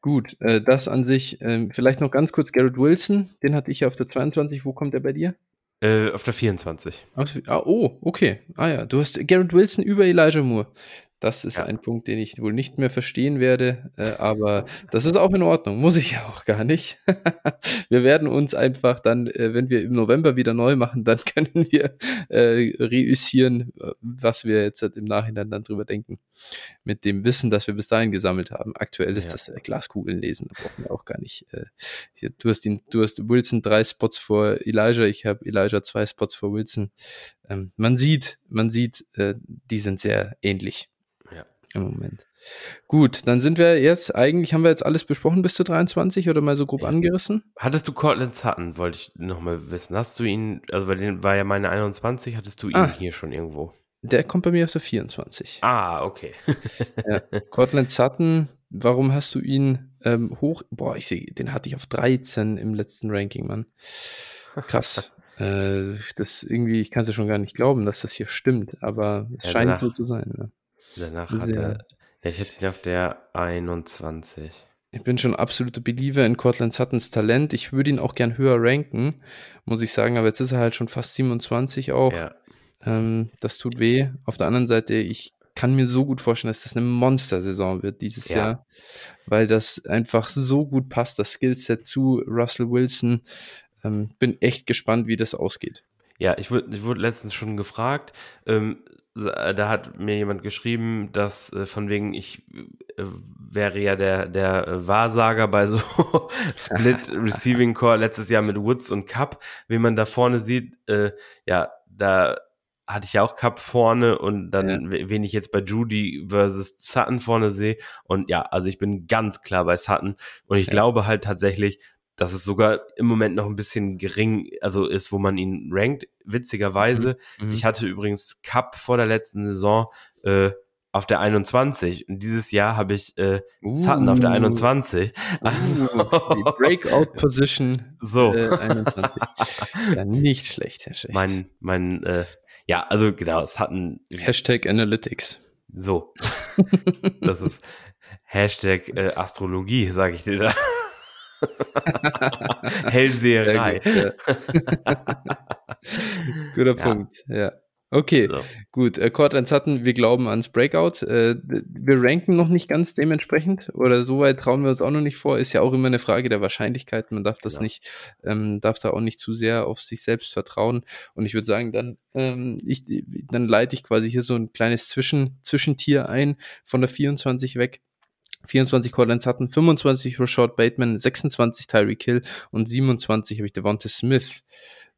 Gut, äh, das an sich. Ähm, vielleicht noch ganz kurz Garrett Wilson, den hatte ich ja auf der 22. Wo kommt er bei dir? Äh, auf der 24. Aus, ah, oh, okay. Ah ja, du hast Garrett Wilson über Elijah Moore. Das ist Ja. ein Punkt, den ich wohl nicht mehr verstehen werde, äh, aber das ist auch in Ordnung, muss ich ja auch gar nicht. wir werden uns einfach dann, äh, wenn wir im November wieder neu machen, dann können wir äh, reüssieren, äh, was wir jetzt im Nachhinein dann drüber denken. Mit dem Wissen, das wir bis dahin gesammelt haben. Aktuell ist Ja. das äh, Glaskugeln lesen, da brauchen wir auch gar nicht. Äh, hier, du, hast ihn, du hast Wilson drei Spots vor Elijah, ich habe Elijah zwei Spots vor Wilson. Ähm, man sieht, man sieht, äh, die sind sehr ähnlich. Im Moment. Gut, dann sind wir jetzt, eigentlich haben wir jetzt alles besprochen bis zu 23 oder mal so grob angerissen? Hattest du Cortland Sutton, wollte ich nochmal wissen. Hast du ihn, also weil den war ja meine 21, hattest du ihn Ah. hier schon irgendwo? Der kommt bei mir auf der 24. Ah, okay. Ja. Cortland Sutton, warum hast du ihn ähm, hoch? Boah, ich sehe, den hatte ich auf 13 im letzten Ranking, Mann. Krass. äh, das irgendwie, ich kann es ja schon gar nicht glauben, dass das hier stimmt, aber es Ja, scheint danach- so zu sein. Ne? Danach hat er, ja, ich hätte ihn auf der 21. Ich bin schon absoluter Believer in Cortland Suttons Talent. Ich würde ihn auch gern höher ranken, muss ich sagen, aber jetzt ist er halt schon fast 27 auch. Ja, Ähm, das tut weh. Auf der anderen Seite, ich kann mir so gut vorstellen, dass das eine Monster-Saison wird dieses Ja. Jahr, weil das einfach so gut passt, das Skillset zu Russell Wilson. Ähm, bin echt gespannt, wie das ausgeht. Ja, ich wurde, ich wurde letztens schon gefragt, ähm, äh, da hat mir jemand geschrieben, dass äh, von wegen, ich äh, wäre ja der, der äh, Wahrsager bei so Split Receiving Core letztes Jahr mit Woods und Cup, wie man da vorne sieht, äh, ja, da hatte ich ja auch Cup vorne und dann, ja. wen ich jetzt bei Judy versus Sutton vorne sehe. Und ja, also ich bin ganz klar bei Sutton. Und ich ja. glaube halt tatsächlich, dass es sogar im Moment noch ein bisschen gering, also ist, wo man ihn rankt. Witzigerweise, mhm. mhm. ich hatte übrigens Cup vor der letzten Saison äh, auf der 21 und dieses Jahr habe ich äh, uh. Sutton auf der 21. Uh, Breakout Position so. Äh, 21. ja, nicht schlecht, Herr Schecht. Mein, mein, äh, ja, also genau, Sutton. Hashtag Analytics. So. das ist Hashtag äh, Astrologie, sage ich dir da. Hellseherei. Gut. Guter ja. Punkt, ja. Okay, so. gut. Äh, Cortland Sutton, wir glauben ans Breakout. Äh, wir ranken noch nicht ganz dementsprechend oder so weit trauen wir uns auch noch nicht vor. Ist ja auch immer eine Frage der Wahrscheinlichkeit. Man darf das ja. nicht, ähm, darf da auch nicht zu sehr auf sich selbst vertrauen. Und ich würde sagen, dann, ähm, ich, dann leite ich quasi hier so ein kleines Zwischen, Zwischentier ein von der 24 weg. 24 Cortland Sutton, 25 Rashad Bateman, 26 Tyreek Hill und 27 habe ich Devonta Smith.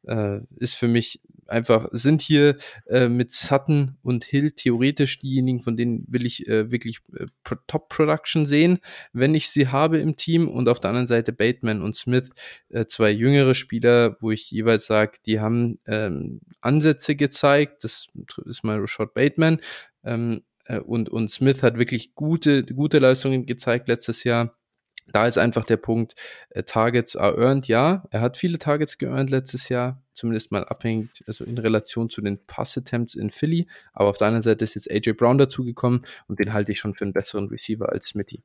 Äh, ist für mich einfach, sind hier äh, mit Sutton und Hill theoretisch diejenigen, von denen will ich äh, wirklich äh, Top-Production sehen, wenn ich sie habe im Team. Und auf der anderen Seite Bateman und Smith, äh, zwei jüngere Spieler, wo ich jeweils sage, die haben ähm, Ansätze gezeigt. Das ist mal Rashad Bateman. Ähm, äh, und, und Smith hat wirklich gute, gute Leistungen gezeigt letztes Jahr da ist einfach der Punkt, äh, Targets are earned, ja. Er hat viele Targets geearned letztes Jahr, zumindest mal abhängig, also in Relation zu den Pass-Attempts in Philly. Aber auf der anderen Seite ist jetzt AJ Brown dazugekommen und den halte ich schon für einen besseren Receiver als Smitty.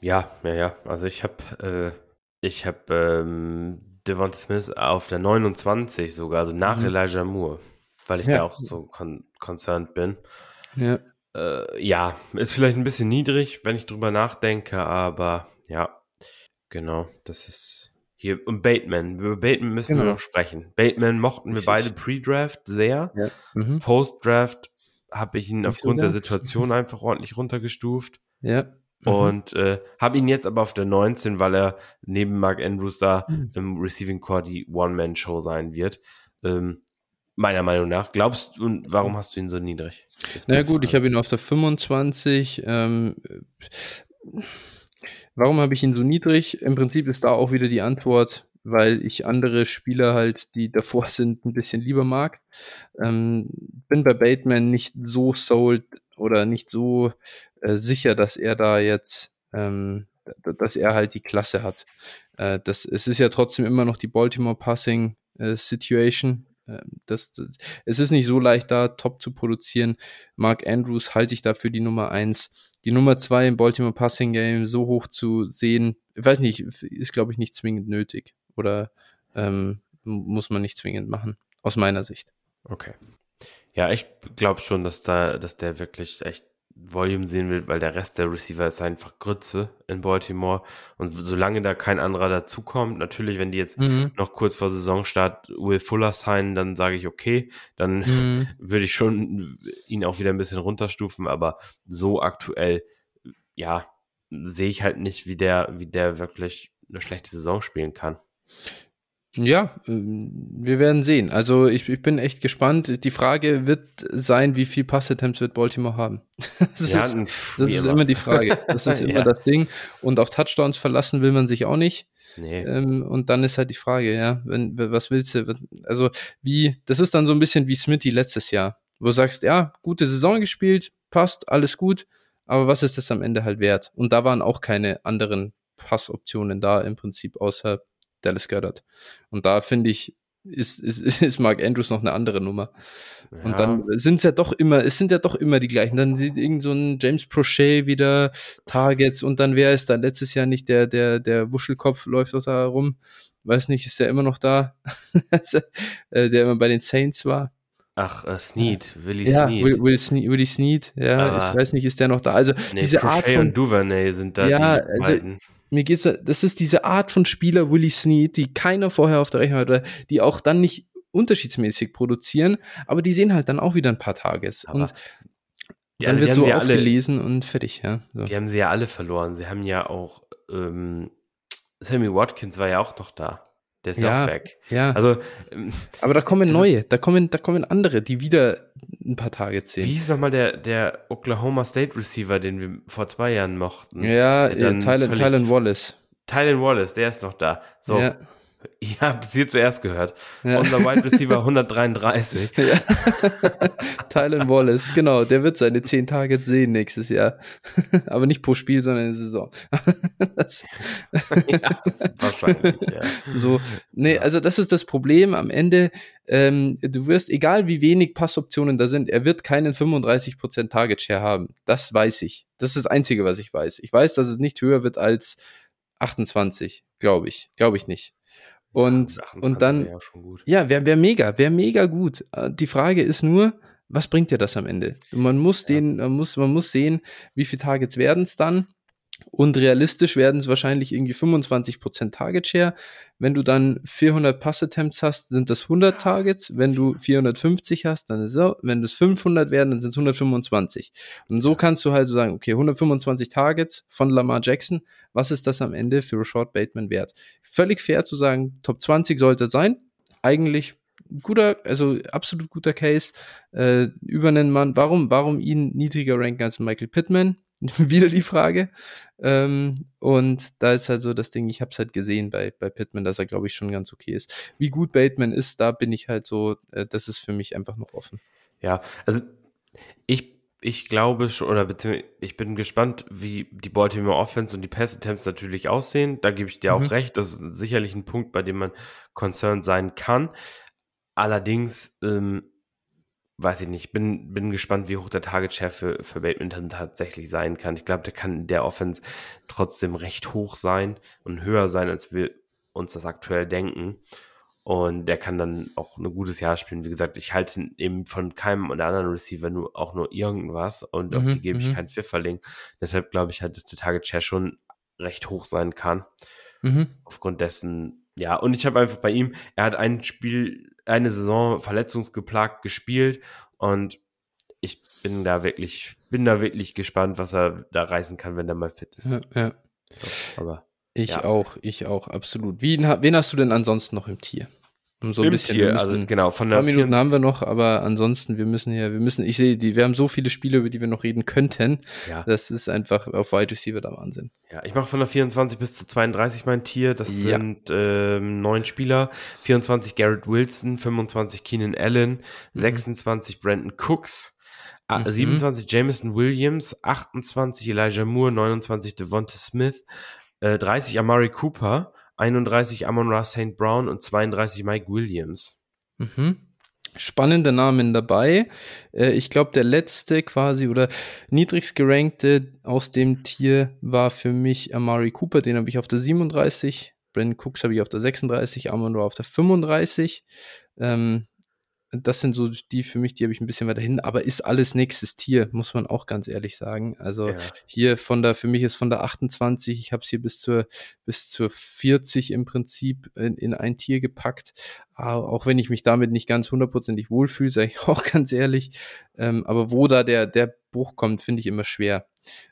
Ja, ja, ja. Also ich habe, äh, ich habe ähm, Devonta Smith auf der 29 sogar, also nach mhm. Elijah Moore, weil ich ja. da auch so con concerned bin. Ja. Äh, ja, ist vielleicht ein bisschen niedrig, wenn ich drüber nachdenke, aber ja, Genau, das ist hier. Und Bateman, über Bateman müssen genau. wir noch sprechen. Bateman mochten wir beide Pre-Draft sehr. Ja. Mhm. Post-Draft habe ich ihn aufgrund der Situation einfach ordentlich runtergestuft. Ja. Mhm. Und äh, habe ihn jetzt aber auf der 19, weil er neben Mark Andrews da mhm. im Receiving Core die One-Man-Show sein wird. Ähm, meiner Meinung nach. Glaubst du, und warum hast du ihn so niedrig? Na naja, gut, ich habe ihn auf der 25. Ähm, Warum habe ich ihn so niedrig? Im Prinzip ist da auch wieder die Antwort, weil ich andere Spieler halt, die davor sind, ein bisschen lieber mag. Ähm, bin bei Bateman nicht so sold oder nicht so äh, sicher, dass er da jetzt, ähm, dass er halt die Klasse hat. Äh, das, es ist ja trotzdem immer noch die Baltimore Passing äh, Situation. Ähm, das, das, es ist nicht so leicht, da top zu produzieren. Mark Andrews halte ich dafür die Nummer eins die Nummer zwei im Baltimore Passing Game so hoch zu sehen, weiß nicht, ist glaube ich nicht zwingend nötig oder ähm, muss man nicht zwingend machen, aus meiner Sicht. Okay. Ja, ich glaube schon, dass da, dass der wirklich echt Volume sehen will, weil der Rest der Receiver ist einfach Grütze in Baltimore. Und solange da kein anderer dazukommt, natürlich, wenn die jetzt mhm. noch kurz vor Saisonstart Will Fuller sein, dann sage ich okay, dann mhm. würde ich schon ihn auch wieder ein bisschen runterstufen, aber so aktuell, ja, sehe ich halt nicht, wie der, wie der wirklich eine schlechte Saison spielen kann. Ja, ähm, wir werden sehen. Also ich, ich bin echt gespannt. Die Frage wird sein, wie viel Passattempts wird Baltimore haben? Das, ja, ist, das ist immer die Frage. Das ist immer ja. das Ding. Und auf Touchdowns verlassen will man sich auch nicht. Nee. Ähm, und dann ist halt die Frage, ja, wenn, was willst du? Also wie, das ist dann so ein bisschen wie Smitty letztes Jahr, wo du sagst, ja, gute Saison gespielt, passt, alles gut, aber was ist das am Ende halt wert? Und da waren auch keine anderen Passoptionen da im Prinzip, außer Dallas Goddard. Und da finde ich, ist, ist, ist Mark Andrews noch eine andere Nummer. Ja. Und dann sind es ja doch immer, es sind ja doch immer die gleichen. Dann sieht irgend so ein James Prochet wieder Targets und dann wer ist da letztes Jahr nicht der, der, der Wuschelkopf läuft doch da rum. Weiß nicht, ist der immer noch da? Äh, der immer bei den Saints war. Ach, uh, Snead, Willie ja, Snead. Will, Will Snead. Willie Snead, ja, Aber ich weiß nicht, ist der noch da? Also nee, diese Art von und Duvernay sind da ja, die also, beiden mir geht's, das ist diese Art von Spieler, Willie Snead, die keiner vorher auf der Rechnung hatte, die auch dann nicht unterschiedsmäßig produzieren, aber die sehen halt dann auch wieder ein paar Tages. Aber und dann also wird so aufgelesen alle, und fertig, ja. So. Die haben sie ja alle verloren. Sie haben ja auch, ähm, Sammy Watkins war ja auch noch da. Der ist ja, auch weg. Ja. Also, ähm, aber da kommen neue, da kommen, da kommen andere, die wieder ein paar Tage sehen. Wie hieß nochmal der, der Oklahoma State Receiver, den wir vor zwei Jahren mochten? Ja, ja Tylen, Tylen Wallace. Tylen Wallace, der ist noch da. So. Ja. Ihr habt es hier zuerst gehört. Ja. Unser Wide Receiver 133. Ja. Tylen Wallace, genau, der wird seine 10 Targets sehen nächstes Jahr. Aber nicht pro Spiel, sondern in der Saison. Das, ja, wahrscheinlich, ja. So, nee, also das ist das Problem am Ende. Ähm, du wirst, egal wie wenig Passoptionen da sind, er wird keinen 35% Target Share haben. Das weiß ich. Das ist das Einzige, was ich weiß. Ich weiß, dass es nicht höher wird als 28, glaube ich. Glaube ich nicht. Und, und dann, ja, wäre wär mega, wäre mega gut. Äh, die Frage ist nur, was bringt dir das am Ende? Man muss ja. den, man muss, man muss sehen, wie viele Targets werden es dann. Und realistisch werden es wahrscheinlich irgendwie 25% Target Share. Wenn du dann 400 Pass Attempts hast, sind das 100 Targets. Wenn du 450 hast, dann ist es, wenn es 500 werden, dann sind es 125. Und so kannst du halt so sagen, okay, 125 Targets von Lamar Jackson. Was ist das am Ende für Rashad Bateman wert? Völlig fair zu sagen, Top 20 sollte sein. Eigentlich guter, also absolut guter Case. Äh, über einen Mann. Warum, warum ihn niedriger ranken als Michael Pittman? wieder die Frage. Ähm, und da ist halt so das Ding, ich habe es halt gesehen bei, bei Pittman, dass er, glaube ich, schon ganz okay ist. Wie gut Bateman ist, da bin ich halt so, äh, das ist für mich einfach noch offen. Ja, also ich, ich glaube schon, oder beziehungsweise ich bin gespannt, wie die Baltimore Offense und die Pass Attempts natürlich aussehen. Da gebe ich dir mhm. auch recht. Das ist sicherlich ein Punkt, bei dem man concerned sein kann. Allerdings, ähm, weiß ich nicht, bin, bin gespannt, wie hoch der Target Share für, für Badminton tatsächlich sein kann. Ich glaube, der kann in der Offense trotzdem recht hoch sein und höher sein, als wir uns das aktuell denken. Und der kann dann auch ein gutes Jahr spielen. Wie gesagt, ich halte eben von keinem oder anderen Receiver nur auch nur irgendwas und mhm, auf die gebe ich mhm. keinen Pfifferling. Deshalb glaube ich halt, dass der Target Share schon recht hoch sein kann. Mhm. Aufgrund dessen, ja, und ich habe einfach bei ihm, er hat ein Spiel eine Saison verletzungsgeplagt gespielt und ich bin da wirklich, bin da wirklich gespannt, was er da reißen kann, wenn er mal fit ist. Ja, ja. So, aber ich ja. auch, ich auch, absolut. Wen, wen hast du denn ansonsten noch im Tier? Um so ein Im bisschen, Tier, also genau, von der paar Minuten haben wir noch, aber ansonsten, wir müssen ja, wir müssen, ich sehe, die, wir haben so viele Spiele, über die wir noch reden könnten. Ja. Das ist einfach auf Wide Receiver der Wahnsinn. Ja, ich mache von der 24 bis zu 32 mein Tier. Das ja. sind ähm, neun Spieler. 24 Garrett Wilson, 25 Keenan Allen, mhm. 26 Brandon Cooks, mhm. 27 Jameson Williams, 28 Elijah Moore, 29 Devonta Smith, äh, 30 Amari Cooper, 31 Amon Ra St. Brown und 32 Mike Williams. Mhm. Spannende Namen dabei. Äh, ich glaube, der letzte quasi oder niedrigst gerankte aus dem Tier war für mich Amari Cooper. Den habe ich auf der 37. Brandon Cooks habe ich auf der 36. Amon Ra auf der 35. Ähm, das sind so die für mich, die habe ich ein bisschen weiter hin, aber ist alles nächstes Tier, muss man auch ganz ehrlich sagen. Also ja. hier von der, für mich ist von der 28, ich habe es hier bis zur, bis zur 40 im Prinzip in, in ein Tier gepackt. Auch wenn ich mich damit nicht ganz hundertprozentig wohlfühle, sage ich auch ganz ehrlich. Ähm, aber wo da der, der Bruch kommt, finde ich immer schwer,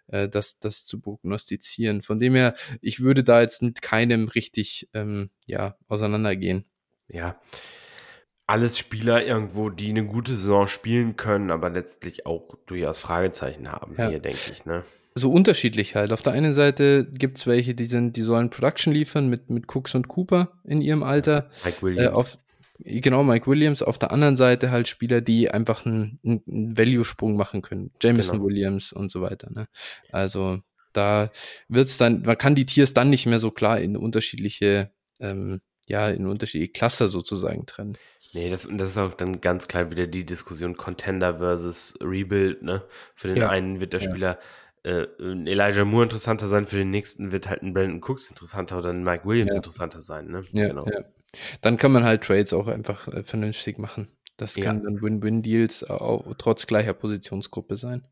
äh, das, das zu prognostizieren. Von dem her, ich würde da jetzt mit keinem richtig ähm, ja, auseinandergehen. Ja, alles Spieler irgendwo, die eine gute Saison spielen können, aber letztlich auch durchaus Fragezeichen haben, ja. hier, denke ich, ne? So unterschiedlich halt. Auf der einen Seite gibt es welche, die sind, die sollen Production liefern mit, mit Cooks und Cooper in ihrem Alter. Mike Williams. Äh, auf, genau, Mike Williams. Auf der anderen Seite halt Spieler, die einfach einen, einen Value-Sprung machen können. Jameson genau. Williams und so weiter. Ne? Also da wird es dann, man kann die Tiers dann nicht mehr so klar in unterschiedliche, ähm, ja, in unterschiedliche Cluster sozusagen trennen. Nee, das, das ist auch dann ganz klar wieder die Diskussion Contender versus Rebuild, ne? Für den ja. einen wird der Spieler ja. äh, Elijah Moore interessanter sein, für den nächsten wird halt ein Brandon Cooks interessanter oder ein Mike Williams ja. interessanter sein, ne? Ja, genau. Dann kann man halt Trades auch einfach äh, vernünftig machen. Das kann dann Win-Win-Deals trotz gleicher Positionsgruppe sein.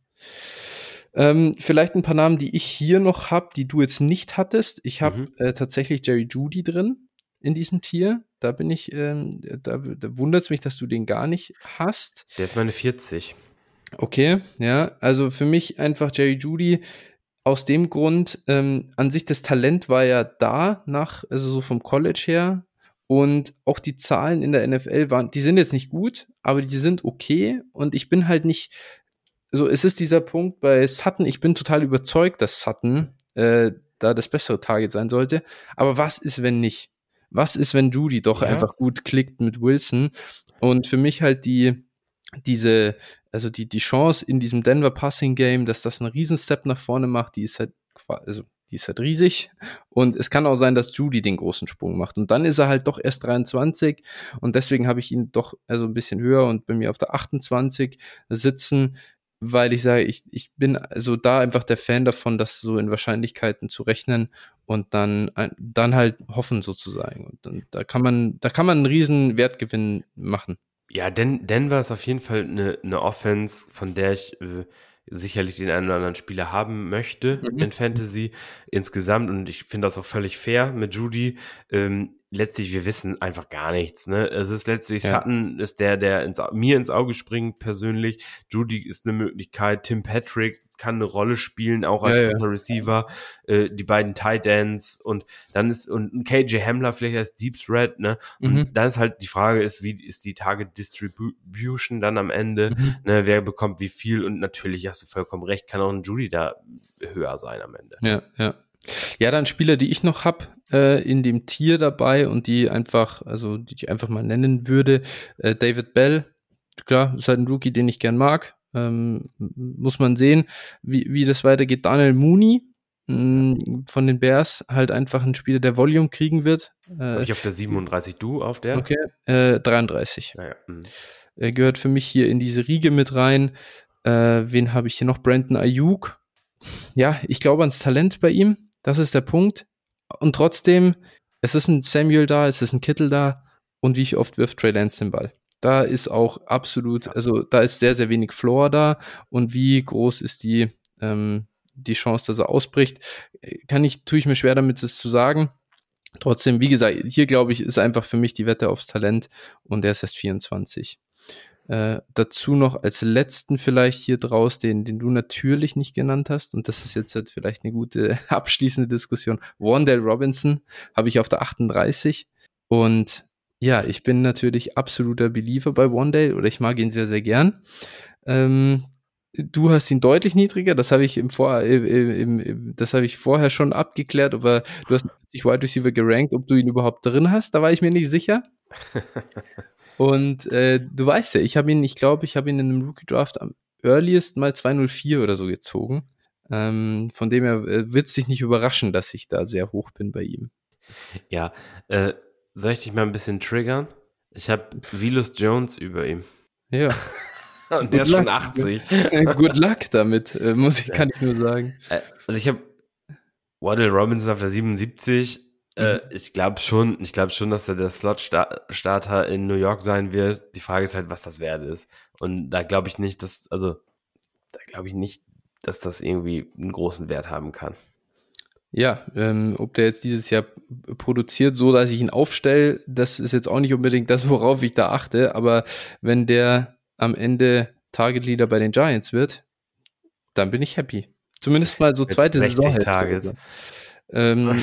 Ähm, vielleicht ein paar Namen, die ich hier noch habe, die du jetzt nicht hattest. Ich habe mhm. äh, tatsächlich Jerry Judy drin in diesem Tier. Da bin ich, ähm, da, da wundert es mich, dass du den gar nicht hast. Der ist meine 40. Okay, ja, also für mich einfach Jerry Judy aus dem Grund, ähm, an sich das Talent war ja da nach, also so vom College her Und auch die Zahlen in der NFL waren, die sind jetzt nicht gut, aber die sind okay. Und ich bin halt nicht, so es ist dieser Punkt bei Sutton, ich bin total überzeugt, dass Sutton äh, da das bessere Target sein sollte. Aber was ist, wenn nicht? Was ist, wenn Judy doch ja. einfach gut klickt mit Wilson? Und für mich halt die, diese, also die, die Chance in diesem Denver Passing Game, dass das einen Riesenstep nach vorne macht, die ist halt, also die ist halt riesig. Und es kann auch sein, dass Judy den großen Sprung macht. Und dann ist er halt doch erst 23. Und deswegen habe ich ihn doch also ein bisschen höher und bei mir auf der 28 sitzen, weil ich sage, ich, ich bin also da einfach der Fan davon, das so in Wahrscheinlichkeiten zu rechnen und dann, dann halt hoffen sozusagen. Und dann, da kann man, da kann man einen riesen Wertgewinn machen. Ja, Den Denver ist auf jeden Fall eine, eine Offense, von der ich äh, sicherlich den einen oder anderen Spieler haben möchte mhm. in Fantasy insgesamt. Und ich finde das auch völlig fair mit Judy. Ähm, letztlich, wir wissen einfach gar nichts. Ne? Es ist letztlich, ja. Sutton ist der, der ins, mir ins Auge springt persönlich. Judy ist eine Möglichkeit. Tim Patrick kann eine Rolle spielen, auch als ja, ja. Receiver. Äh, die beiden Tight Ends und dann ist und KJ Hamler vielleicht als Deep Threat. Ne? Und mhm. dann ist halt die Frage ist, wie ist die Target Distribution dann am Ende? Mhm. Ne? Wer bekommt wie viel? Und natürlich hast du vollkommen recht, kann auch ein Judy da höher sein am Ende. Ja, ja. Ja, dann Spieler, die ich noch hab äh, in dem Tier dabei und die einfach, also die ich einfach mal nennen würde, äh, David Bell, klar, ist halt ein Rookie, den ich gern mag. Ähm, muss man sehen, wie, wie das weitergeht. Daniel Mooney mh, hm, von den Bears, halt einfach ein Spieler, der Volume kriegen wird. Äh, ich auf der 37, du auf der? Okay, äh, 33. Ja, ja. Mhm. Er gehört für mich hier in diese Riege mit rein. Äh, wen habe ich hier noch? Brandon Ayuk. Ja, ich glaube ans Talent bei ihm. Das ist der Punkt. Und trotzdem, es ist ein Samuel da, es ist ein Kittel da. Und wie oft wirft Trey Lance den Ball? Da ist auch absolut, also da ist sehr, sehr wenig Floor da. Und wie groß ist die, ähm, die Chance, dass er ausbricht? Kann ich, tue ich mir schwer damit, das zu sagen. Trotzdem, wie gesagt, hier glaube ich, ist einfach für mich die Wette aufs Talent und der ist erst 24. Äh, dazu noch als letzten vielleicht hier draus, den, den du natürlich nicht genannt hast, und das ist jetzt halt vielleicht eine gute abschließende Diskussion. Wandale Robinson habe ich auf der 38 und ja, ich bin natürlich absoluter Believer bei Wandale oder ich mag ihn sehr, sehr gern. Ähm, du hast ihn deutlich niedriger, das habe ich im Vor äh, im, im, das habe ich vorher schon abgeklärt, aber du hast sich Wide Receiver gerankt, ob du ihn überhaupt drin hast, da war ich mir nicht sicher. Und äh, du weißt ja, ich habe ihn, ich glaube, ich habe ihn in einem Rookie Draft am earliest mal 204 oder so gezogen. Ähm, von dem her äh, wird es dich nicht überraschen, dass ich da sehr hoch bin bei ihm. Ja, äh, soll ich dich mal ein bisschen triggern? Ich habe Vilus Jones über ihm. Ja. Und der ist schon 80. Good luck damit, äh, muss ich, kann ich nur sagen. Äh, also ich habe Waddle Robinson auf der 77 äh, mhm. ich glaube schon, ich glaube schon, dass er der Slot-Starter in New York sein wird. Die Frage ist halt, was das wert ist. Und da glaube ich nicht, dass, also, da glaube ich nicht, dass das irgendwie einen großen Wert haben kann. Ja, ähm, ob der jetzt dieses Jahr produziert, so dass ich ihn aufstelle, das ist jetzt auch nicht unbedingt das, worauf ich da achte. Aber wenn der am Ende Target Leader bei den Giants wird, dann bin ich happy. Zumindest mal so zweite Saison. Targets. Ähm,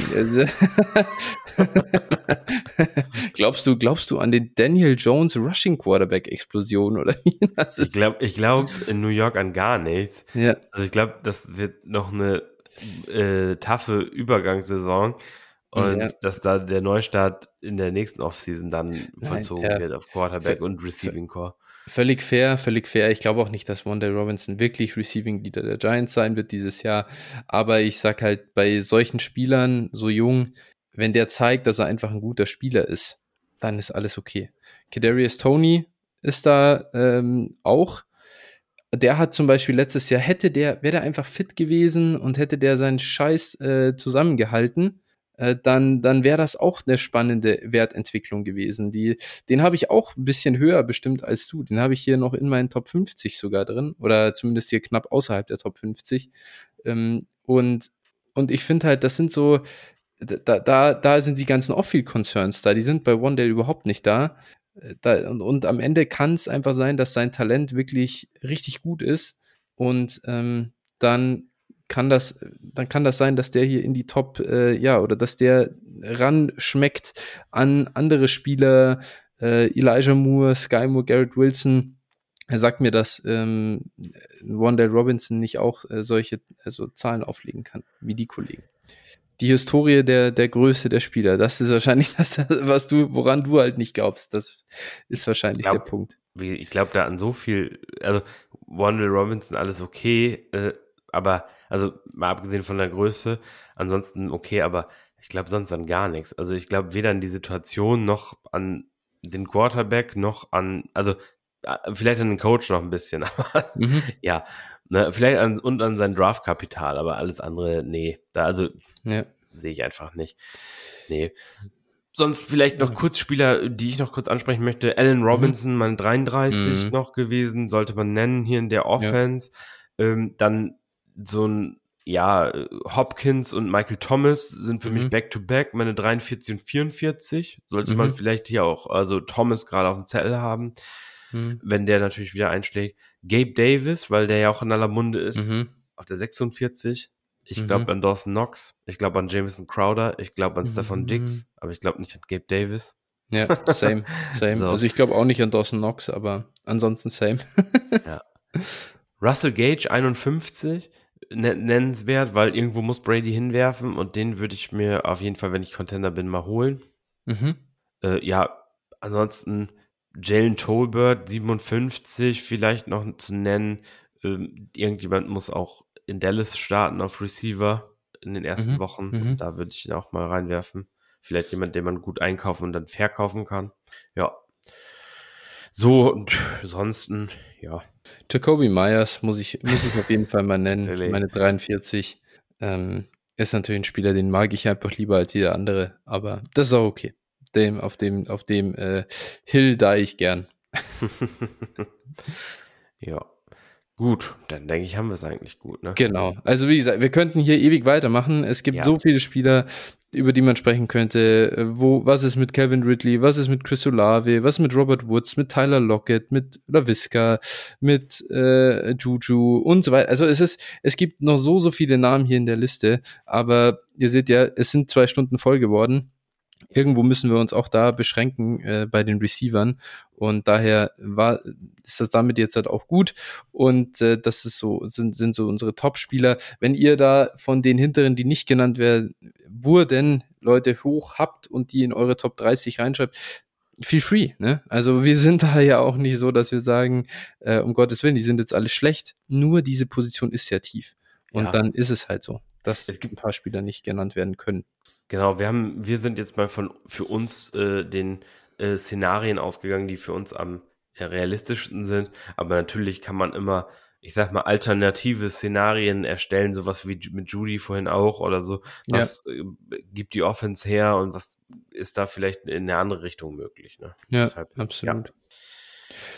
glaubst du, glaubst du an den Daniel Jones Rushing Quarterback Explosion oder wie? Das ich glaube, ich glaube in New York an gar nichts. Ja. Also ich glaube, das wird noch eine äh, taffe Übergangssaison und ja. dass da der Neustart in der nächsten Offseason dann vollzogen ja. wird auf Quarterback und Receiving Core. Völlig fair, völlig fair. Ich glaube auch nicht, dass Wanda Robinson wirklich Receiving Leader der Giants sein wird dieses Jahr. Aber ich sag halt, bei solchen Spielern, so jung, wenn der zeigt, dass er einfach ein guter Spieler ist, dann ist alles okay. Kadarius Tony ist da ähm, auch. Der hat zum Beispiel letztes Jahr, hätte der, wäre der einfach fit gewesen und hätte der seinen Scheiß äh, zusammengehalten, äh, dann, dann wäre das auch eine spannende Wertentwicklung gewesen. Die, den habe ich auch ein bisschen höher bestimmt als du. Den habe ich hier noch in meinen Top 50 sogar drin oder zumindest hier knapp außerhalb der Top 50. Ähm, und, und ich finde halt, das sind so, da, da, da sind die ganzen Off-Field-Concerns da, die sind bei One Day überhaupt nicht da. Äh, da und, und am Ende kann es einfach sein, dass sein Talent wirklich richtig gut ist und ähm, dann kann das, dann kann das sein, dass der hier in die Top, äh, ja, oder dass der ran schmeckt an andere Spieler, äh, Elijah Moore, Sky Moore, Garrett Wilson. Er sagt mir, dass ähm, Wandale Robinson nicht auch äh, solche also Zahlen auflegen kann, wie die Kollegen. Die Historie der, der Größe der Spieler, das ist wahrscheinlich das, was du, woran du halt nicht glaubst. Das ist wahrscheinlich glaub, der Punkt. Ich glaube da an so viel, also Wandale Robinson alles okay, äh, aber also mal abgesehen von der Größe, ansonsten okay, aber ich glaube sonst an gar nichts. Also ich glaube weder an die Situation noch an den Quarterback noch an, also äh, vielleicht an den Coach noch ein bisschen, aber mhm. ja, ne, vielleicht an, und an sein Draftkapital, aber alles andere, nee, da also ja. sehe ich einfach nicht. Nee. Sonst vielleicht noch kurz Spieler, die ich noch kurz ansprechen möchte. Allen mhm. Robinson, mhm. mal 33 mhm. noch gewesen, sollte man nennen hier in der Offense. Ja. Ähm, dann so ein, ja, Hopkins und Michael Thomas sind für mhm. mich back-to-back, -back, meine 43 und 44. Sollte mhm. man vielleicht hier auch, also Thomas gerade auf dem Zettel haben, mhm. wenn der natürlich wieder einschlägt. Gabe Davis, weil der ja auch in aller Munde ist, mhm. auf der 46. Ich glaube mhm. an Dawson Knox, ich glaube an Jameson Crowder, ich glaube an Stefan mhm. Dix, aber ich glaube nicht an Gabe Davis. Ja, same, same. So. Also ich glaube auch nicht an Dawson Knox, aber ansonsten same. ja. Russell Gage 51, nennenswert, weil irgendwo muss Brady hinwerfen und den würde ich mir auf jeden Fall, wenn ich Contender bin, mal holen. Mhm. Äh, ja, ansonsten Jalen Tolbert 57 vielleicht noch zu nennen. Ähm, irgendjemand muss auch in Dallas starten auf Receiver in den ersten mhm. Wochen. Mhm. Da würde ich ihn auch mal reinwerfen. Vielleicht jemand, den man gut einkaufen und dann verkaufen kann. Ja. So und ansonsten, ja, Jacoby Myers muss ich, muss ich auf jeden Fall mal nennen. Meine 43. Ähm, ist natürlich ein Spieler, den mag ich einfach lieber als jeder andere, aber das ist auch okay. Dem, auf dem, auf dem äh, Hill da ich gern. ja. Gut, dann denke ich, haben wir es eigentlich gut. Ne? Genau. Also wie gesagt, wir könnten hier ewig weitermachen. Es gibt ja. so viele Spieler, über die man sprechen könnte. Äh, wo, was ist mit Kevin Ridley? Was ist mit Chris Olave? Was ist mit Robert Woods? Mit Tyler Lockett? Mit LaVisca? Mit äh, Juju? Und so weiter. Also es ist, es gibt noch so, so viele Namen hier in der Liste. Aber ihr seht ja, es sind zwei Stunden voll geworden irgendwo müssen wir uns auch da beschränken äh, bei den Receivern. Und daher war, ist das damit jetzt halt auch gut. Und äh, das ist so, sind, sind so unsere Top-Spieler. Wenn ihr da von den hinteren, die nicht genannt werden, wurden, Leute hoch habt und die in eure Top 30 reinschreibt, feel free, ne? Also wir sind da ja auch nicht so, dass wir sagen, äh, um Gottes Willen, die sind jetzt alle schlecht. Nur diese Position ist sehr tief. Und ja. dann ist es halt so, dass es gibt ein paar Spieler nicht genannt werden können. Genau, wir haben, wir sind jetzt mal von für uns äh, den äh, Szenarien ausgegangen, die für uns am realistischsten sind. Aber natürlich kann man immer, ich sag mal, alternative Szenarien erstellen, sowas wie mit Judy vorhin auch oder so. Was ja. äh, gibt die Offense her und was ist da vielleicht in eine andere Richtung möglich? Ne? Ja, Deshalb, absolut. Ja.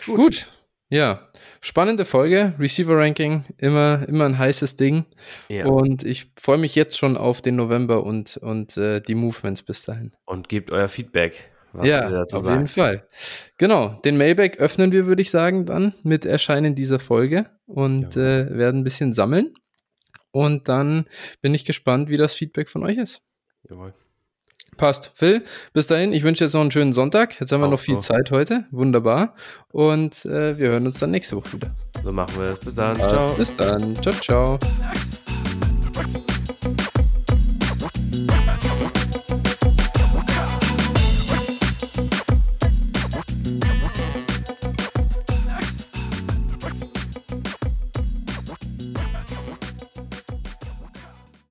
Gut. Gut. Ja, spannende Folge. Receiver Ranking, immer, immer ein heißes Ding. Ja. Und ich freue mich jetzt schon auf den November und, und äh, die Movements bis dahin. Und gebt euer Feedback. ja, auf sagt. jeden Fall. Genau, den Mailback öffnen wir, würde ich sagen, dann mit Erscheinen dieser Folge und ja. äh, werden ein bisschen sammeln. Und dann bin ich gespannt, wie das Feedback von euch ist. Jawohl. Passt. Phil, bis dahin, ich wünsche jetzt noch einen schönen Sonntag. Jetzt haben wir Auch noch viel so. Zeit heute. Wunderbar. Und äh, wir hören uns dann nächste Woche wieder. So machen wir es. Bis dann. Passt. Ciao. Bis dann. Ciao, ciao.